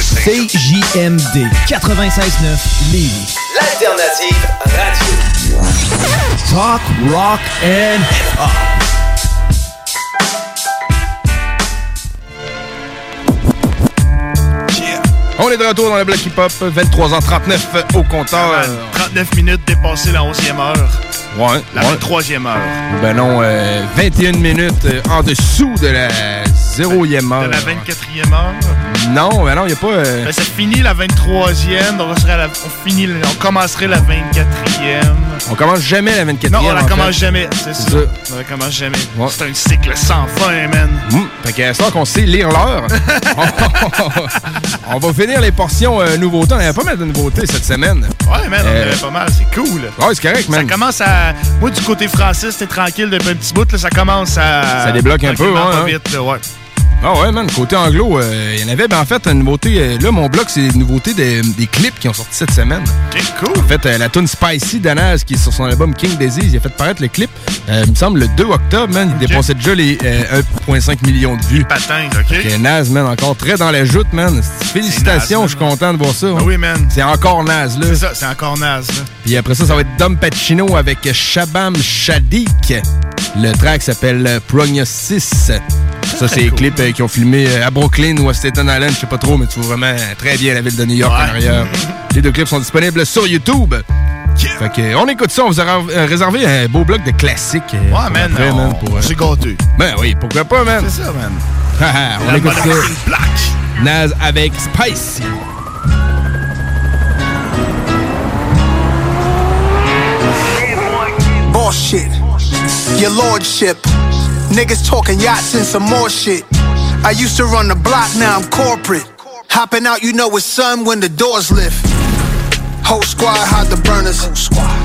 CJMD 96.9 Lévis. L'alternative radio. Talk, rock and hip-hop. On est de retour dans le bloc hip-hop, 23h39 au compteur. 39 minutes dépassé la 11e heure. Ouais. La ouais. 23e heure. Ben non, euh, 21 minutes euh, en dessous de la zéroième heure. De la 24e heure? Non, ben non, il n'y a pas... euh, Ben, ça finit la 23e, donc on, serait la- on, finit, on commencerait la 24e. on commence jamais la 24e. Non, on la en commence fait. jamais, c'est ça. ça. On la commence jamais. C'est un cycle sans fin, man. Hum, Fait que c'est qu'on sait lire l'heure. *laughs* on, on va finir les portions euh, nouveautés. On avait pas mal de nouveautés cette semaine. Ouais, man, on Euh, avait pas mal, c'est cool. Ouais, c'est correct, man. Ça commence à. Moi, du côté français, c'était tranquille depuis un petit bout, là, ça commence à. Ça débloque un peu, ouais, pas hein. vite, là, ouais. Ah ouais, man. Côté anglo, euh, il y en avait, ben en fait, une nouveauté. euh, là, mon blog, c'est une nouveauté des, des clips qui ont sorti cette semaine. Ok, cool. En fait, euh, la tune Spicy d'Anaz, qui est sur son album King Disease, il a fait paraître le clip, il me semble, le 2 octobre, man. Il dépassait déjà les euh, 1,5 million de vues. Patin, OK? Que Naz, man, encore très dans la joute, man. Félicitations, je suis content de voir ça. Ah oui, man. C'est encore Naz, là. C'est ça, c'est encore naze, là. Puis après ça, ça va être Dom Pacino avec Shabam Shadik. Le track s'appelle Prognosis. Ça, c'est les clips euh, qui ont filmé euh, à Brooklyn ou à Staten Island, je sais pas trop, mais tu vois vraiment très bien la ville de New York en arrière. Les deux clips sont disponibles sur YouTube. Fait que, euh, on écoute ça, on vous a réservé un beau bloc de classiques. Ouais, pour man, après, on- man, pour, euh, c'est gâté. Ben oui, pourquoi pas, man? C'est ça, man. Haha, *laughs* on La écoute ça. Naz avec Spicy. Bullshit. Your lordship. Niggas talking yachts and some more shit. I used to run the block, now I'm corporate. Hopping out, you know it's sun when the doors lift. Whole squad hide the burners.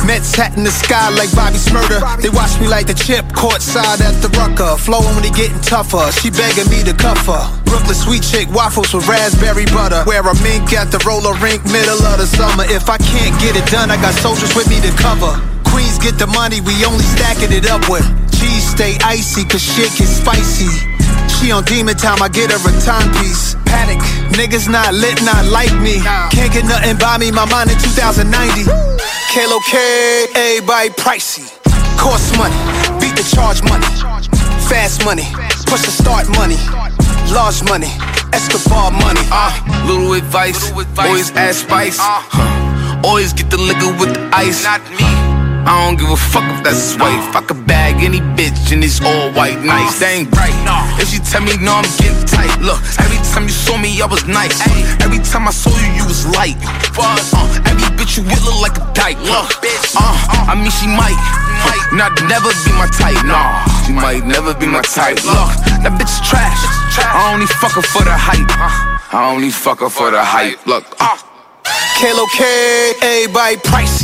Mets hat in the sky like Bobby Smurder. They watch me like the chip, courtside at the rucker. When they getting tougher. She begging me to cuff her. Brooklyn sweet chick, waffles with raspberry butter. Wear a mink at the roller rink, middle of the summer. If I can't get it done, I got soldiers with me to cover. Queens get the money, we only stacking it up with. Cheese stay icy, cause shit get spicy. She on demon time, I get her a timepiece. Panic, niggas not lit, not like me. Can't get nothing by me, my mind in 2090. Kalo K, everybody pricey. Cost money, beat the charge money. Fast money, push the start money. large money, Escobar money. Uh, little advice, always add spice. Huh. Always get the liquor with the ice. Not me. I don't give a fuck if that's his wife. I could bag any bitch and it's all white, nice. That ain't right. If she tell me no, I'm getting tight. Look, every time you saw me, I was nice. Every time I saw you, you was light. Uh, every bitch you with look like a dyke. Look, uh, I mean she might, might not never be my type. Nah, she might never be my type. Look, that bitch is trash. I only fuck her for the hype. I only fuck her for the hype. Look, uh. Kalo K, everybody pricey.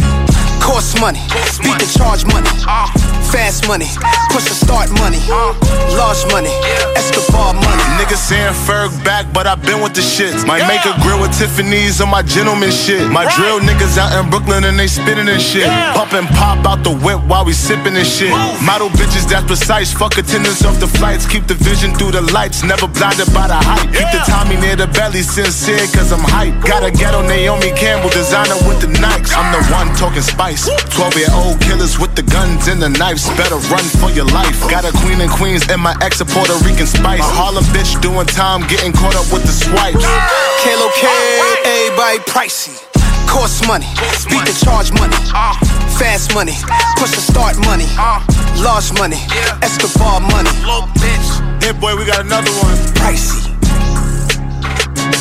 Cost money, beat the charge money. Ah. Fast money, push the start money. Ah. Large money, Escobar money. Niggas saying Ferg back, but I been with the shits. Might make a grill with Tiffany's on my gentleman shit. My drill niggas out in Brooklyn and they spitting and shit. Pump and pop out the whip while we sipping and shit. Model bitches that's precise. Fuck attendance off the flights. Keep the vision through the lights. Never blinded by the hype. Keep the Tommy near the belly, sincere cause I'm hype. Got a ghetto Naomi Campbell designer with the Nikes. I'm the one talking spice. 12 year old killers with the guns and the knives. Better run for your life. Got a queen and queens and my ex a Puerto Rican spice. Harlem bitch doing time, getting caught up with the swipes. Kalo K, everybody pricey. Cost money, beat the charge money. Fast money, push the start money. Large money, Escobar money. Hey boy, we got another one. Pricey.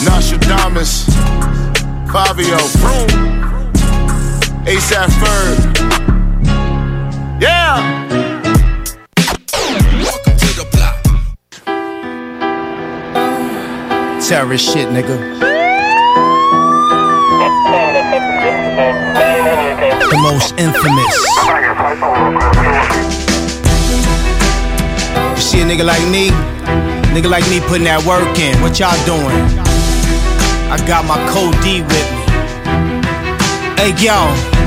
Nostradamus. Fabio. Vroom. ASAP Ferg. Yeah! Welcome to the block. Terrorist shit, nigga. The most infamous. You see a nigga like me? Nigga like me putting that work in. What y'all doing? I got my code D with me. Hey, yo.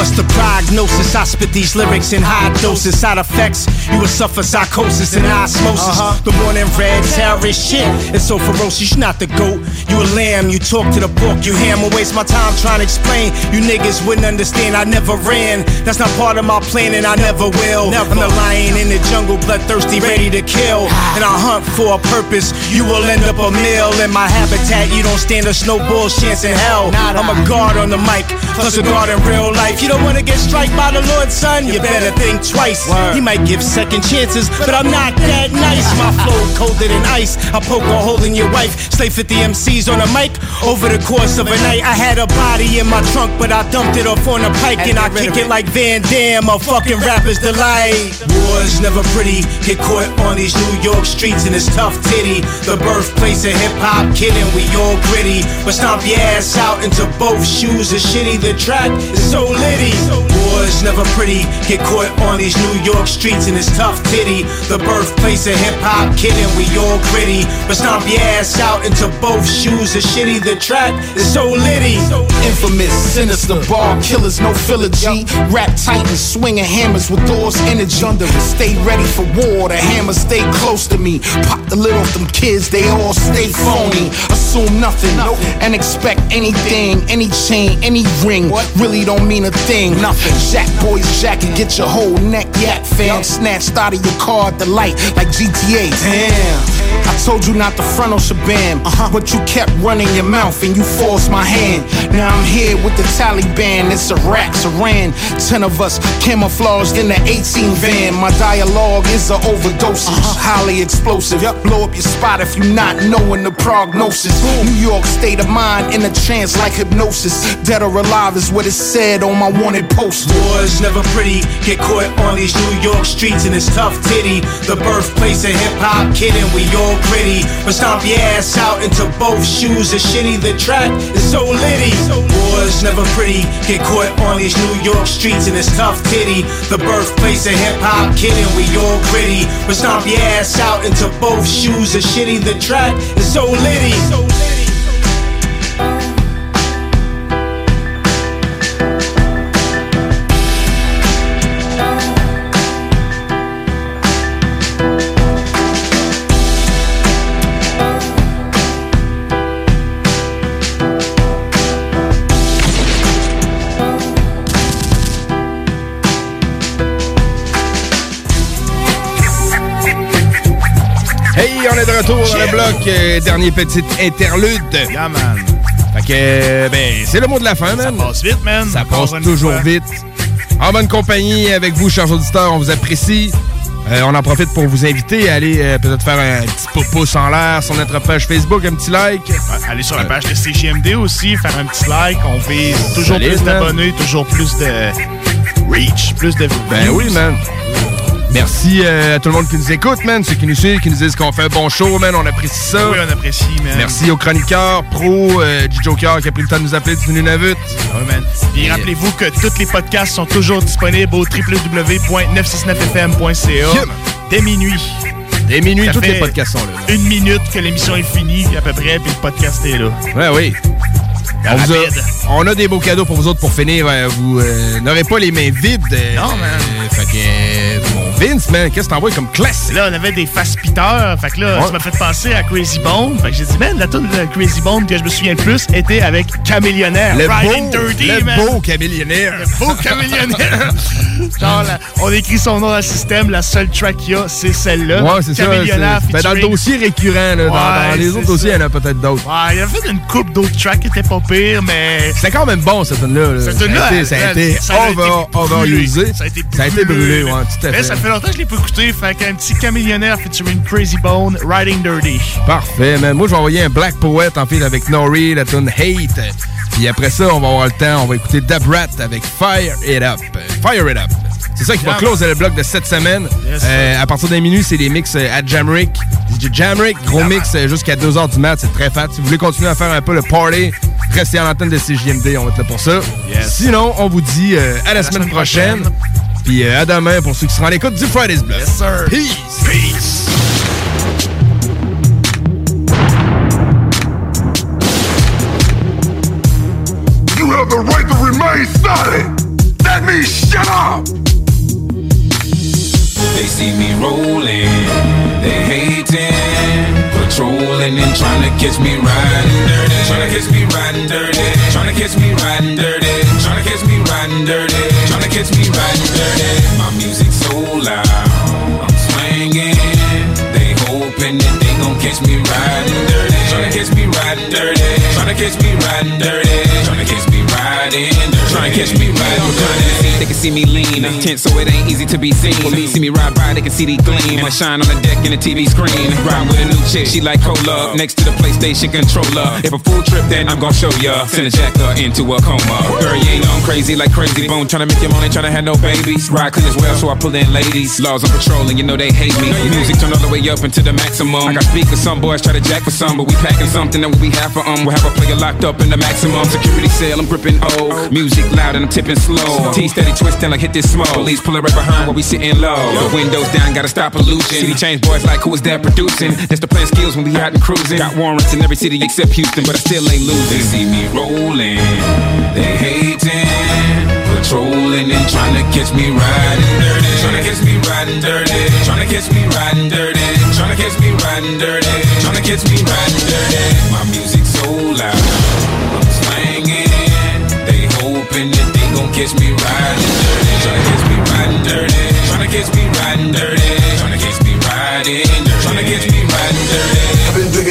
What's the prognosis? I spit these lyrics in high doses. Side effects, you will suffer psychosis and osmosis. Uh-huh. The morning red terrorist shit is so ferocious. You're not the goat, you a lamb. You talk to the book, you ham. I waste my time trying to explain. You niggas wouldn't understand. I never ran. That's not part of my plan, and I never will. I'm the lion in the jungle, bloodthirsty, ready to kill. And I hunt for a purpose. You will end up a meal in my habitat. You don't stand a snowball chance in hell. I'm a guard on the mic, plus a guard in real life. You don't wanna get struck by the Lord, son. You better think twice. He might give second chances, but I'm not that nice. My flow colder than ice. I poke a hole in your wife. Slay 50 MCs on a mic over the course of a night. I had a body in my trunk, but I dumped it off on a pike, and I kick it like Van Damme, a fucking rapper's delight. War's never pretty. Get caught on these New York streets, and it's tough titty. The birthplace of hip hop, kidding, we all gritty. But stomp your ass out into both shoes is shitty. The track is so litty. War's never pretty. Get caught on these New York streets, and it's tough titty. The birthplace of hip hop, kidding, we all gritty. But stomp your ass out into both shoes is shitty. The track is so litty. Infamous, sinister ball killers, no filler G. Rap titans swinging hammers with doors energy under it. Stay ready for war. The hammers stay close to me. Pop the lid off them kids, they all stay phony. Assume nothing, and expect anything, any chain, any ring. What? Really don't mean a thing. Nothing. Jack boys jacket, get your whole neck yak fam. Snatched out of your car at the light like GTA. Damn. I told you not to front on Shabam, uh-huh. but you kept running your mouth and you forced my hand. Now I'm here with the Taliban, it's a Iraq, Iran. Ten of us camouflaged in the 18 van. My dialogue is a overdose, uh-huh. highly explosive. Blow up your spot if you not knowing the prognosis. New York state of mind in a trance like hypnosis. Dead or alive is what it said on my wanted poster. War's never pretty. Get caught on these New York streets and it's tough titty. The birthplace of hip hop, kidding, we all gritty. But stomp your ass out into both shoes is shitty. The track is so litty. War's never pretty. Get caught on these New York streets and it's tough titty. The birthplace of hip hop, kidding, we all gritty. But stomp your ass out into both shoes is shitty. The track is so litty. Hey, bloc. euh, dernier petit interlude. Yeah, man. Fait que, euh, ben, c'est le mot de la fin, man. Ça passe vite, man. Ça passe toujours fois. vite. En bonne compagnie avec vous, chers auditeurs, on vous apprécie. Euh, on en profite pour vous inviter à aller euh, peut-être faire un petit pou- pouce en l'air sur notre page Facebook, un petit like. Ouais, Allez sur la page de CGMD aussi, faire un petit like. On vise toujours plus d'abonnés, toujours plus de reach, plus de Ben oui, man. Merci euh, à tout le monde qui nous écoute, man. Ceux qui nous suivent, qui nous disent qu'on fait un bon show, man. On apprécie ça. Oui, on apprécie, man. Merci aux chroniqueurs, pro, euh, du Joker qui a pris le temps de nous appeler du Nunavut. Ouais, man. Puis rappelez-vous que tous les podcasts sont toujours disponibles au www.969fm.ca Yeah, dès minuit. Dès minuit, tous les podcasts sont là. Une minute que l'émission est finie, à peu près, puis le podcast est là. Ouais, oui. On, vous a, on a des beaux cadeaux pour vous autres pour finir. Euh, Vous euh, n'aurez pas les mains vides. euh, Non, man. euh, fait que, mon Vince, man, qu'est-ce que t'envoies comme classe? Là, on avait des face piteurs. Fait que là, Ouais. ça m'a fait penser à Crazy Bone. Fait que j'ai dit, man, la tune de Crazy Bone que je me souviens le plus était avec Camillionnaire. Le Riding beau, Dirty, le man. beau camillionnaire. Le beau Camillionnaire. *laughs* Genre, la- on écrit son nom dans le système. La seule track qu'il y a, c'est celle-là. Ouais, c'est ça. Ben, dans le dossier récurrent, là, dans- les autres dossiers, il y en a peut-être d'autres. Ouais, il a fait une coupe d'autres tracks qui étaient pas mais. C'était quand même bon, cette tune-là. là. Cette tune-là, Ça a été ça a été brûlé. overusé. Ça a été brûlé, ouais, tout à Mais fait. ça fait longtemps que je l'ai pas écouté. Fait qu'un petit camillionnaire featuring Crazy Bone, Riding Dirty. Parfait, man. Moi, je vais envoyer un Black Poet en fait avec Nori, la tune Hate. Puis après ça, on va avoir le temps, on va écouter Dabrat avec Fire It Up. Fire It Up. C'est ça qui va closer le bloc de cette semaine. Yes, Euh, à partir d'un minute, c'est les mix euh, à Jamrick. DJ Jamrick, gros mix euh, jusqu'à 2h du mat, c'est très fat. Si vous voulez continuer à faire un peu le party, restez en antenne de CJMD, on va être là pour ça. Yes. Sinon, on vous dit euh, à, la, semaine, prochaine. Puis euh, à demain pour ceux qui seront à l'écoute du Friday's Block. Yes, sir. Peace. Peace. You have the right to remain silent. That means shut up. They see me rolling, they hating, patrolling and trying to catch me riding dirty. Trying to catch me riding dirty. Trying to catch me riding dirty. Trying to catch me riding dirty. Trying to catch me riding dirty. My music so loud, I'm swinging. They hoping that they gon' catch me riding dirty. Trying to catch me riding dirty. Trying to catch me riding dirty. Trying to catch me riding. Trying to catch me riding dirty. They can see me lean, I'm tense so it ain't easy to be seen. Police see me ride by, they can see the gleam. I shine on the deck in the TV screen. Ride with a new chick, she like cola. Next to the PlayStation controller. If a full trip, then I'm gon' show ya. Send a jacker into a coma. Girl, you ain't on crazy like crazy bone. Tryna make your money, tryna have no babies. Ride clean as well, so I pull in ladies. Laws on patrol, and you know they hate me. Music turn all the way up into the maximum. I got speakers, some boys try to jack for some, but we packing something that we have for um. We'll have a player locked up in the maximum security cell. I'm gripping Music loud and I'm tipping slow. T steady twisting like hit this smoke. Police pulling right behind while we sitting low. The windows down, gotta stop pollution. City change boys like who is that producing? That's the plan skills when we out and cruising. Got warrants in every city except Houston, but I still ain't losing. They see me rolling, they hating, patrolling and trying to catch me riding dirty. Trying to catch me riding dirty. Trying to catch me riding dirty. Trying to catch me riding dirty. Trying to catch me riding dirty. My music so loud, catch me riding dirty. To catch me riding dirty. To catch me riding dirty. To catch me riding dirty.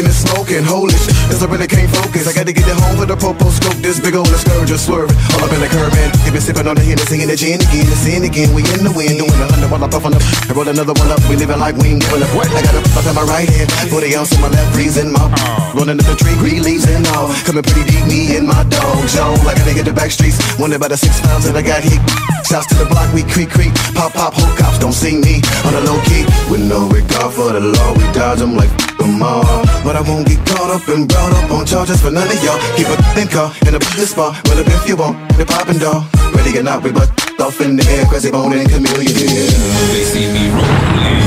And smoking, holy shit, cause I really can't focus. I gotta get it home for the popo scope, this big old scourge just swerving. All up in the curb, man. They been sipping on the Hennessy and the gin again, the sin again. We in the wind, doing a hundred while I puff on. I roll another one up, we living like we ain't giving up. I got a puff in my right hand, 40 ounce in my left, freezing my. Rolling up the tree, green leaves and all. Coming pretty deep, me and my dog, Joe. Like a nigga the back streets, wonder about the six pounds that I got hit. Shouts to the block, we creep, creep. Pop, pop, whole cops don't see me on the low key. With no regard for the law, we dodge them like them all. But I won't get caught up and brought up on charges for none of y'all. Keep a thin car in a this spot. Well, if you want, the poppin' dog. Ready or not, we butt off in the air, crazy bone and chameleon. Yeah. They see me rolling,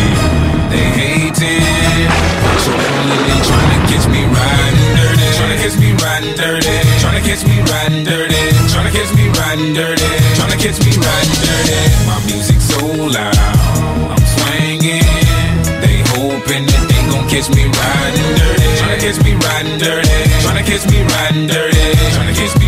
they hating, patrolling and trying to catch me riding dirty. Trying to catch me riding dirty. Trying to catch me riding dirty. Trying to catch me riding dirty. Trying to catch me riding dirty. My music so loud, catch me riding dirty. Trying to catch me riding dirty. Trying to catch me riding dirty. Trying to catch me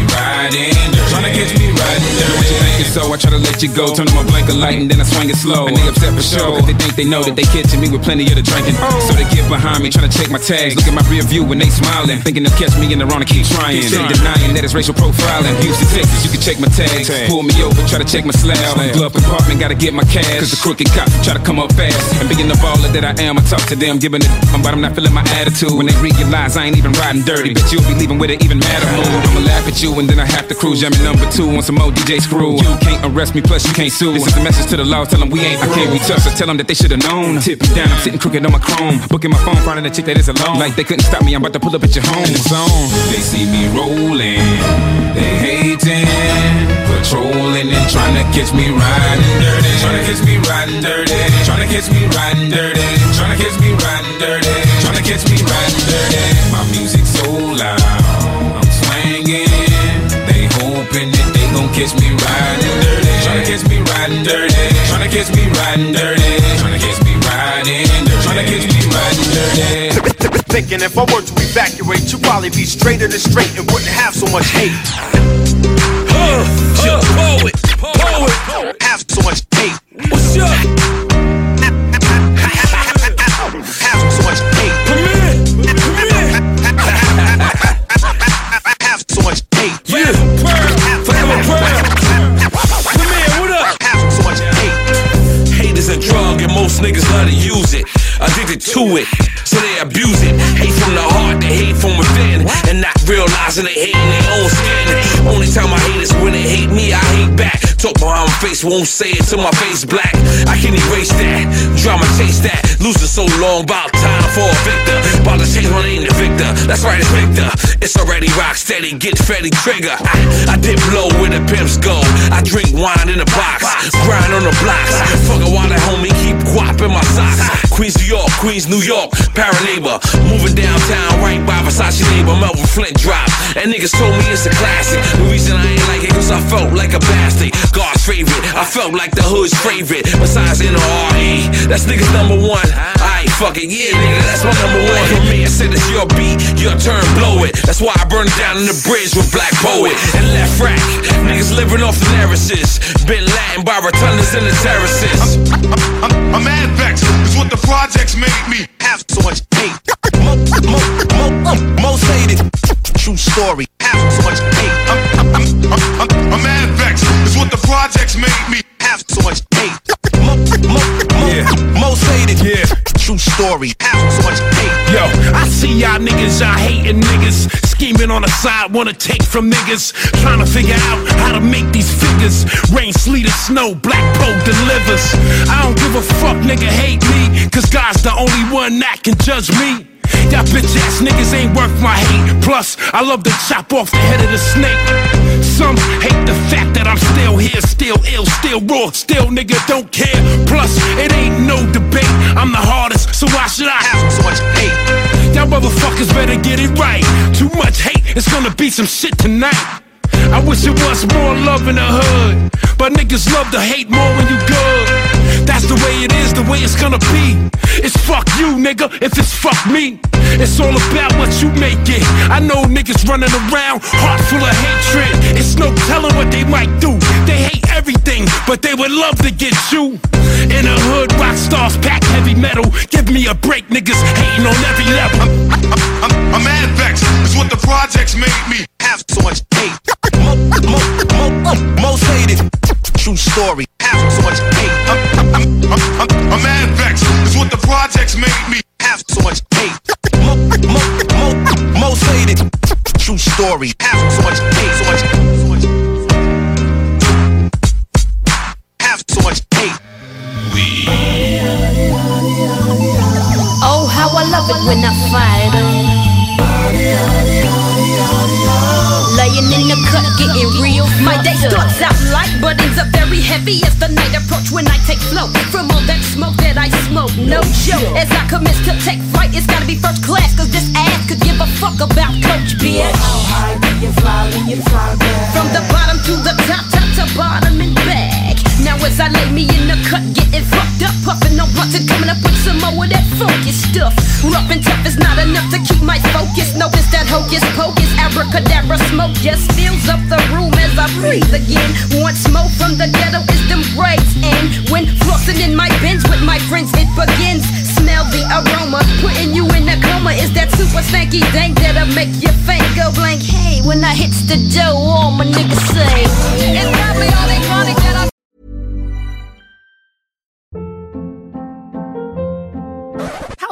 riding. Tryna catch me riding dirty. What you thinking so? I try to let you go. Turn on my blinker light and then I swing it slow. And they upset for sure. Cause they think they know that they catching me with plenty of the drinking. Oh. So they get behind me, trying to check my tags. Look at my rear view when they smiling. Thinking they'll catch me in the wrong and keep trying. Steady denying that it's racial profiling. Houston, Texas, you can check my tags. Pull me over, try to check my slab. Glove compartment, gotta get my cash. Cause the crooked cops try to come up fast. And being the baller that I am, I talk to them, giving it, but I'm not feeling my attitude. When they realize I ain't even riding dirty, bet you'll be leaving with an even madder mood. I'ma laugh at you and then I have to cruise. Jamming number two on some old DJ screw. You can't arrest me, plus you can't sue. This is a message to the law, tell them we ain't, I can't be touched. So tell them that they should've known. Tip me down, I'm sitting crooked on my chrome. Booking my phone, finding a chick that is alone. Like they couldn't stop me, I'm about to pull up at your home. Zone. They see me rolling, they hating, patrolling and trying to catch me riding dirty. Trying to catch me riding dirty. Trying to catch me riding dirty. Trying to catch me riding dirty. Trying to catch me riding dirty. My music so loud, catch me riding dirty. Trying to catch me riding dirty. Trying to catch me riding dirty. Trying to catch me riding dirty. Trying to catch me riding dirty. Thinking if I were to evacuate, you'd probably be straighter than straight and wouldn't have so much hate. Uh, uh, poet, poet, have so much hate. What's up? Most niggas love to use it. Addicted to it, so they abuse it. Hate from the heart, they hate from within. And not realizing they hate in their own skin. Only time I hate is when they hate me, I. Talk behind my face, won't say it till my face black. I can erase that, drama chase that. Losing so long, about time for a victor. About to change my name to Victor. That's right, it's Victor. It's already rock steady, get Freddy trigger. I, I dip low where the pimps go. I drink wine in a box, grind on the blocks. Fuck a while that homie, keep guap in my socks. Queens, New York, Queens, New York, para neighbor. Moving downtown right by Versace neighbor, Melvin Flint drop. And niggas told me it's a classic. The reason I ain't like it, cause I felt like a bastard. God's favorite, I felt like the hood's favorite. Besides NRE, that's niggas number one. Alright, fuck it, yeah, nigga, that's my number one. Your man said it's your beat, your turn, blow it. That's why I burned down in the bridge with Black Poet and left rack. Niggas living off the narratives. Been Latin by rotundas and the terraces. I'm mad vexed, is what the projects made me have so much hate. Mo, mo, mo, mo, most hated. True story, have so much hate. What the projects made me have so much hate. Mo, mo, mo, most hated. Yeah. True story, have so much hate. Yo, I see y'all niggas, y'all hating niggas. Scheming on the side, wanna take from niggas. Trying to figure out how to make these figures. Rain, sleet, or snow, Black Pro delivers. I don't give a fuck, nigga, hate me. Cause God's the only one that can judge me. Y'all bitch ass niggas ain't worth my hate. Plus, I love to chop off the head of the snake. Some hate the fact that I'm still here, still ill, still raw, still nigga don't care. Plus, it ain't no debate. I'm the hardest, so why should I have so much hate? Y'all motherfuckers better get it right. Too much hate, it's gonna be some shit tonight. I wish it was more love in the hood. But niggas love to hate more when you good. That's the way it is, the way it's gonna be. It's fuck you, nigga, if it's fuck me. It's all about what you make it. I know niggas running around, heart full of hatred. It's no telling what they might do. They hate everything, but they would love to get you. In the hood, rock stars pack heavy metal. Give me a break, niggas hating on every level. I'm, I'm mad vexed, is what the projects made me have so much hate. Mo, mo, mo, mo, most hated. True story, have so much hate. I'm, I'm, I'm, I'm, I'm mad vexed, is what the projects made me have so much hate. Mo, mo, mo, most hated. True story, have so much hate, so much, so much. Have so much hate. Oh, how I love it when I fight the cut, getting real. My day starts out light, but ends up very heavy as the night approach when I take flow from all that smoke that I smoke. No joke, as I commence to take flight, it's gotta be first class, cause this ass could give a fuck about Coach bitch. How high do you fly when you fly back? From the bottom to the top, top to bottom and back. Now as I lay me in the cut, getting fucked up, puffing on blunts and coming up with some more of that funky stuff. Rough and tough is not enough to keep my focus. No, it's that hocus pocus, Abracadabra smoke just fills up the room as I breathe again. One smoke from the ghetto is them braids. And when flossing in my bins with my friends, it begins. Smell the aroma, putting you in a coma. Is that super stanky dank that'll make your face go blank? Hey, when I hits the dough, all my niggas say, It's probably all they chronic that I